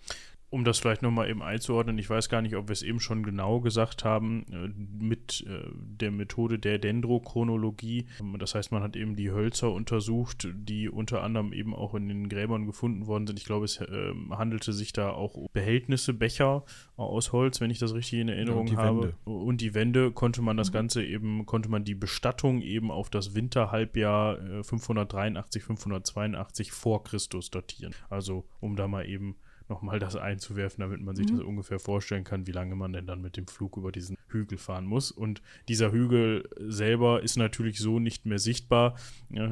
Um das vielleicht nochmal eben einzuordnen, ich weiß gar nicht, ob wir es eben schon genau gesagt haben, äh, mit äh, der Methode der Dendrochronologie. Ähm, das heißt, man hat eben die Hölzer untersucht, die unter anderem eben auch in den Gräbern gefunden worden sind. Ich glaube, es äh, handelte sich da auch um Behältnisse, Becher aus Holz, wenn ich das richtig in Erinnerung ja, und habe. Wände. Und die Wände konnte man das mhm. Ganze eben, konnte man die Bestattung eben auf das Winterhalbjahr 583, 582 vor Christus datieren. Also um da mal eben nochmal das einzuwerfen, damit man sich mhm. das ungefähr vorstellen kann, wie lange man denn dann mit dem Flug über diesen Hügel fahren muss. Und dieser Hügel selber ist natürlich so nicht mehr sichtbar.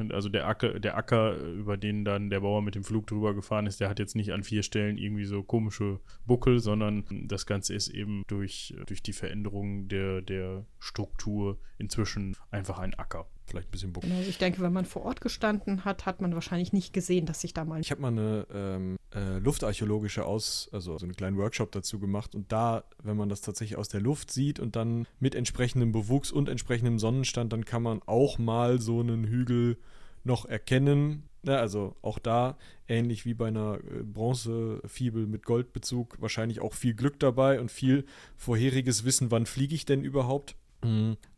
Also der Acker, der Acker, über den dann der Bauer mit dem Flug drüber gefahren ist, der hat jetzt nicht an vier Stellen irgendwie so komische Buckel, sondern das Ganze ist eben durch, durch die Veränderung der, der Struktur inzwischen einfach ein Acker vielleicht ein bisschen Buckel. Genau, also ich denke, wenn man vor Ort gestanden hat, hat man wahrscheinlich nicht gesehen, dass sich da mal. Ich habe mal eine ähm, äh, luftarchäologische Aus, also so einen kleinen Workshop dazu gemacht und da, wenn man das tatsächlich aus der Luft sieht und dann mit entsprechendem Bewuchs und entsprechendem Sonnenstand, dann kann man auch mal so einen Hügel noch erkennen. Ja, also auch da, ähnlich wie bei einer äh, Bronzefibel mit Goldbezug, wahrscheinlich auch viel Glück dabei und viel vorheriges Wissen, wann fliege ich denn überhaupt.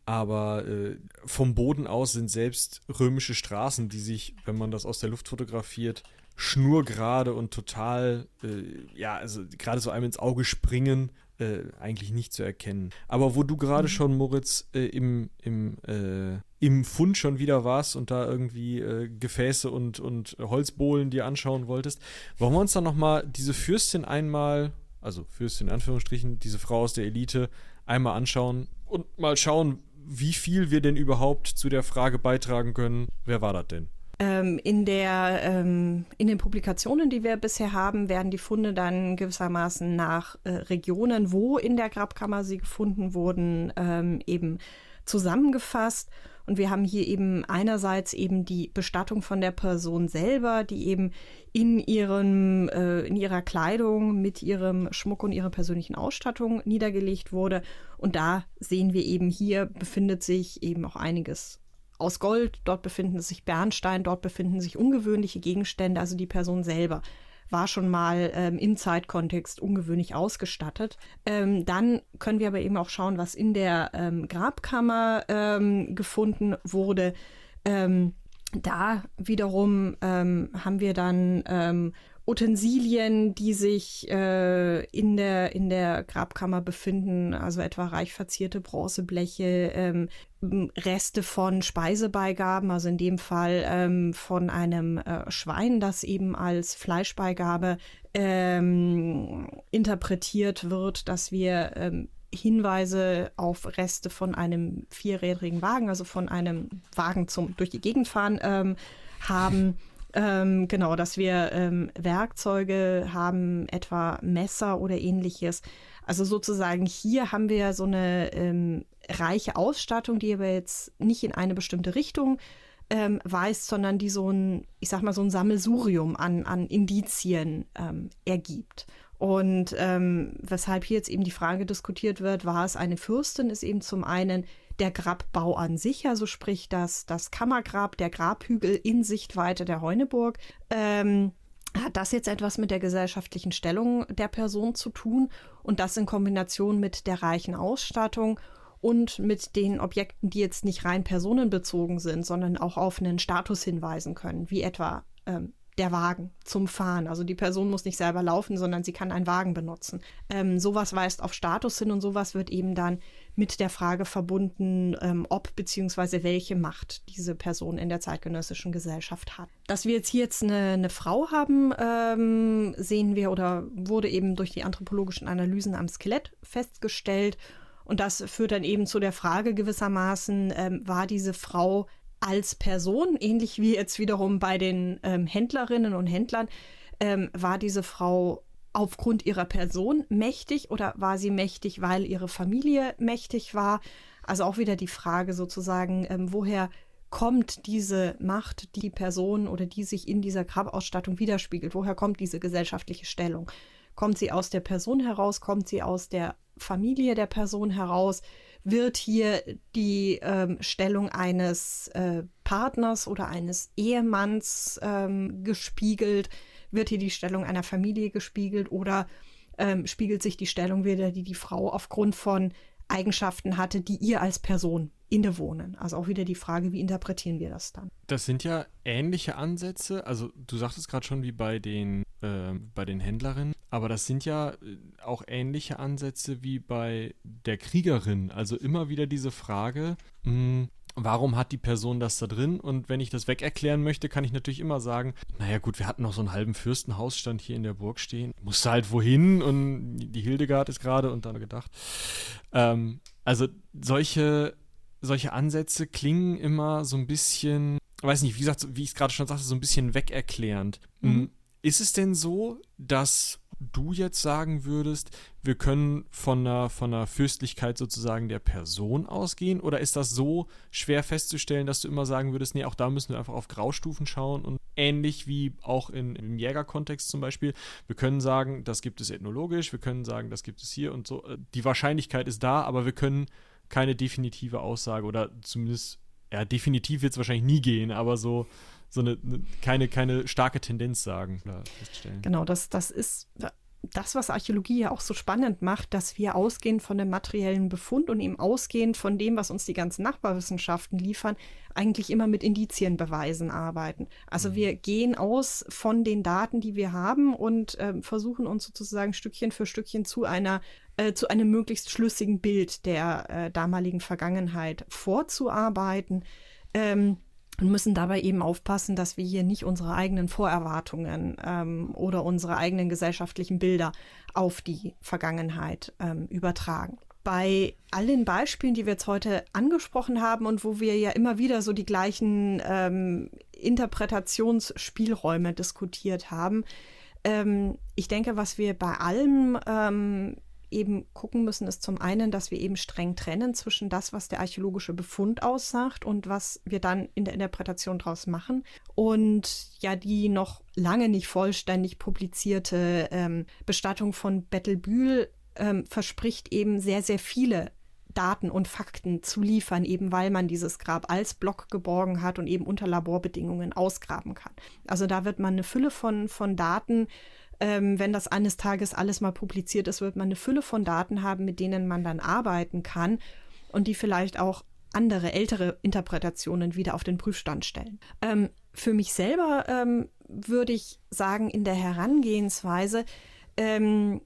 Aber äh, vom Boden aus sind selbst römische Straßen, die sich, wenn man das aus der Luft fotografiert, schnurgerade und total, äh, ja, also gerade so einem ins Auge springen, äh, eigentlich nicht zu erkennen. Aber wo du gerade mhm. schon, Moritz, äh, im, im, äh, im Fund schon wieder warst und da irgendwie äh, Gefäße und, und Holzbohlen dir anschauen wolltest, wollen wir uns dann nochmal diese Fürstin einmal, also Fürstin in Anführungsstrichen, diese Frau aus der Elite, einmal anschauen und mal schauen, wie viel wir denn überhaupt zu der Frage beitragen können, wer war das denn? Ähm, in, der, ähm, in den Publikationen, die wir bisher haben, werden die Funde dann gewissermaßen nach äh, Regionen, wo in der Grabkammer sie gefunden wurden, ähm, eben zusammengefasst. Und wir haben hier eben einerseits eben die Bestattung von der Person selber, die eben in ihrem, äh, in ihrer Kleidung mit ihrem Schmuck und ihrer persönlichen Ausstattung niedergelegt wurde. Und da sehen wir eben hier befindet sich eben auch einiges aus Gold, dort befinden sich Bernstein, dort befinden sich ungewöhnliche Gegenstände, also die Person selber war schon mal ähm, im Zeitkontext ungewöhnlich ausgestattet. Ähm, dann können wir aber eben auch schauen, was in der ähm, Grabkammer ähm, gefunden wurde. Ähm, da wiederum ähm, haben wir dann Utensilien, die sich äh, in, der, in der Grabkammer befinden, also etwa reich verzierte Bronzebleche, ähm, Reste von Speisebeigaben, also in dem Fall ähm, von einem äh, Schwein, das eben als Fleischbeigabe ähm, interpretiert wird, dass wir ähm, Hinweise auf Reste von einem vierrädrigen Wagen, also von einem Wagen zum durch die Gegend fahren ähm, haben. Ähm, genau, dass wir ähm, Werkzeuge haben, etwa Messer oder ähnliches. Also sozusagen hier haben wir so eine ähm, reiche Ausstattung, die aber jetzt nicht in eine bestimmte Richtung ähm, weist, sondern die so ein, ich sag mal, so ein Sammelsurium an, an Indizien ähm, ergibt. Und ähm, weshalb hier jetzt eben die Frage diskutiert wird, war es eine Fürstin, ist eben zum einen der Grabbau an sich, also sprich das, das Kammergrab, der Grabhügel in Sichtweite der Heuneburg. Ähm, hat das jetzt etwas mit der gesellschaftlichen Stellung der Person zu tun und das in Kombination mit der reichen Ausstattung und mit den Objekten, die jetzt nicht rein personenbezogen sind, sondern auch auf einen Status hinweisen können, wie etwa ähm, der Wagen zum Fahren. Also die Person muss nicht selber laufen, sondern sie kann einen Wagen benutzen. Ähm, sowas weist auf Status hin und sowas wird eben dann mit der Frage verbunden, ähm, ob bzw. welche Macht diese Person in der zeitgenössischen Gesellschaft hat. Dass wir jetzt hier jetzt eine, eine Frau haben, ähm, sehen wir oder wurde eben durch die anthropologischen Analysen am Skelett festgestellt. Und das führt dann eben zu der Frage gewissermaßen, ähm, war diese Frau als Person, ähnlich wie jetzt wiederum bei den ähm, Händlerinnen und Händlern, ähm, war diese Frau aufgrund ihrer Person mächtig oder war sie mächtig, weil ihre Familie mächtig war? Also auch wieder die Frage sozusagen, ähm, woher kommt diese Macht, die Person oder die sich in dieser Grabausstattung widerspiegelt? Woher kommt diese gesellschaftliche Stellung? Kommt sie aus der Person heraus? Kommt sie aus der Familie der Person heraus? wird hier die ähm, Stellung eines äh, Partners oder eines Ehemanns ähm, gespiegelt, wird hier die Stellung einer Familie gespiegelt oder ähm, spiegelt sich die Stellung wieder, die die Frau aufgrund von Eigenschaften hatte, die ihr als Person innewohnen. Also auch wieder die Frage, wie interpretieren wir das dann? Das sind ja ähnliche Ansätze. Also du sagtest gerade schon wie bei den, äh, bei den Händlerinnen, aber das sind ja äh, auch ähnliche Ansätze wie bei der Kriegerin. Also immer wieder diese Frage, mh, hm, warum hat die Person das da drin? Und wenn ich das weg erklären möchte, kann ich natürlich immer sagen, naja gut, wir hatten noch so einen halben Fürstenhausstand hier in der Burg stehen. Musste halt wohin und die Hildegard ist gerade und dann gedacht. Ähm, also solche, solche Ansätze klingen immer so ein bisschen, weiß nicht, wie gesagt, wie ich es gerade schon sagte, so ein bisschen wegerklärend. Mhm. Ist es denn so, dass du jetzt sagen würdest, wir können von einer, von einer Fürstlichkeit sozusagen der Person ausgehen? Oder ist das so schwer festzustellen, dass du immer sagen würdest, nee, auch da müssen wir einfach auf Graustufen schauen und ähnlich wie auch in, im Jägerkontext zum Beispiel, wir können sagen, das gibt es ethnologisch, wir können sagen, das gibt es hier und so. Die Wahrscheinlichkeit ist da, aber wir können keine definitive Aussage oder zumindest, ja, definitiv wird es wahrscheinlich nie gehen, aber so so eine, eine, keine, keine starke Tendenz sagen oder feststellen. Genau, das, das ist das, was Archäologie ja auch so spannend macht, dass wir ausgehend von dem materiellen Befund und eben ausgehend von dem, was uns die ganzen Nachbarwissenschaften liefern, eigentlich immer mit Indizienbeweisen arbeiten. Also mhm. wir gehen aus von den Daten, die wir haben und äh, versuchen uns sozusagen Stückchen für Stückchen zu einer äh, zu einem möglichst schlüssigen Bild der äh, damaligen Vergangenheit vorzuarbeiten. Ähm, und müssen dabei eben aufpassen, dass wir hier nicht unsere eigenen Vorerwartungen ähm, oder unsere eigenen gesellschaftlichen Bilder auf die Vergangenheit ähm, übertragen. Bei allen Beispielen, die wir jetzt heute angesprochen haben und wo wir ja immer wieder so die gleichen ähm, Interpretationsspielräume diskutiert haben, ähm, ich denke, was wir bei allem ähm, eben gucken müssen, ist zum einen, dass wir eben streng trennen zwischen das, was der archäologische Befund aussagt und was wir dann in der Interpretation daraus machen. Und ja, die noch lange nicht vollständig publizierte ähm, Bestattung von Bettelbühl ähm, verspricht eben sehr, sehr viele Daten und Fakten zu liefern, eben weil man dieses Grab als Block geborgen hat und eben unter Laborbedingungen ausgraben kann. Also da wird man eine Fülle von, von Daten ähm, wenn das eines Tages alles mal publiziert ist, wird man eine Fülle von Daten haben, mit denen man dann arbeiten kann und die vielleicht auch andere, ältere Interpretationen wieder auf den Prüfstand stellen. Ähm, für mich selber ähm, würde ich sagen, in der Herangehensweise, ähm,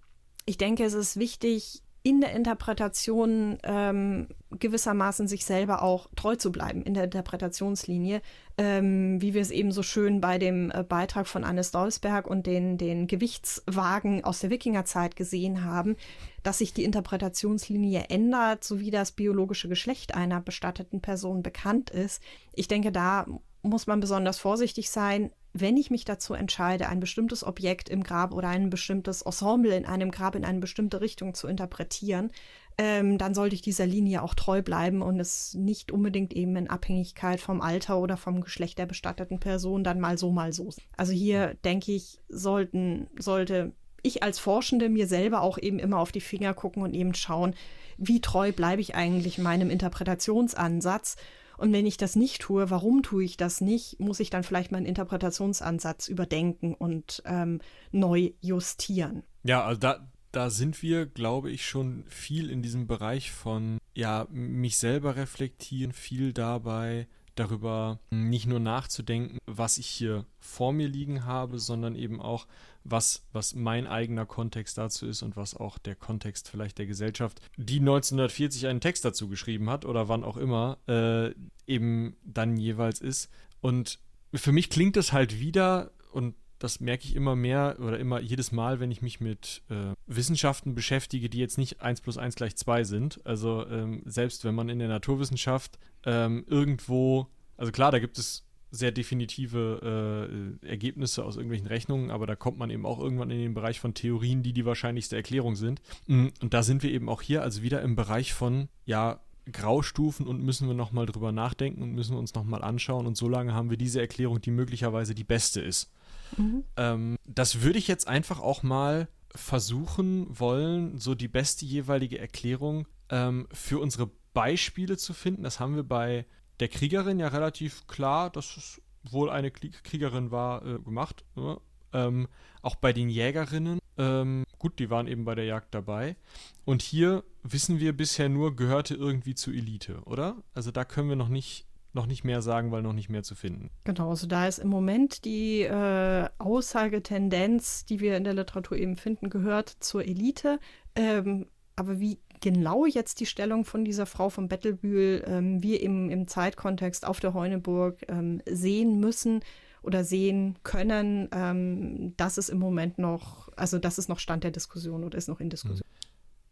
ich denke, es ist wichtig, in der Interpretation ähm, gewissermaßen sich selber auch treu zu bleiben in der Interpretationslinie, ähm, wie wir es eben so schön bei dem äh, Beitrag von Anne Stolzberg und den, den Gewichtswagen aus der Wikingerzeit gesehen haben, dass sich die Interpretationslinie ändert, sowie das biologische Geschlecht einer bestatteten Person bekannt ist. Ich denke, da muss man besonders vorsichtig sein, wenn ich mich dazu entscheide, ein bestimmtes Objekt im Grab oder ein bestimmtes Ensemble in einem Grab in eine bestimmte Richtung zu interpretieren, ähm, dann sollte ich dieser Linie auch treu bleiben und es nicht unbedingt eben in Abhängigkeit vom Alter oder vom Geschlecht der bestatteten Person dann mal so, mal so. Also hier denke ich, sollten, sollte ich als Forschende mir selber auch eben immer auf die Finger gucken und eben schauen, wie treu bleibe ich eigentlich meinem Interpretationsansatz und wenn ich das nicht tue, warum tue ich das nicht, muss ich dann vielleicht meinen Interpretationsansatz überdenken und ähm, neu justieren. Ja, also da, da sind wir, glaube ich, schon viel in diesem Bereich von, ja, mich selber reflektieren, viel dabei darüber nicht nur nachzudenken, was ich hier vor mir liegen habe, sondern eben auch, was, was mein eigener Kontext dazu ist und was auch der Kontext vielleicht der Gesellschaft, die 1940 einen Text dazu geschrieben hat oder wann auch immer, äh, eben dann jeweils ist. Und für mich klingt es halt wieder und das merke ich immer mehr oder immer jedes Mal, wenn ich mich mit äh, Wissenschaften beschäftige, die jetzt nicht 1 plus 1 gleich 2 sind. Also ähm, selbst wenn man in der Naturwissenschaft ähm, irgendwo, also klar, da gibt es sehr definitive äh, Ergebnisse aus irgendwelchen Rechnungen, aber da kommt man eben auch irgendwann in den Bereich von Theorien, die die wahrscheinlichste Erklärung sind. Mm, und da sind wir eben auch hier, also wieder im Bereich von, ja, Graustufen und müssen wir nochmal drüber nachdenken und müssen wir uns nochmal anschauen. Und solange haben wir diese Erklärung, die möglicherweise die beste ist. Mhm. Ähm, das würde ich jetzt einfach auch mal versuchen wollen, so die beste jeweilige Erklärung ähm, für unsere Beispiele zu finden. Das haben wir bei der Kriegerin ja relativ klar, dass es wohl eine Kriegerin war, äh, gemacht. Ne? Ähm, auch bei den Jägerinnen. Ähm, gut, die waren eben bei der Jagd dabei. Und hier wissen wir bisher nur, gehörte irgendwie zur Elite, oder? Also da können wir noch nicht noch nicht mehr sagen, weil noch nicht mehr zu finden. Genau, also da ist im Moment die äh, Aussagetendenz, die wir in der Literatur eben finden, gehört zur Elite. Ähm, aber wie genau jetzt die Stellung von dieser Frau von Bettelbühl ähm, wir im, im Zeitkontext auf der Heuneburg ähm, sehen müssen, oder sehen können, ähm, das ist im Moment noch, also das ist noch Stand der Diskussion oder ist noch in Diskussion.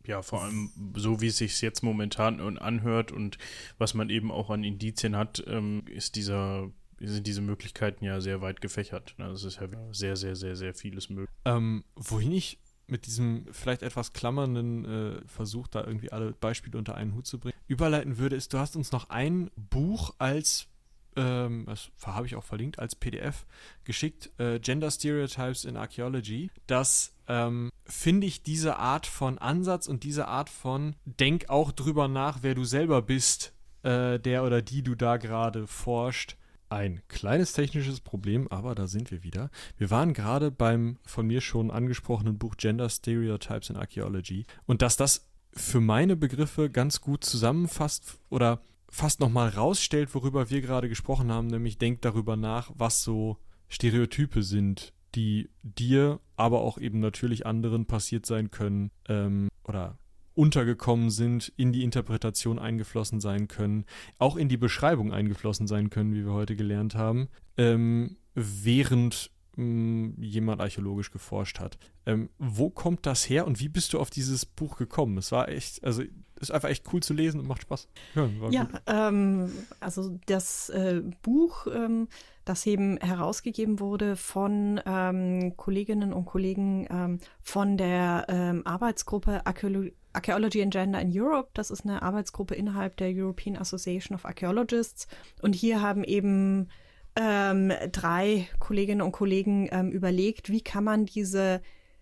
Ja, vor allem so, wie es sich jetzt momentan anhört und was man eben auch an Indizien hat, ähm, ist dieser sind diese Möglichkeiten ja sehr weit gefächert. Ne? Das ist ja sehr, sehr, sehr, sehr vieles möglich. Ähm, wohin ich mit diesem vielleicht etwas klammernden äh, Versuch, da irgendwie alle Beispiele unter einen Hut zu bringen, überleiten würde, ist, du hast uns noch ein Buch als ähm, das habe ich auch verlinkt, als PDF geschickt, äh, Gender Stereotypes in Archaeology, das ähm, finde ich diese Art von Ansatz und diese Art von Denk auch drüber nach, wer du selber bist, äh, der oder die du da gerade forscht. Ein kleines technisches Problem, aber da sind wir wieder. Wir waren gerade beim von mir schon angesprochenen Buch Gender Stereotypes in Archaeology und dass das für meine Begriffe ganz gut zusammenfasst oder fast nochmal rausstellt, worüber wir gerade gesprochen haben, nämlich denkt darüber nach, was so Stereotype sind, die dir, aber auch eben natürlich anderen passiert sein können ähm, oder untergekommen sind, in die Interpretation eingeflossen sein können, auch in die Beschreibung eingeflossen sein können, wie wir heute gelernt haben, ähm, während mh, jemand archäologisch geforscht hat. Ähm, wo kommt das her und wie bist du auf dieses Buch gekommen? Es war echt, also ist einfach echt cool zu lesen und macht Spaß. Ja, ja ähm, also das äh, Buch, ähm, das eben herausgegeben wurde von ähm, Kolleginnen und Kollegen ähm, von der ähm, Arbeitsgruppe Archäolo Archaeology and Gender in Europe. Das ist eine Arbeitsgruppe innerhalb der European Association of Archaeologists. Und hier haben eben ähm, drei Kolleginnen und Kollegen überlegt, wie kann man diese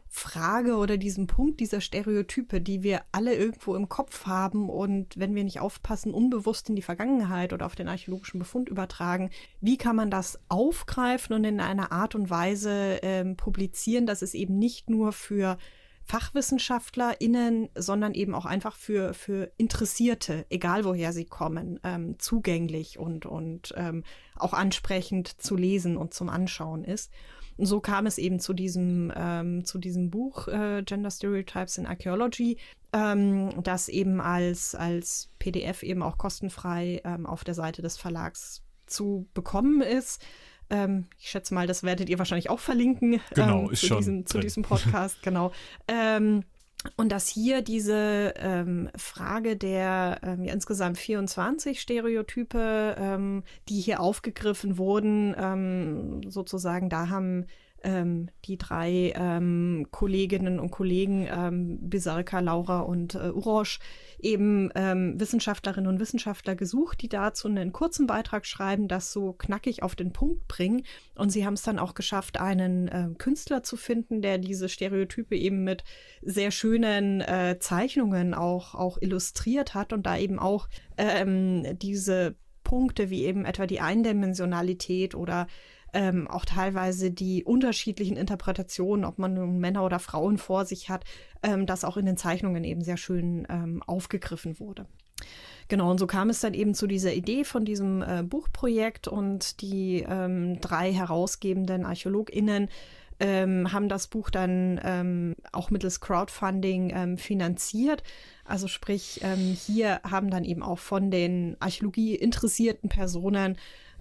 Frage oder diesen Punkt dieser Stereotype, die wir alle irgendwo im Kopf haben und wenn wir nicht aufpassen, unbewusst in die Vergangenheit oder auf den archäologischen Befund übertragen, wie kann man das aufgreifen und in einer Art und Weise ähm, publizieren, dass es eben nicht nur für FachwissenschaftlerInnen, sondern eben auch einfach für, für Interessierte, egal woher sie kommen, ähm, zugänglich und, und ähm, auch ansprechend zu lesen und zum Anschauen ist. Und so kam es eben zu diesem, ähm, zu diesem Buch äh, Gender Stereotypes in Archaeology, ähm, das eben als, als PDF eben auch kostenfrei ähm, auf der Seite des Verlags zu bekommen ist. Ähm, ich schätze mal, das werdet ihr wahrscheinlich auch verlinken. Genau, ähm, ist zu schon. Diesem, zu diesem Podcast, genau. Ähm, und dass hier diese ähm, Frage der ähm, ja, insgesamt 24 Stereotype, ähm, die hier aufgegriffen wurden, ähm, sozusagen, da haben ähm, die drei ähm, Kolleginnen und Kollegen, ähm, Bisalka, Laura und äh, Urosch, eben ähm, Wissenschaftlerinnen und Wissenschaftler gesucht, die dazu einen kurzen Beitrag schreiben, das so knackig auf den Punkt bringen. Und sie haben es dann auch geschafft, einen äh, Künstler zu finden, der diese Stereotype eben mit sehr schönen äh, Zeichnungen auch, auch illustriert hat und da eben auch ähm, diese Punkte wie eben etwa die Eindimensionalität oder ähm, auch teilweise die unterschiedlichen Interpretationen, ob man nun Männer oder Frauen vor sich hat, ähm, das auch in den Zeichnungen eben sehr schön ähm, aufgegriffen wurde. Genau, und so kam es dann eben zu dieser Idee von diesem äh, Buchprojekt und die ähm, drei herausgebenden ArchäologInnen ähm, haben das Buch dann ähm, auch mittels Crowdfunding ähm, finanziert. Also sprich, ähm, hier haben dann eben auch von den Archäologie interessierten Personen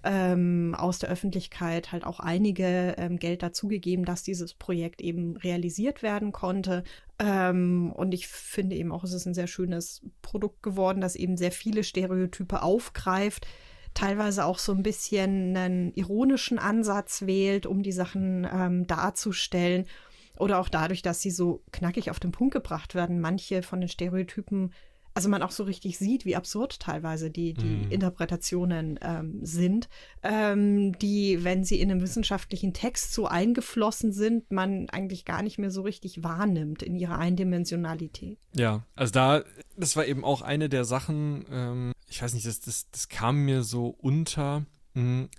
ähm, aus der Öffentlichkeit halt auch einige ähm, Geld dazugegeben, dass dieses Projekt eben realisiert werden konnte. Ähm, und ich finde eben auch, es ist ein sehr schönes Produkt geworden, das eben sehr viele Stereotype aufgreift, teilweise auch so ein bisschen einen ironischen Ansatz wählt, um die Sachen ähm, darzustellen. Oder auch dadurch, dass sie so knackig auf den Punkt gebracht werden. Manche von den Stereotypen also man auch so richtig sieht, wie absurd teilweise die, die mm. Interpretationen ähm, sind, ähm, die, wenn sie in einem wissenschaftlichen Text so eingeflossen sind, man eigentlich gar nicht mehr so richtig wahrnimmt in ihrer Eindimensionalität. Ja, also da, das war eben auch eine der Sachen, ähm, ich weiß nicht, das, das, das kam mir so unter,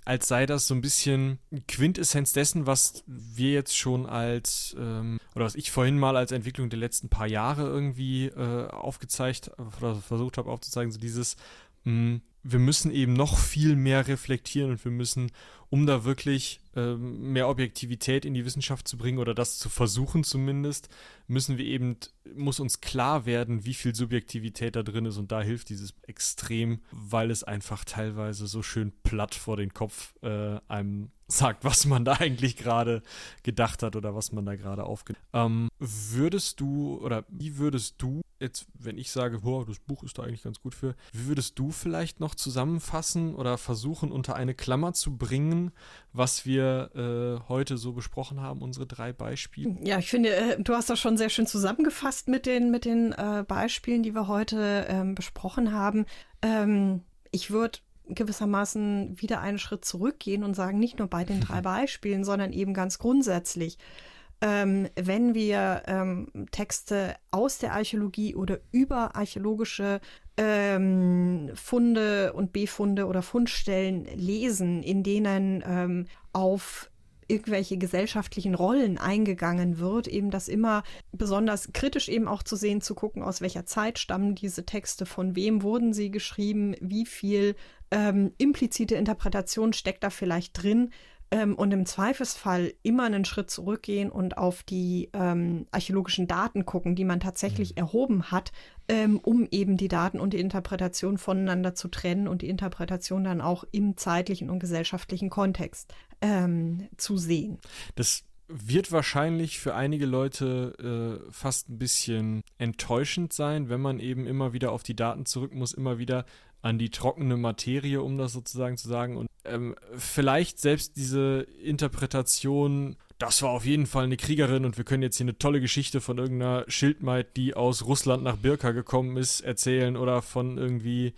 als sei das so ein bisschen Quintessenz dessen, was wir jetzt schon als, ähm, oder was ich vorhin mal als Entwicklung der letzten paar Jahre irgendwie äh, aufgezeigt oder versucht habe aufzuzeigen, so dieses, mh, wir müssen eben noch viel mehr reflektieren und wir müssen, um da wirklich ähm, mehr Objektivität in die Wissenschaft zu bringen oder das zu versuchen zumindest, müssen wir eben, muss uns klar werden, wie viel Subjektivität da drin ist. Und da hilft dieses extrem, weil es einfach teilweise so schön platt vor den Kopf äh, einem sagt, was man da eigentlich gerade gedacht hat oder was man da gerade aufgenommen ähm, Würdest du oder wie würdest du jetzt, wenn ich sage, boah, das Buch ist da eigentlich ganz gut für, wie würdest du vielleicht noch zusammenfassen oder versuchen unter eine Klammer zu bringen, was wir äh, heute so besprochen haben, unsere drei Beispiele? Ja, ich finde, äh, du hast das schon sehr schön zusammengefasst mit den, mit den äh, Beispielen, die wir heute ähm, besprochen haben. Ähm, ich würde gewissermaßen wieder einen Schritt zurückgehen und sagen, nicht nur bei den drei Beispielen, sondern eben ganz grundsätzlich. Ähm, wenn wir ähm, Texte aus der Archäologie oder über archäologische ähm, Funde und Befunde oder Fundstellen lesen, in denen ähm, auf irgendwelche gesellschaftlichen Rollen eingegangen wird, eben das immer besonders kritisch eben auch zu sehen, zu gucken, aus welcher Zeit stammen diese Texte, von wem wurden sie geschrieben, wie viel ähm, implizite Interpretation steckt da vielleicht drin ähm, und im Zweifelsfall immer einen Schritt zurückgehen und auf die ähm, archäologischen Daten gucken, die man tatsächlich mhm. erhoben hat, ähm, um eben die Daten und die Interpretation voneinander zu trennen und die Interpretation dann auch im zeitlichen und gesellschaftlichen Kontext ähm, zu sehen. Das wird wahrscheinlich für einige Leute äh, fast ein bisschen enttäuschend sein, wenn man eben immer wieder auf die Daten zurück muss, immer wieder an die trockene Materie, um das sozusagen zu sagen. Und ähm, vielleicht selbst diese Interpretation, das war auf jeden Fall eine Kriegerin und wir können jetzt hier eine tolle Geschichte von irgendeiner Schildmaid, die aus Russland nach Birka gekommen ist, erzählen oder von irgendwie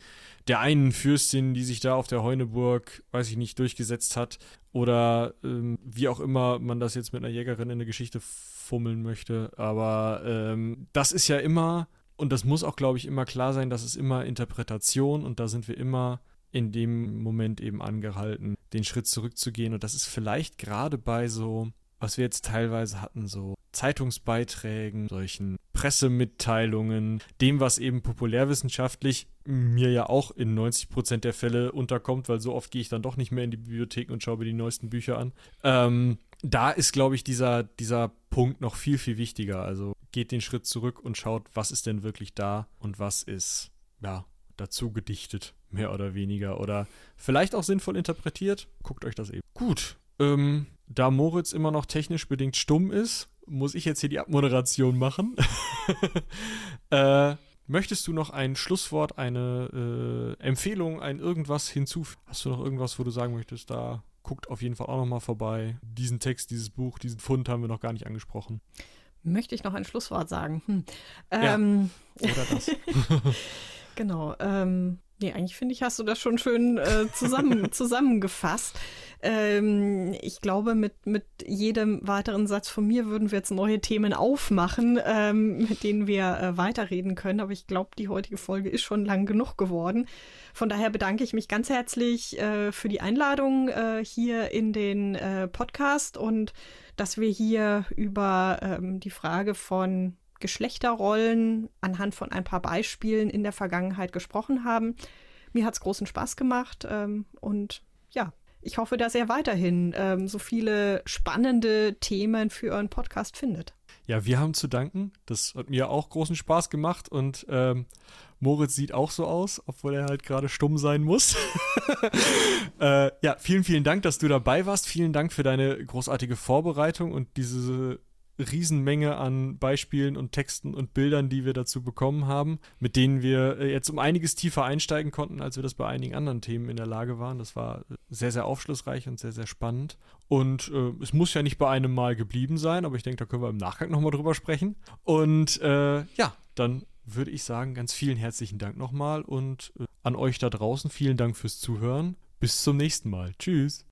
der einen Fürstin, die sich da auf der Heuneburg, weiß ich nicht, durchgesetzt hat oder ähm, wie auch immer man das jetzt mit einer Jägerin in eine Geschichte fummeln möchte. Aber ähm, das ist ja immer und das muss auch, glaube ich, immer klar sein, dass es immer Interpretation und da sind wir immer in dem Moment eben angehalten, den Schritt zurückzugehen. Und das ist vielleicht gerade bei so, was wir jetzt teilweise hatten, so Zeitungsbeiträgen, solchen Pressemitteilungen, dem, was eben populärwissenschaftlich mir ja auch in 90 Prozent der Fälle unterkommt, weil so oft gehe ich dann doch nicht mehr in die Bibliothek und schaue mir die neuesten Bücher an. Ähm, da ist, glaube ich, dieser, dieser Punkt noch viel, viel wichtiger. Also geht den Schritt zurück und schaut, was ist denn wirklich da und was ist, ja, dazu gedichtet, mehr oder weniger. Oder vielleicht auch sinnvoll interpretiert. Guckt euch das eben. Gut. Ähm, da Moritz immer noch technisch bedingt stumm ist, muss ich jetzt hier die Abmoderation machen. äh, möchtest du noch ein Schlusswort, eine äh, Empfehlung, ein irgendwas hinzufügen? Hast du noch irgendwas, wo du sagen möchtest, da guckt auf jeden Fall auch nochmal vorbei. Diesen Text, dieses Buch, diesen Fund haben wir noch gar nicht angesprochen. Möchte ich noch ein Schlusswort sagen? Hm. Ähm, ja, oder das. genau. Ähm, nee, eigentlich finde ich, hast du das schon schön äh, zusammen, zusammengefasst. Ähm, ich glaube, mit, mit jedem weiteren Satz von mir würden wir jetzt neue Themen aufmachen, ähm, mit denen wir äh, weiterreden können. Aber ich glaube, die heutige Folge ist schon lang genug geworden. Von daher bedanke ich mich ganz herzlich äh, für die Einladung äh, hier in den äh, Podcast und dass wir hier über ähm, die Frage von Geschlechterrollen anhand von ein paar Beispielen in der Vergangenheit gesprochen haben. Mir hat es großen Spaß gemacht ähm, und ja, ich hoffe, dass er weiterhin ähm, so viele spannende Themen für euren Podcast findet. Ja, wir haben zu danken. Das hat mir auch großen Spaß gemacht und ähm, Moritz sieht auch so aus, obwohl er halt gerade stumm sein muss. äh, ja, vielen, vielen Dank, dass du dabei warst. Vielen Dank für deine großartige Vorbereitung und diese Riesenmenge an Beispielen und Texten und Bildern, die wir dazu bekommen haben, mit denen wir äh, jetzt um einiges tiefer einsteigen konnten, als wir das bei einigen anderen Themen in der Lage waren. Das war sehr, sehr aufschlussreich und sehr, sehr spannend. Und äh, es muss ja nicht bei einem Mal geblieben sein, aber ich denke, da können wir im Nachgang nochmal drüber sprechen. Und äh, ja, dann würde ich sagen, ganz vielen herzlichen Dank nochmal und äh, an euch da draußen vielen Dank fürs Zuhören. Bis zum nächsten Mal. Tschüss.